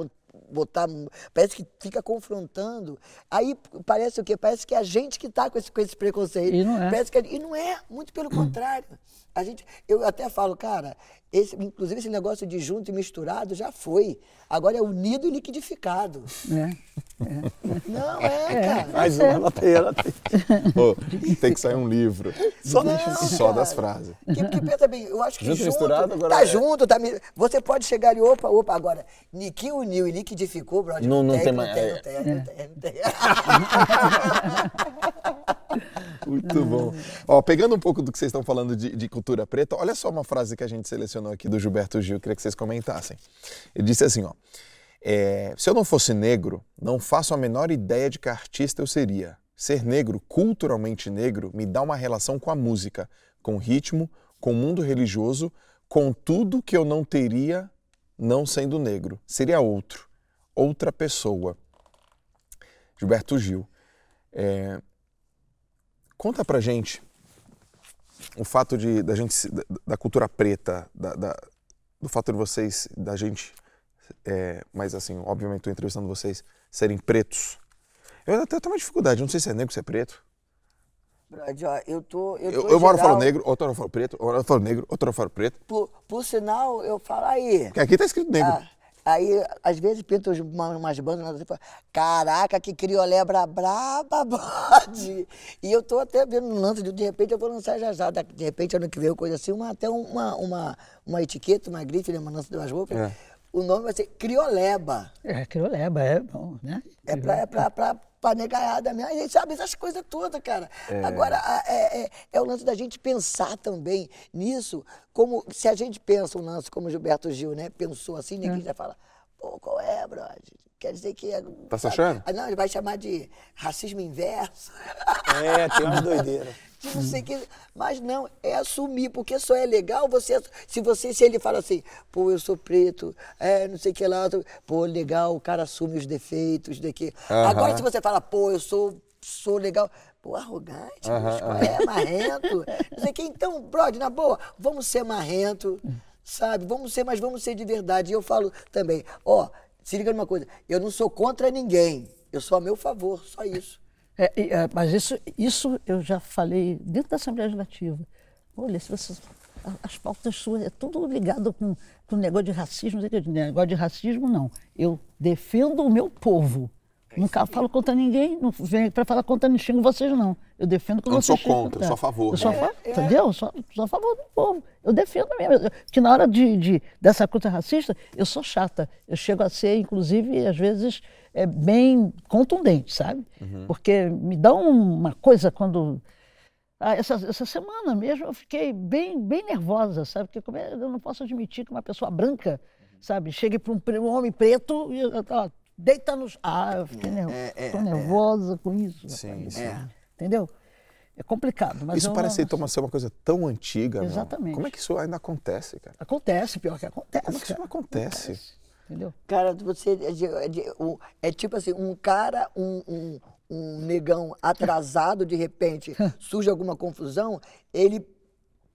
botar. Parece que fica confrontando. Aí parece o quê? Parece que é a gente que está com esse, com esse preconceito. E não é. Parece que, e não é, muito pelo contrário. A gente, eu até falo, cara, esse, inclusive esse negócio de junto e misturado já foi. Agora é unido e liquidificado. É. é. Não, é, é. cara. Mais uma, ela tem, ela tem. Pô, tem que sair um livro. Só, não, só das frases. Que, que pensa bem, eu acho que junto, junto misturado, agora tá é. junto, tá, você pode chegar ali, opa, opa, agora, que uniu e liquidificou, brother. Não, não, tem, tem não mais. Tem, não tem, não tem, não tem. Muito bom. Ó, pegando um pouco do que vocês estão falando de, de, cultura preta, olha só uma frase que a gente selecionou aqui do Gilberto Gil, queria que vocês comentassem. Ele disse assim, ó, é, se eu não fosse negro, não faço a menor ideia de que artista eu seria. Ser negro, culturalmente negro, me dá uma relação com a música, com o ritmo, com o mundo religioso, com tudo que eu não teria não sendo negro. Seria outro, outra pessoa. Gilberto Gil. É, Conta pra gente o fato de da gente da, cultura preta, da, da, do fato de vocês, da gente, é, mas assim, obviamente estou entrevistando vocês, serem pretos. Eu até tenho uma dificuldade, não sei se é negro, se é preto. Brad, ó, eu tô. Eu, tô eu eu geral, falo negro, outra hora eu falo preto, outra hora eu falo negro, outra hora falo preto. Por, por sinal, eu falo aí. Porque aqui tá escrito negro. Ah, aí, às vezes, pintam uma- umas bandas, assim, fala, caraca, que criolebra braba, bode. E eu tô até vendo um lance, de, de repente eu vou lançar já já, de repente ano que vem, coisa assim, uma, até uma, uma, uma etiqueta, uma grife, né, uma lance de umas roupas. É. O nome vai ser Crioleba. É, crioleba, é bom, né? É pra, é pra, pra, pra negaiada mesmo. A gente sabe essas coisas todas, cara. Agora, a- é, é, é o lance da gente pensar também nisso, como se a gente pensa um lance como o Gilberto Gil, né? Pensou assim, ninguém já fala, pô, qual é, brother? Quer dizer que é. Tá se achando? Ah, não, ele vai chamar de racismo inverso. É, tem umas doideiras. de não sei o que. Mas não, é assumir, porque só é legal você. Se você, se ele fala assim, pô, eu sou preto, é, não sei o que lá, pô, legal, o cara assume os defeitos daqui. Aham. Agora, se você fala, pô, eu sou, sou legal. Pô, arrogante, bicho, qual é, marrento. Não sei o que. Então, brother, na boa, vamos ser marrento, sabe? Vamos ser, mas vamos ser de verdade. E eu falo também, ó, se liga numa coisa, eu não sou contra ninguém, eu sou a meu favor, só isso. É, é, mas isso, isso eu já falei dentro da Assembleia Legislativa. Olha, se você, as pautas suas, é tudo ligado com, com negócio de racismo. não sei o que, Negócio de racismo, não. Eu defendo o meu povo. Nunca falo contra ninguém, não venho para falar contra ninguém, xingo vocês não. Eu defendo que Eu não vocês sou xingam, contra, eu sou a favor. Eu sou a É, favor, entendeu? Eu sou, sou a favor do povo. Eu defendo mesmo. Eu- Que na hora de, de- dessa coisa racista, eu sou chata. Eu chego a ser, inclusive, às vezes, é, bem contundente, sabe? Porque me dá um- uma coisa quando. Ah, essa, essa semana mesmo eu fiquei bem, bem nervosa, sabe? Porque como é- eu não posso admitir que uma pessoa branca, sabe, chegue para um, um homem preto e ó, deita nos. Ah, eu fiquei é, tô é. nervosa com isso. Sim, sim. É. Entendeu? É complicado. Mas Isso parece não- ser uma coisa tão antiga. Exatamente. Como é que isso ainda acontece, cara? Acontece, pior que acontece. Como é que isso não acontece? Entendeu? Cara, você é, é é tipo assim, um cara, um, um, um negão atrasado, de repente surge alguma confusão, ele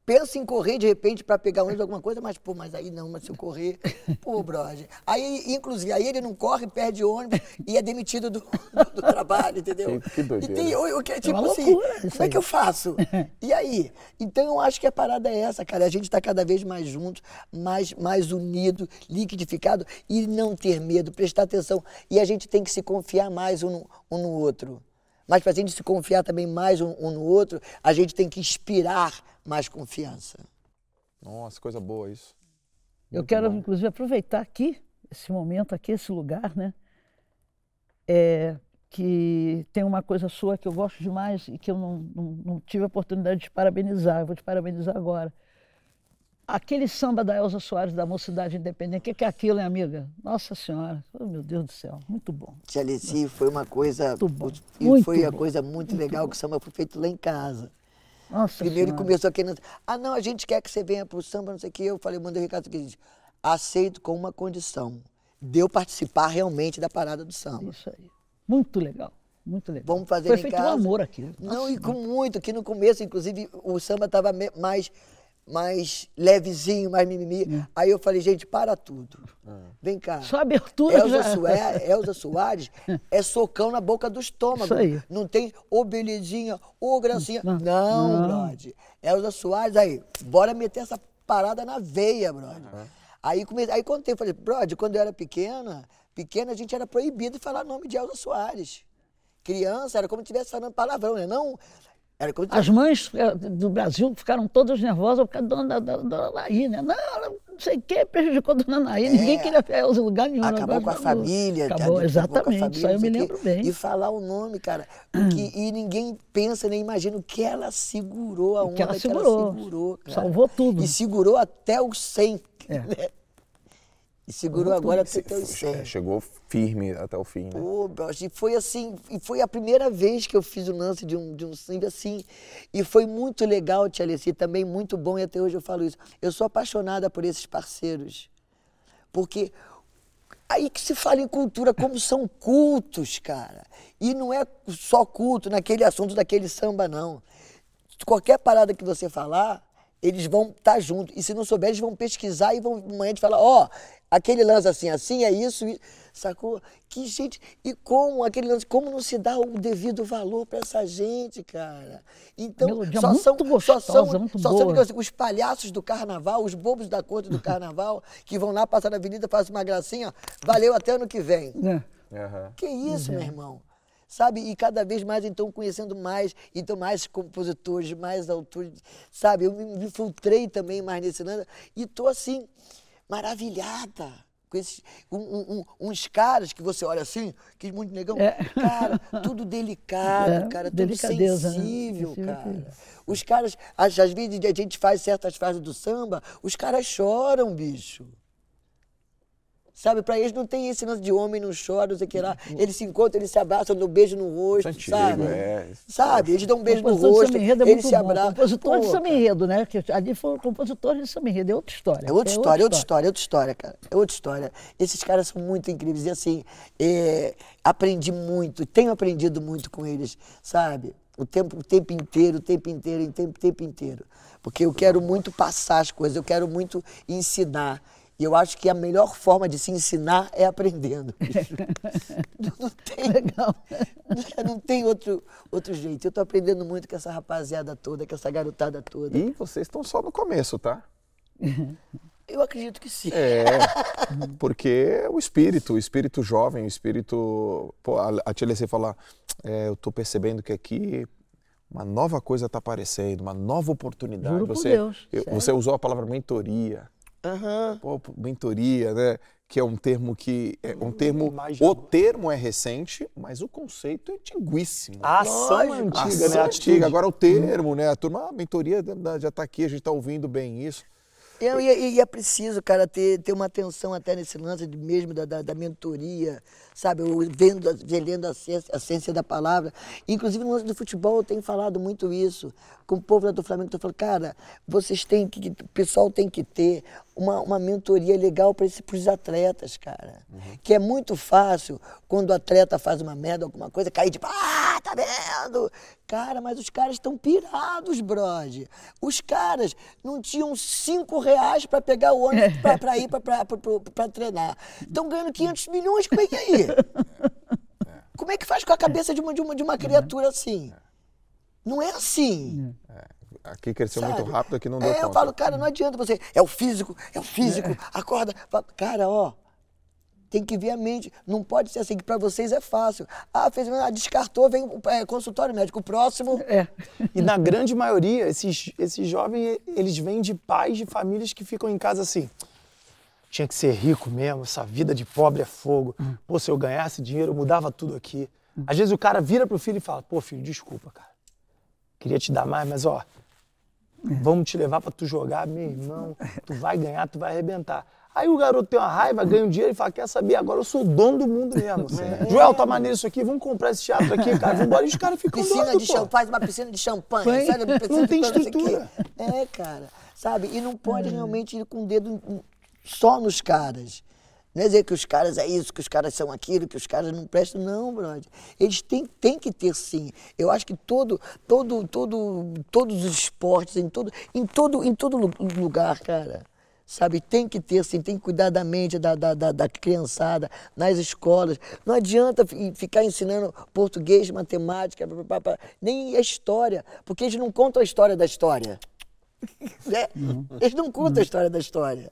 pensa em correr de repente para pegar ônibus alguma coisa, mas pô, mas aí não, mas se eu correr, pô, brother. Aí, inclusive, aí ele não corre, perde ônibus e é demitido do, do- do trabalho, entendeu? Que- doideira. E tem, o, o que é tipo assim, loucura como é que eu faço? E aí? Então eu acho que a parada é essa, cara. A gente está cada vez mais junto, mais, mais unido, liquidificado e não ter medo, prestar atenção. E a gente tem que se confiar mais um no, um no outro. Mas para a gente se confiar também mais um, um no outro, a gente tem que inspirar mais confiança. Nossa, coisa boa isso. Eu quero, inclusive, aproveitar aqui, esse momento aqui, esse lugar, né? É, que tem uma coisa sua que eu gosto demais e que eu não, não, não tive a oportunidade de te parabenizar. Eu vou te parabenizar agora. Aquele samba da Elza Soares, da Mocidade Independente, o que, que é aquilo, hein, amiga? Nossa Senhora, oh, meu Deus do céu, muito bom. Tia Alessi foi uma coisa. Muito bom, E muito foi a bom, coisa muito legal que o samba foi feito lá em casa. Nossa Primeiro ele começou querendo. Ah, não, a gente quer que você venha pro samba, não sei o que. Eu falei, mandei o recado seguinte: aceito com uma condição. De eu participar realmente da parada do samba. Isso aí. Muito legal. Muito legal. Vamos fazer Foi em feito casa. um amor aqui. Não, e com muito, que no começo, inclusive, o samba estava mais mais levezinho, mais mimimi. É. Aí eu falei, gente, para tudo. Vem cá. Só abertura Elza, já. Soares, Elza Soares é socão na boca do estômago. Isso aí. Não tem ô belezinha, ô gracinha. Não, não, não. brother. Elza Soares, aí, bora meter essa parada na veia, brother. Uhum. Aí, comecei, aí contei, falei, brother, quando eu era pequena, pequena a gente era proibido de falar nome de Elza Soares. Criança, era como se estivesse falando palavrão, né? Não, as mães eh, do Brasil ficaram todas nervosas por causa da dona, da, dona Naí, né? Não, não sei o que, prejudicou a dona Naí, é, ninguém queria o lugar nenhum. Acabou com a família. Acabou, exatamente, família, isso aí eu me lembro bem. E falar o nome, cara, porque, e ninguém pensa, nem imagina o que ela segurou, a onda que ela segurou, que ela segurou cara. Salvou tudo. E segurou até o 100, é. né? E segurou agora até os 100. Chegou firme até o fim, né? Pô, e foi assim, e foi a primeira vez que eu fiz o lance de um, de um samba assim. E foi muito legal, Tia Alessi, também muito bom, e até hoje eu falo isso. Eu sou apaixonada por esses parceiros. Porque aí que se fala em cultura, como são cultos, cara. E não é só culto naquele assunto daquele samba, não. Qualquer parada que você falar, eles vão estar tá juntos. E se não souber, eles vão pesquisar e vão amanhã te falar, ó, oh, aquele lance assim, assim, é isso, sacou? Que gente, e como aquele lance, como não se dá o devido valor para essa gente, cara? Então, só são, gostosa, só são, muito só boa. são os palhaços do carnaval, os bobos da corte do carnaval, que vão lá passar na avenida, fazem uma gracinha, valeu até ano que vem. É. Uhum. Que isso, uhum. meu irmão? sabe? E cada vez mais, então, conhecendo mais, então, mais compositores, mais autores, sabe? Eu me infiltrei também mais nesse lance e tô assim, maravilhada com esses, um, um, uns caras que você olha assim, que muito negão, é. cara, tudo delicado, é, cara, tudo né? sensível, né? cara. Os caras, às, às vezes a gente faz certas fases do samba, os caras choram, bicho. Sabe, para eles não tem esse lance de homem não chora, não sei o que lá. Eles se encontram, eles se abraçam, dão um beijo no rosto, Antigo, sabe? É. Sabe? Eles dão um beijo no rosto, é eles se abraçam. Compositor de samba enredo, né? Que ali foi compositor de samba enredo, é outra história. É outra é história, é outra história, é outra história, cara. É outra história. Esses caras são muito incríveis e assim, é, aprendi muito, tenho aprendido muito com eles, sabe? O tempo, o tempo inteiro, o tempo inteiro, o tempo, o tempo inteiro. Porque eu quero muito passar as coisas, eu quero muito ensinar. E eu acho que a melhor forma de se ensinar é aprendendo. não tem, Legal. Não tem outro, outro jeito. Eu estou aprendendo muito com essa rapaziada toda, com essa garotada toda. E vocês estão só no começo, tá? Eu acredito que sim. É, porque o espírito, o espírito jovem, o espírito. Pô, a Tia Leci fala, é, eu estou percebendo que aqui uma nova coisa está aparecendo, uma nova oportunidade. Juro você, por Deus, eu, você usou a palavra mentoria. Uhum. Pô, mentoria, né? Que é um termo que é um termo. O termo é recente, mas o conceito é antiguíssimo. A ação é antiga, a ação né? É antiga. Agora o termo, né? A turma, a mentoria já está aqui, a gente está ouvindo bem isso. E, e, e, é preciso, cara, ter, ter uma atenção até nesse lance de, mesmo da, da, da mentoria, sabe? Eu vendo, lendo a ciência, a ciência da palavra. Inclusive no lance do futebol eu tenho falado muito isso. Com o povo lá do Flamengo, eu falo, cara, vocês têm que, o pessoal tem que ter uma, uma mentoria legal para os atletas, cara. Uhum. Que é muito fácil quando o atleta faz uma merda, alguma coisa, cair tipo, ah, tá vendo? Cara, mas os caras estão pirados, brode. Os caras não tinham cinco reais para pegar o ônibus para ir para treinar. Estão ganhando 500 milhões, como é que é aí? Como é que faz com a cabeça de uma, de uma, de uma criatura assim? Não é assim. É. Aqui cresceu Sabe? muito rápido, aqui não deu é, conta. Eu falo, cara, não adianta você. É o físico, é o físico, é. acorda. Cara, ó, tem que ver a mente. Não pode ser assim, que para vocês é fácil. Ah, fez, ah, descartou, vem é, consultório médico. O próximo. É. E na grande maioria, esses, esses jovens, eles vêm de pais de famílias que ficam em casa assim. Tinha que ser rico mesmo, essa vida de pobre é fogo. Hum. Pô, se eu ganhasse dinheiro, eu mudava tudo aqui. Hum. Às vezes o cara vira pro filho e fala: pô, filho, desculpa, cara. Queria te dar mais, mas ó, Vamos te levar para tu jogar, meu irmão. Tu vai ganhar, tu vai arrebentar. Aí o garoto tem uma raiva, ganha um dinheiro e fala, quer saber, agora eu sou o dono do mundo mesmo. É. Joel, tá maneiro isso aqui, vamos comprar esse teatro aqui, cara, vamos embora. E os caras ficam piscina doidos, de champanhe, faz uma piscina de champanhe, sabe? Não tem estrutura. É, cara, sabe? E não pode realmente ir com o dedo só nos caras. Não é dizer que os caras é isso, que os caras são aquilo, que os caras não prestam, não, brother. Eles têm, têm que ter sim. Eu acho que todo, todo, todo, todos os esportes, em todo, em todo, em todo lugar, cara, sabe, tem que ter sim, tem que cuidar da mente da, da, da, da criançada, nas escolas. Não adianta ficar ensinando português, matemática, nem a história, porque eles não contam a história da história. Né? Uhum. Eles não contam a história da história.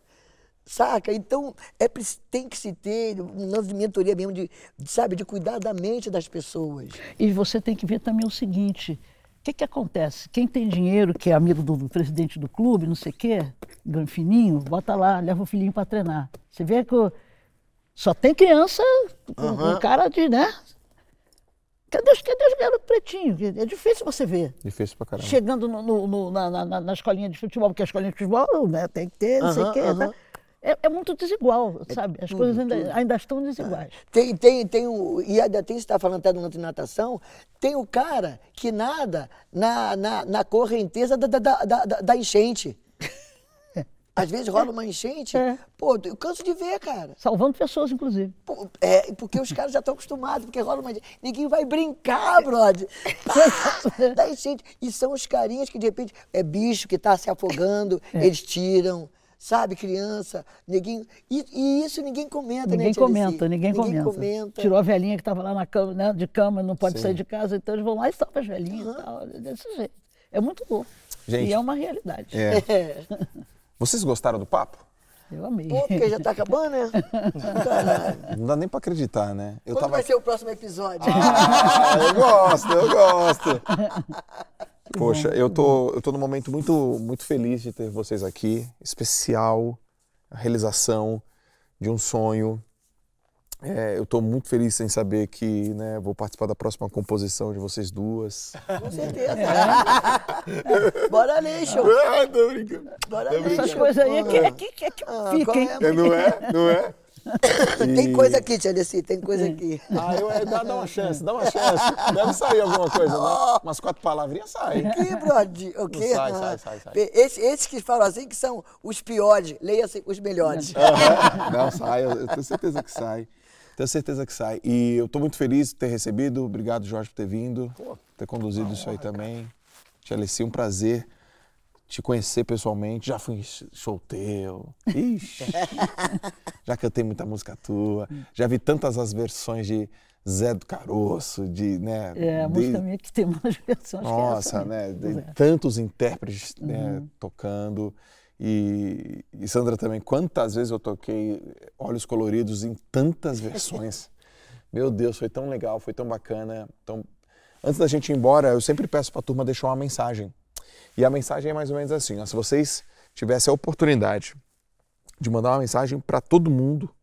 Saca? Então, é, tem que se ter um lance de mentoria mesmo, de, sabe, de cuidar da mente das pessoas. E você tem que ver também o seguinte: o que, que acontece? Quem tem dinheiro, que é amigo do, do presidente do clube, não sei o quê, fininho, bota lá, leva o filhinho para treinar. Você vê que só tem criança com, uhum. cara de, né? Cadê os, cadê os garotos pretinhos? É difícil você ver. Difícil pra caramba. Chegando no, no, no, na, na, na, escolinha de futebol, porque a escolinha de futebol né, tem que ter, não uhum, sei o quê. Uhum. Tá? É, é muito desigual, é sabe? As tudo, coisas ainda, ainda, estão desiguais. É. Tem, tem, tem o, e ainda tem, você está falando até de natação, tem o cara que nada na, na, na correnteza da, da, da, da, da enchente. Às vezes rola uma enchente, é. pô, eu canso de ver, cara. Salvando pessoas, inclusive. Pô, é, porque os caras já estão acostumados, porque rola uma enchente. Ninguém vai brincar, brother. da enchente. E são os carinhas que, de repente, é bicho que está se afogando, é. eles tiram sabe, criança, neguinho. E, e isso ninguém comenta, ninguém né, comenta, ninguém, ninguém comenta. comenta. Tirou a velhinha que estava lá na cama, né, de cama, não pode Sim. sair de casa, então eles vão lá e salvam as velhinhas uhum. e tal. Desse jeito. É muito bom. Gente, e é uma realidade. É. Vocês gostaram do papo? Eu amei. Pô, porque já tá acabando, né? Não dá nem pra acreditar, né? Eu Quando tava... vai ser o próximo episódio? Ah, eu gosto, eu gosto. Poxa, eu tô, eu tô num momento muito, muito feliz de ter vocês aqui, especial, a realização de um sonho. É, eu estou muito feliz em saber que né, vou participar da próxima composição de vocês duas. Com certeza. Bora ali, show. Ah, tô brincando. Bora ali. Essas coisas aí é que, é que, é que ah, fica, hein? É, não é? Não é? Tem coisa aqui, Tia Desi, tem coisa aqui. Ah, eu, é, dá, dá uma chance, dá uma chance. Deve sair alguma coisa, né? Umas quatro palavrinhas saem. O que, brother? O quê? Sai, sai, sai, sai. Esses, esses que falam assim que são os piores, leia-se os melhores. Não, sai, eu, eu tenho certeza que sai. Tenho certeza que sai. E eu estou muito feliz de ter recebido. Obrigado, Jorge, por ter vindo, ter conduzido isso aí também. Tia Alessi, um prazer te conhecer pessoalmente. Já fui solteiro. Ixi. já cantei muita música tua. Já vi tantas as versões de Zé do Caroço, de, né? É, a de... música minha que tem mais versões Nossa, que essa, né? De tantos intérpretes né, uhum. né, tocando. E, e, Sandra também, quantas vezes eu toquei Olhos Coloridos em tantas versões. Meu Deus, foi tão legal, foi tão bacana. Então, antes da gente ir embora, eu sempre peço para a turma deixar uma mensagem e a mensagem é mais ou menos assim: ó, se vocês tivessem a oportunidade de mandar uma mensagem para todo mundo,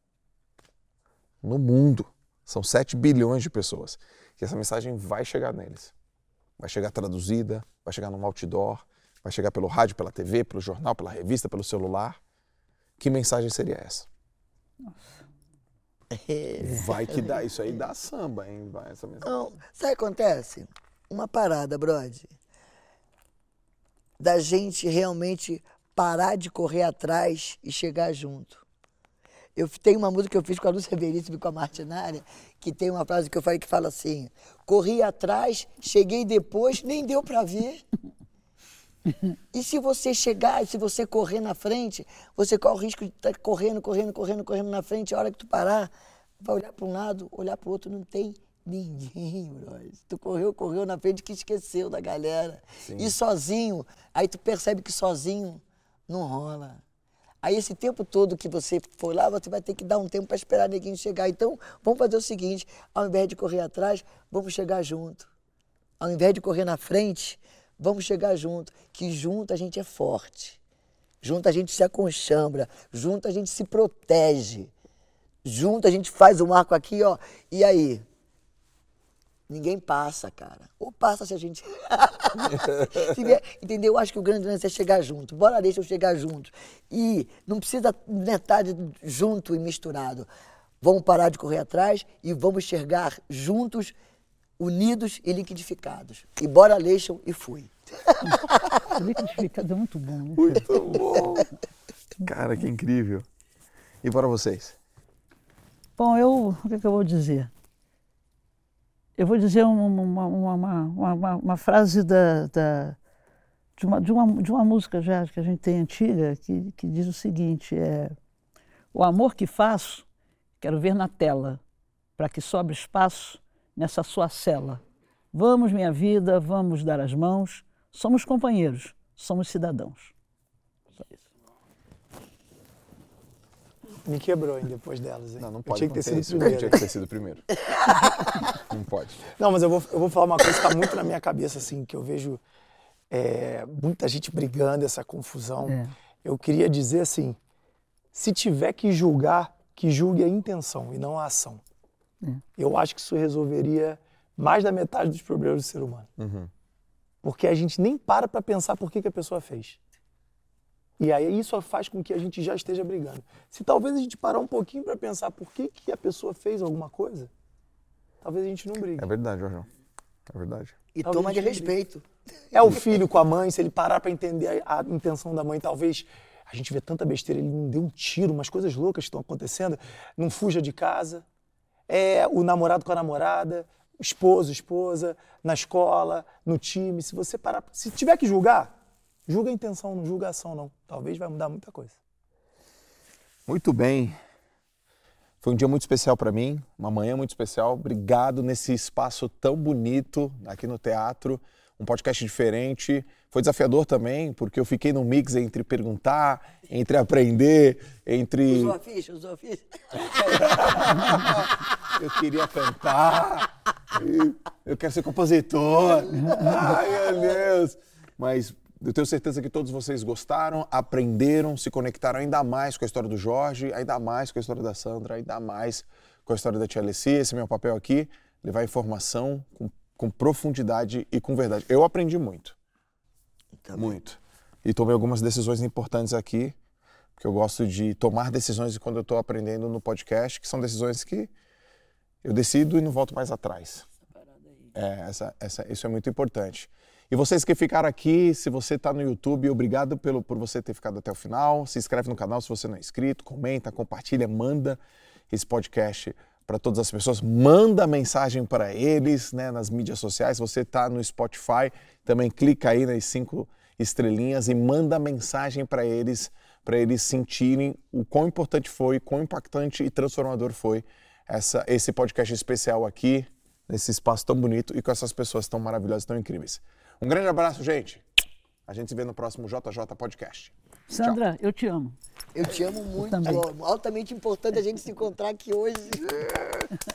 no mundo, são 7 bilhões de pessoas, que essa mensagem vai chegar neles. Vai chegar traduzida, vai chegar no outdoor, vai chegar pelo rádio, pela TV, pelo jornal, pela revista, pelo celular. Que mensagem seria essa? Nossa. Vai que dá, isso aí dá samba, hein? Vai essa mensagem. Não, sabe o que acontece? Uma parada, brother da gente realmente parar de correr atrás e chegar junto. Eu tenho uma música que eu fiz com a Lúcia Veríssimo e com a Martinária, que tem uma frase que eu falei que fala assim: corri atrás, cheguei depois, nem deu para ver. E se você chegar, se você correr na frente, você corre o risco de estar tá correndo, correndo, correndo, correndo na frente. A hora que tu parar, vai olhar para um lado, olhar para o outro, não tem Ninguém, brother. Tu correu, correu na frente que esqueceu da galera. Sim. E sozinho, aí tu percebe que sozinho não rola. Aí esse tempo todo que você for lá, você vai ter que dar um tempo para esperar ninguém chegar. Então, vamos fazer o seguinte, ao invés de correr atrás, vamos chegar junto. Ao invés de correr na frente, vamos chegar junto. Que junto a gente é forte. Junto a gente se aconchambra. Junto a gente se protege. Junto a gente faz o marco aqui, ó. E aí? Ninguém passa, cara. Ou passa se a gente. se vier, entendeu? Eu acho que o grande lance é chegar junto. Bora deixa eu chegar junto. E não precisa metade junto e misturado. Vamos parar de correr atrás e vamos enxergar juntos, unidos e liquidificados. E bora Leixam e fui. liquidificado é muito bom, né? Muito bom. Cara, que incrível. E para vocês? Bom, eu, o que, é que eu vou dizer? Eu vou dizer uma, uma, uma, uma frase da, da, de, uma, de, uma, de uma música já que a gente tem antiga que, que diz o seguinte: é, O amor que faço, quero ver na tela, para que sobre espaço nessa sua cela. Vamos, minha vida, vamos dar as mãos, somos companheiros, somos cidadãos. Só isso. Me quebrou hein, depois delas, hein? Não, não pode. tinha que ter sido isso. primeiro. Tinha que ter sido primeiro. não pode. Não, mas eu vou, eu vou falar uma coisa que está muito na minha cabeça, assim, que eu vejo é, muita gente brigando, essa confusão. É. Eu queria dizer assim: se tiver que julgar, que julgue a intenção e não a ação. É. Eu acho que isso resolveria mais da metade dos problemas do ser humano. Uhum. Porque a gente nem para para pensar por que, que a pessoa fez. E aí isso faz com que a gente já esteja brigando. Se talvez a gente parar um pouquinho para pensar por que, que a pessoa fez alguma coisa, talvez a gente não brigue. É verdade, Jorjão. É verdade. E Talvez toma de respeito. É o filho com a mãe, se ele parar para entender a, a intenção da mãe, talvez a gente vê tanta besteira, ele não deu um tiro, umas coisas loucas estão acontecendo, não fuja de casa. É o namorado com a namorada, esposo, esposa, na escola, no time. Se você parar, se tiver que julgar, julga a intenção, não julga a ação não. Talvez vai mudar muita coisa. Muito bem. Foi um dia muito especial para mim, uma manhã muito especial. Obrigado nesse espaço tão bonito aqui no teatro, um podcast diferente. Foi desafiador também, porque eu fiquei no mix entre perguntar, entre aprender, entre. Usou a ficha, usou a ficha. eu queria cantar, eu quero ser compositor. Ai, meu Deus! Mas eu tenho certeza que todos vocês gostaram, aprenderam, se conectaram ainda mais com a história do Jorge, ainda mais com a história da Sandra, ainda mais com a história da Tia Alessia. Esse é meu papel aqui, levar informação com, com profundidade e com verdade. Eu aprendi muito. Muito. E tomei algumas decisões importantes aqui, porque eu gosto de tomar decisões quando eu estou aprendendo no podcast, que são decisões que eu decido e não volto mais atrás. É, essa, essa, isso é muito importante. E vocês que ficaram aqui, se você está no YouTube, obrigado pelo, por você ter ficado até o final. Se inscreve no canal se você não é inscrito, comenta, compartilha, manda esse podcast para todas as pessoas. Manda mensagem para eles né, nas mídias sociais. Se você está no Spotify, também clica aí nas cinco estrelinhas e manda mensagem para eles, para eles sentirem o quão importante foi, quão impactante e transformador foi essa, esse podcast especial aqui, nesse espaço tão bonito e com essas pessoas tão maravilhosas, tão incríveis. Um grande abraço, gente. A gente se vê no próximo JJ Podcast. Sandra, eu te amo. Eu te amo muito, ó. altamente importante a gente se encontrar aqui hoje.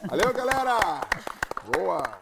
Valeu, galera! Boa!